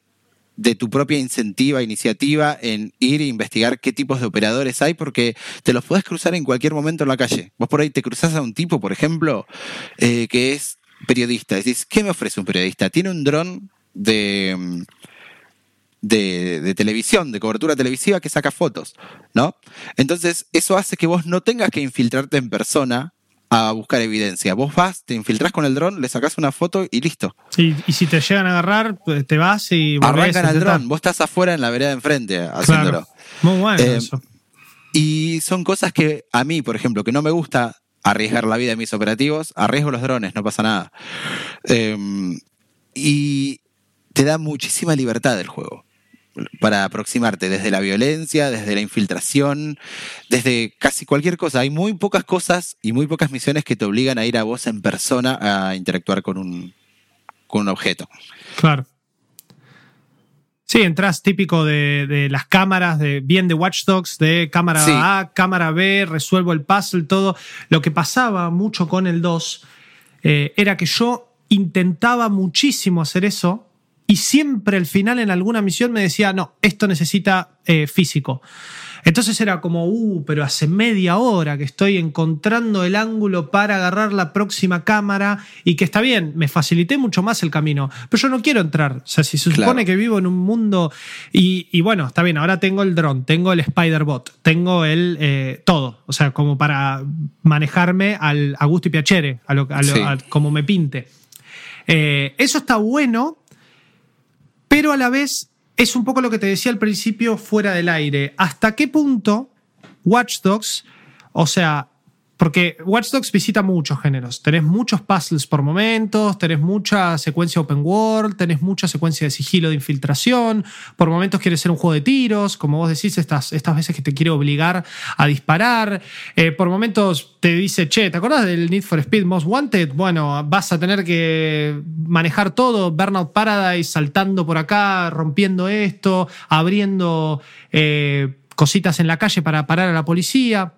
de tu propia incentiva, iniciativa en ir e investigar qué tipos de operadores hay, porque te los puedes cruzar en cualquier momento en la calle. Vos por ahí te cruzas a un tipo, por ejemplo, eh, que es periodista. Decís, ¿qué me ofrece un periodista? Tiene un dron de, de, de, televisión, de cobertura televisiva que saca fotos, ¿no? Entonces, eso hace que vos no tengas que infiltrarte en persona a buscar evidencia. Vos vas, te infiltrás con el dron, le sacás una foto y listo. Sí, y si te llegan a agarrar, pues te vas y Arrancan al dron, vos estás afuera en la vereda de enfrente haciéndolo. Claro. Muy bueno eh, eso. Y son cosas que a mí, por ejemplo, que no me gusta arriesgar la vida de mis operativos, arriesgo los drones, no pasa nada. Eh, y te da muchísima libertad el juego para aproximarte desde la violencia, desde la infiltración, desde casi cualquier cosa. Hay muy pocas cosas y muy pocas misiones que te obligan a ir a vos en persona a interactuar con un, con un objeto. Claro. Sí, entras típico de, de, las cámaras, de bien de Watch Dogs, de cámara sí. A, cámara B, resuelvo el puzzle, todo. Lo que pasaba mucho con el 2 eh, era que yo intentaba muchísimo hacer eso, y siempre al final en alguna misión me decía, no, esto necesita eh, físico. Entonces era como, uh, pero hace media hora que estoy encontrando el ángulo para agarrar la próxima cámara y que está bien, me facilité mucho más el camino, pero yo no quiero entrar. O sea, si se supone claro. que vivo en un mundo y, y, bueno, está bien, ahora tengo el dron, tengo el Spider-Bot, tengo el eh, todo, o sea, como para manejarme al, a gusto y piacere, a, lo, a, lo, sí. a como me pinte. Eh, eso está bueno, pero a la vez es un poco lo que te decía al principio fuera del aire. ¿Hasta qué punto Watch Dogs, o sea, porque Watch Dogs visita muchos géneros. Tenés muchos puzzles por momentos, tenés mucha secuencia open world, tenés mucha secuencia de sigilo de infiltración. Por momentos quiere ser un juego de tiros, como vos decís, estas, estas veces que te quiere obligar a disparar. Eh, por momentos te dice, che, ¿te acordás del Need for Speed Most Wanted? Bueno, vas a tener que manejar todo, Burnout Paradise, saltando por acá, rompiendo esto, abriendo eh, cositas en la calle para parar a la policía.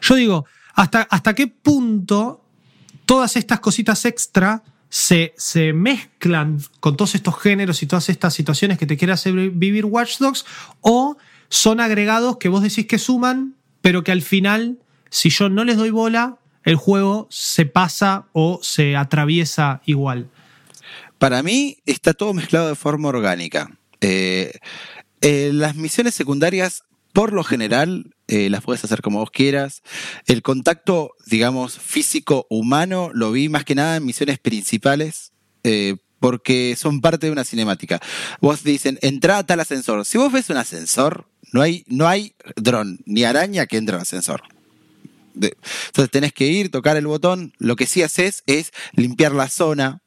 Yo digo, ¿hasta, hasta qué punto todas estas cositas extra se, se, mezclan con todos estos géneros y todas estas situaciones que te quiere hacer vivir Watch Dogs? ¿O son agregados que vos decís que suman, pero que al final, si yo no les doy bola, el juego se pasa o se atraviesa igual? Para mí está todo mezclado de forma orgánica. Eh, eh, las misiones secundarias por lo general, eh, las puedes hacer como vos quieras. El contacto, digamos, físico humano lo vi más que nada en misiones principales. Eh, porque son parte de una cinemática. Vos dicen, entra a tal ascensor. Si vos ves un ascensor, no hay, no hay dron ni araña que entre al ascensor. Entonces tenés que ir, tocar el botón. Lo que sí haces es limpiar la zona.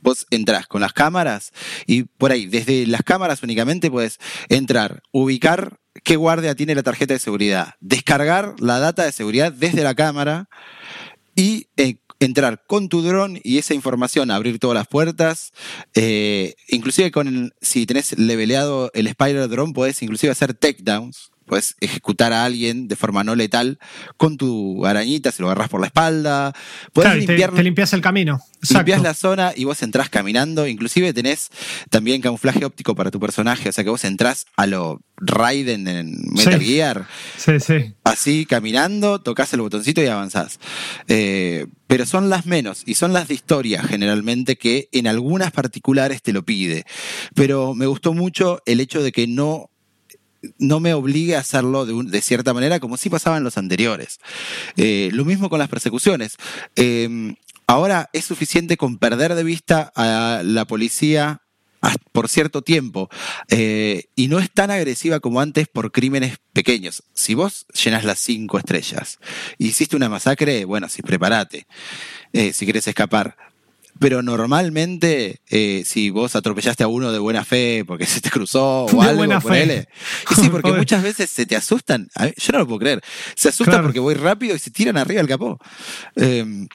Vos entrás con las cámaras y por ahí, desde las cámaras únicamente puedes entrar, ubicar qué guardia tiene la tarjeta de seguridad, descargar la data de seguridad desde la cámara y eh, entrar con tu dron y esa información, abrir todas las puertas. Eh, inclusive con si tenés leveleado el Spider Drone, podés inclusive hacer takedowns puedes ejecutar a alguien de forma no letal con tu arañita, si lo agarras por la espalda. Puedes limpiar, te, limpias el camino. Limpias la zona y vos entrás caminando. Inclusive tenés también camuflaje óptico para tu personaje. O sea que vos entrás a lo Raiden en Metal Gear. Sí, sí. Así caminando, tocas el botoncito y avanzás. Eh, pero son las menos y son las de historia generalmente que en algunas particulares te lo pide. Pero me gustó mucho el hecho de que no no me obligue a hacerlo de, cierta manera como si pasaba en los anteriores. Eh, lo mismo con las persecuciones. Em, ahora es suficiente con perder de vista a la policía por cierto tiempo eh, y no es tan agresiva como antes por crímenes pequeños. Si vos llenas las cinco estrellas hiciste una masacre, bueno, sí, prepárate eh, si quieres escapar pero normalmente eh, si vos atropellaste a uno de buena fe porque se te cruzó o algo, buena fe. Y sí, porque muchas veces se te asustan. Yo no lo puedo creer. Se asustan porque voy rápido y se tiran arriba del capó. Em,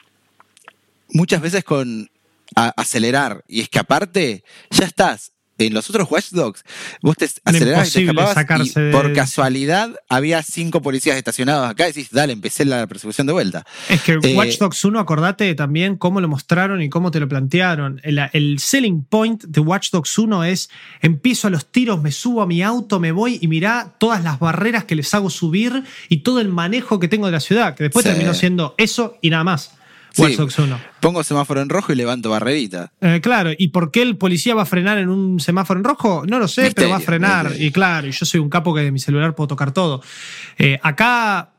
muchas veces con acelerar y escaparte, ya estás en los otros Watch Dogs, vos te acelerabas y te escapabas y por casualidad había cinco policías estacionados acá y decís, dale, empecé la persecución de vuelta. Es que eh, Watch Dogs 1, acordate también cómo lo mostraron y cómo te lo plantearon. El, selling point de Watch Dogs 1 es, empiezo a los tiros, me subo a mi auto, me voy y mirá todas las barreras que les hago subir y todo el manejo que tengo de la ciudad, que después terminó siendo eso y nada más. Watch Dogs 1. Pongo semáforo en rojo y levanto barrerita. Eh, claro, ¿y por qué el policía va a frenar en un semáforo en rojo? No lo sé, pero va a frenar. Y claro, y yo soy un capo que de mi celular puedo tocar todo. Eh, acá,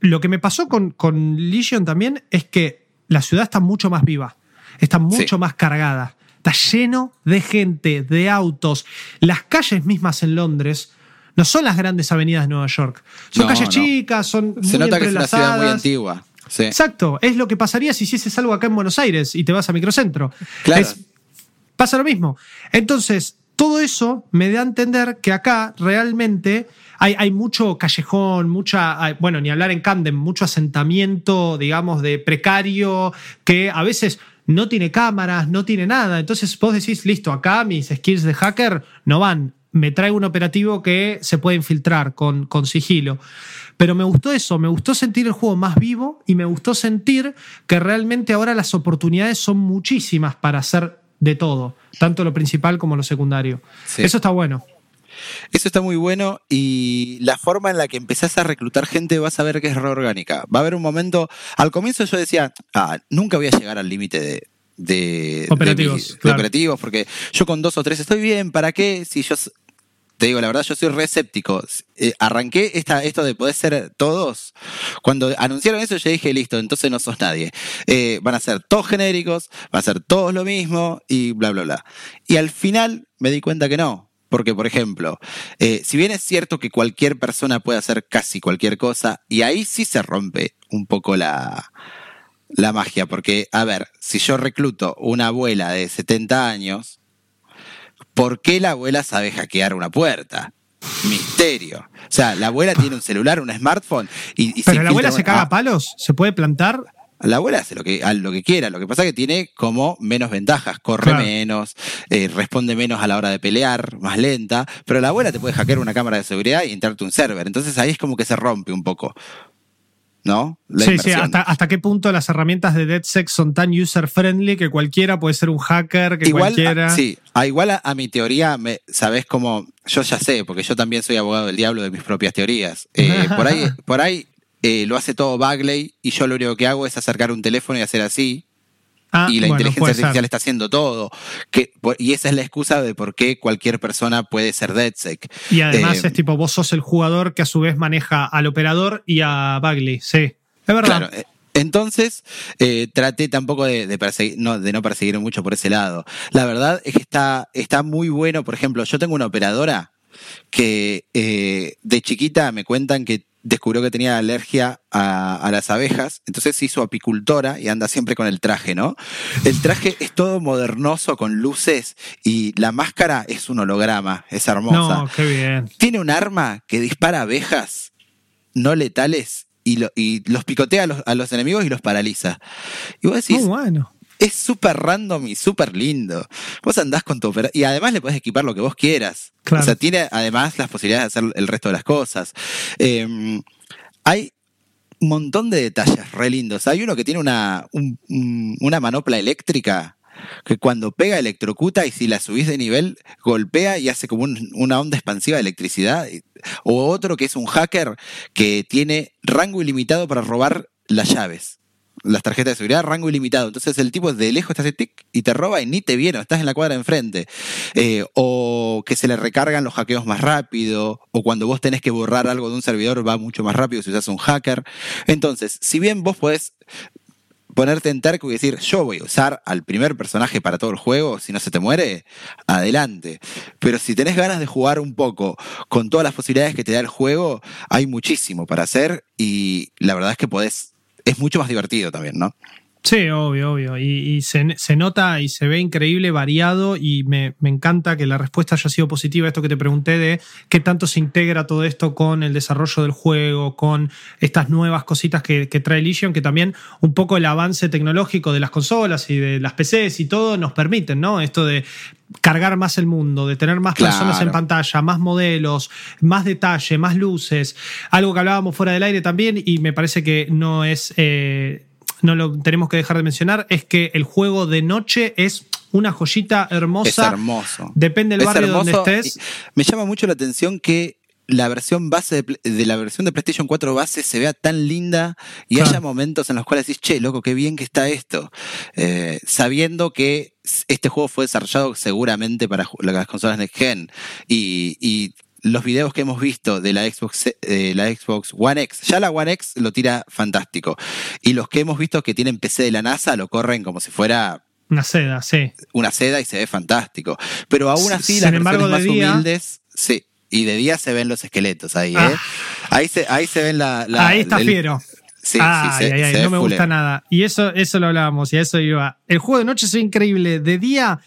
lo que me pasó con, con Legion también es que la ciudad está mucho más viva, está mucho más cargada. Está lleno de gente, de autos. Las calles mismas en Londres no son las grandes avenidas de Nueva York. Son calles chicas, son Se nota que es una ciudad muy antigua. Exacto, es lo que pasaría si hicieses algo acá en Buenos Aires y te vas a Microcentro. Claro. pasa lo mismo. Entonces, todo eso me da a entender que acá realmente hay, hay, mucho callejón, mucha, bueno, ni hablar en Camden, mucho asentamiento, digamos, de precario, que a veces no tiene cámaras, no tiene nada. Entonces vos decís, listo, acá mis skills de hacker no van. Me traigo un operativo que se puede infiltrar con, con sigilo. Pero me gustó eso, me gustó sentir el juego más vivo y me gustó sentir que realmente ahora las oportunidades son muchísimas para hacer de todo, tanto lo principal como lo secundario. Eso está bueno. Eso está muy bueno y la forma en la que empezás a reclutar gente vas a ver que es reorgánica. Va a haber un momento, al comienzo yo decía, ah, nunca voy a llegar al límite de, de, operativos, operativos, porque yo con dos o tres estoy bien, ¿para qué? Si yo te digo la verdad, yo soy reescéptico. Eh, arranqué esta, esto de poder ser todos. Cuando anunciaron eso, yo dije, listo, entonces no sos nadie. Eh, van a ser todos genéricos, van a ser todos lo mismo y bla, bla, bla. Y al final me di cuenta que no. Porque, por ejemplo, eh, si bien es cierto que cualquier persona puede hacer casi cualquier cosa, y ahí sí se rompe un poco la, la magia. Porque, a ver, si yo recluto una abuela de 70 años, ¿Por qué la abuela sabe hackear una puerta? Misterio. O sea, la abuela tiene un celular, un smartphone y, Pero la abuela se caga a palos, se puede plantar. La abuela hace lo que, lo que quiera, lo que pasa es que tiene como menos ventajas, corre menos, eh, responde menos a la hora de pelear, más lenta, pero la abuela te puede hackear una cámara de seguridad y entrarte un server, entonces ahí es como que se rompe un poco. ¿No? sí, sí, hasta, qué punto las herramientas de DeadSec son tan user-friendly que cualquiera puede ser un hacker, que igual, cualquiera... Sí, a, igual a, mi teoría, me, ¿sabes cómo? Yo ya sé, porque yo también soy abogado del diablo de mis propias teorías. Eh, por ahí, por ahí eh, lo hace todo Bagley y yo lo único que hago es acercar un teléfono y hacer así Ah, y la inteligencia artificial está haciendo todo. Que, y esa es la excusa de por qué cualquier persona puede ser DeadSec. Y además eh, es tipo, vos sos el jugador que a su vez maneja al operador y a Bagley. Sí, es verdad. Claro, eh, entonces, eh, traté tampoco de, perseguir, no, de no perseguir mucho por ese lado. La verdad es que está, está muy bueno. Por ejemplo, yo tengo una operadora que de chiquita me cuentan que descubrió que tenía alergia a, a, las abejas, entonces se hizo apicultora y anda siempre con el traje, ¿no? El traje es todo modernoso con luces y la máscara es un holograma, es hermosa. No, qué bien. Tiene un arma que dispara abejas no letales y, lo, y los picotea a los, a los, enemigos y los paraliza. Y vos decís, bueno. Es súper random y súper lindo. Vos andás con tu y además le podés equipar lo que vos quieras. Claro. O sea, tiene además las posibilidades de hacer el resto de las cosas. Eh, hay un montón de detalles re lindos. Hay uno que tiene una, un, una manopla eléctrica que cuando pega electrocuta y si la subís de nivel golpea y hace como un, una onda expansiva de electricidad. O otro que es un hacker que tiene rango ilimitado para robar las llaves. Las tarjetas de seguridad, rango ilimitado. Entonces el tipo de lejos te hace tic y te roba y ni te viene, estás en la cuadra de enfrente. Eh, o que se le recargan los hackeos más rápido, o cuando vos tenés que borrar algo de un servidor va mucho más rápido si usas un hacker. Entonces, si bien vos podés ponerte en terco y decir, yo voy a usar al primer personaje para todo el juego, si no se te muere, adelante. Pero si tenés ganas de jugar un poco con todas las posibilidades que te da el juego, hay muchísimo para hacer y la verdad es que podés, es mucho más divertido también, ¿no? Sí, obvio, obvio. Y, y se, se, nota y se ve increíble, variado, y me, me, encanta que la respuesta haya sido positiva. Esto que te pregunté de qué tanto se integra todo esto con el desarrollo del juego, con estas nuevas cositas que, que trae Legion, que también un poco el avance tecnológico de las consolas y de las PCs y todo nos permiten, ¿no? Esto de cargar más el mundo, de tener más Claro. personas en pantalla, más modelos, más detalle, más luces. Algo que hablábamos fuera del aire también, y me parece que no es. eh, no lo tenemos que dejar de mencionar, es que el juego de noche es una joyita hermosa. Es hermoso. Depende del Es barrio donde estés. Me llama mucho la atención que la versión base de, de la versión de PlayStation 4 base se vea tan linda y Claro. haya momentos en los cuales decís, che, loco, qué bien que está esto. Eh, sabiendo que este juego fue desarrollado seguramente para las consolas Next Gen y, y los videos que hemos visto de la Xbox, eh, la Xbox One X, ya la One X lo tira fantástico. Y los que hemos visto que tienen PC de la NASA lo corren como si fuera Una seda, sí. una seda y se ve fantástico. Pero aún así, Sin las embargo, versiones más día- humildes, sí. Y de día se ven los esqueletos ahí, ¿eh? Ah. Ahí se, ahí se ven la. la- Ahí está el- fiero. Sí, ay, sí, se, ay, ay, se ve no me gusta nada. Y eso, eso lo hablábamos y a eso iba. El juego de noche es increíble. De día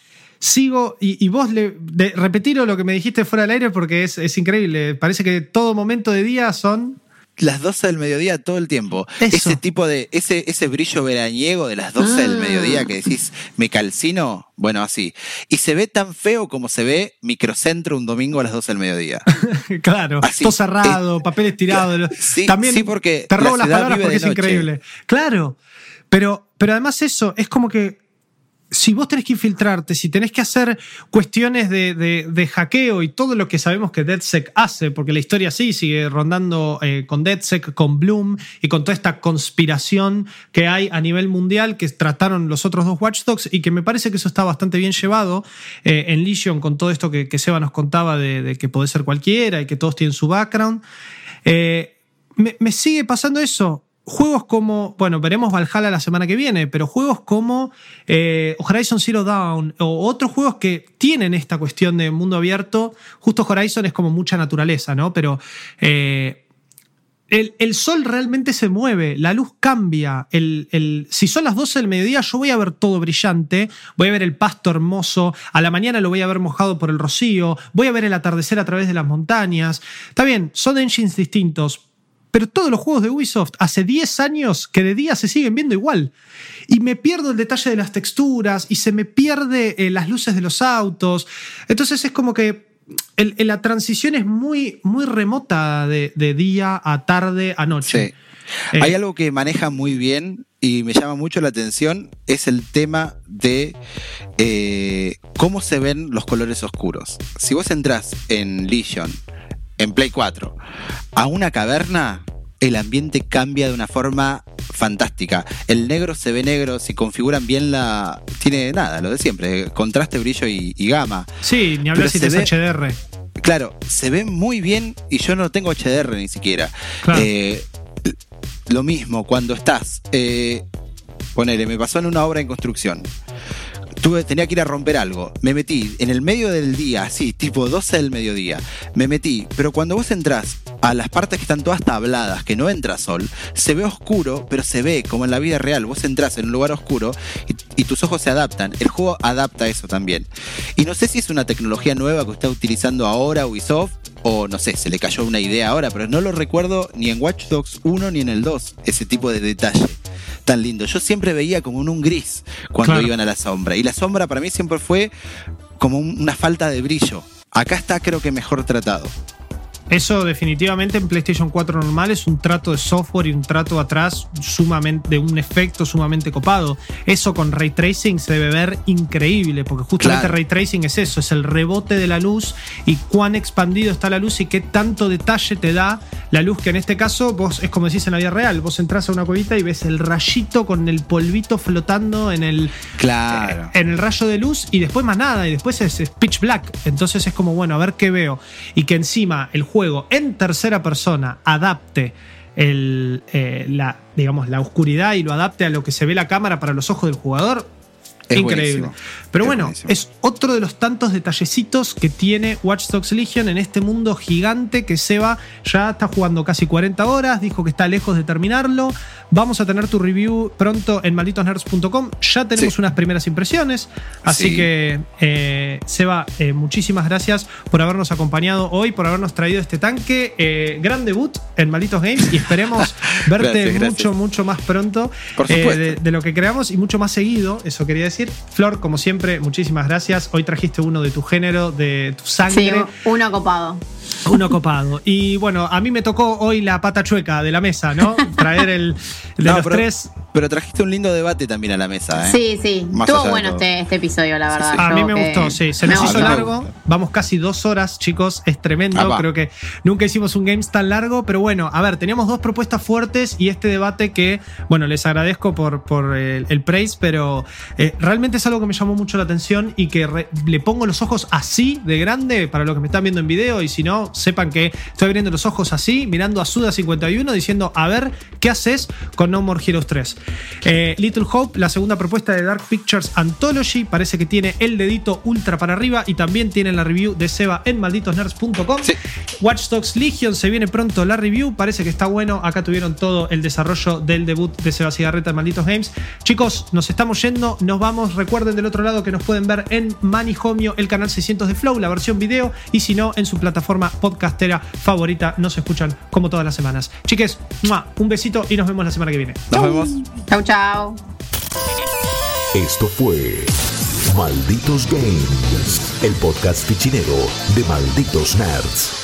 sigo, y, y vos le, de, repetiro lo que me dijiste fuera del aire porque es, es increíble. Parece que todo momento de día son. Las 12 del mediodía todo el tiempo. Eso. Ese tipo de. Ese, ese brillo veraniego de las 12 del Ah. mediodía que decís, me calcino. Bueno, así. Y se ve tan feo como se ve Microcentro un domingo a las 12 del mediodía. claro, Así, todo cerrado, papel estirado. claro, sí, También sí, porque te robo la las palabras porque es noche. increíble. Claro, pero, pero además eso es como que si vos tenés que infiltrarte, si tenés que hacer cuestiones de, de- de hackeo y todo lo que sabemos que DedSec hace, porque la historia sí sigue rondando eh, con DedSec, con Bloom y con toda esta conspiración que hay a nivel mundial que trataron los otros dos Watchdogs y que me parece que eso está bastante bien llevado eh, en Legion con todo esto que, Seba nos contaba de, que puede ser cualquiera y que todos tienen su background. Eh, me sigue pasando eso. Juegos como, bueno, veremos Valhalla la semana que viene, pero juegos como eh, Horizon Zero Dawn o otros juegos que tienen esta cuestión de mundo abierto. Justo Horizon es como mucha naturaleza, ¿no? Pero eh, el, el sol realmente se mueve, la luz cambia. El, el- si son las 12 del mediodía, yo voy a ver todo brillante, voy a ver el pasto hermoso, a la mañana lo voy a ver mojado por el rocío, voy a ver el atardecer a través de las montañas. Está bien, son engines distintos, pero todos los juegos de Ubisoft hace 10 años que de día se siguen viendo igual. Y me pierdo el detalle de las texturas y se me pierde eh, las luces de los autos. Entonces es como que el- el- la transición es muy, muy remota de, de día a tarde a noche. Sí. Eh, Hay algo que maneja muy bien y me llama mucho la atención, es el tema de eh, cómo se ven los colores oscuros. Si vos entrás en Legion, en Play 4, a una caverna, el ambiente cambia de una forma fantástica. El negro se ve negro, si configuran bien la... Tiene nada, lo de siempre, contraste, brillo y, y gama. Sí, ni hablar si te ve- HDR. Claro, se ve muy bien y yo no tengo HDR ni siquiera. Claro. Eh, lo mismo, cuando estás, eh, ponele, me pasó en una obra en construcción. Tenía que ir a romper algo. Me metí en el medio del día, así, tipo 12 del mediodía. Me metí, pero cuando vos entrás a las partes que están todas tabladas, que no entra sol, se ve oscuro, pero se ve como en la vida real. Vos entras en un lugar oscuro y, y tus ojos se adaptan. El juego adapta eso también. Y no sé si es una tecnología nueva que está utilizando ahora Ubisoft o no sé, se le cayó una idea ahora, pero no lo recuerdo ni en Watch Dogs 1 ni en el 2, ese tipo de detalle tan lindo. Yo siempre veía como en un gris cuando Claro. iban a la sombra. Y la sombra para mí siempre fue como un- una falta de brillo. Acá está creo que mejor tratado. Eso definitivamente en PlayStation 4 normal es un trato de software y un trato atrás sumamente de un efecto sumamente copado. Eso con ray tracing se debe ver increíble, porque justamente Claro. ray tracing es eso, es el rebote de la luz y cuán expandido está la luz y qué tanto detalle te da la luz que en este caso vos es como decís en la vida real, vos entras a una cuevita y ves el rayito con el polvito flotando en el Claro. en el rayo de luz y después más nada, y después es, es pitch black. Entonces es como, bueno, a ver qué veo. Y que encima el juego en tercera persona adapte el, eh, la, digamos, la oscuridad y lo adapte a lo que se ve la cámara para los ojos del jugador. Es Increíble. buenísimo. Pero bueno, buenísimo. es otro de los tantos detallecitos que tiene Watch Dogs Legion en este mundo gigante que Seba ya está jugando casi 40 horas, dijo que está lejos de terminarlo. Vamos a tener tu review pronto en malditosnerds.com. Ya tenemos Sí. unas primeras impresiones. Así Sí. que, eh, Seba, eh, muchísimas gracias por habernos acompañado hoy, por habernos traído este tanque. Eh, gran debut en Malditos Games y esperemos verte Gracias, gracias. mucho, mucho más pronto Por eh, de lo que creamos y mucho más seguido. Eso quería decir. Flor, como siempre, muchísimas gracias. Hoy trajiste uno de tu género, de tu Sí, sangre. uno copado. Uno copado. Y bueno, a mí me tocó hoy la pata chueca de la mesa, ¿no? Traer el de No, los pero, tres. pero trajiste un lindo debate también a la mesa, ¿eh? Sí, sí. Más Estuvo bueno este, este episodio, la verdad. sí. A mí me que- gustó, sí. Se nos hizo gustó. largo. Vamos casi dos horas, chicos. Es tremendo. Creo que nunca hicimos un Games tan largo. Pero bueno, a ver, teníamos dos propuestas fuertes y este debate que, bueno, les agradezco por, por el, el praise, pero eh, realmente es algo que me llamó mucho la atención y que re- le pongo los ojos así de grande para los que me están viendo en video. Y si no, sepan que estoy abriendo los ojos así, mirando a Suda51, diciendo, a ver, ¿qué haces con No More Heroes 3? Eh, Little Hope, la segunda propuesta de Dark Pictures Anthology, parece que tiene el dedito ultra para arriba y también tiene la review de Seba en malditosnerds.com. Sí. Watch Dogs Legion se viene pronto la review, parece que está bueno. Acá tuvieron todo el desarrollo del debut de Seba Cigarreta en Malditos Games. Chicos, nos estamos yendo, nos vamos. Recuerden del otro lado que nos pueden ver en Manijomio, el canal 600 de Flow, la versión video, y si no, en su plataforma podcastera favorita. Nos escuchan como todas las semanas. Chiques, un besito y nos vemos la semana que viene. Nos vemos. Chau, chau. Esto fue Malditos Games, el podcast fichinero de Malditos Nerds.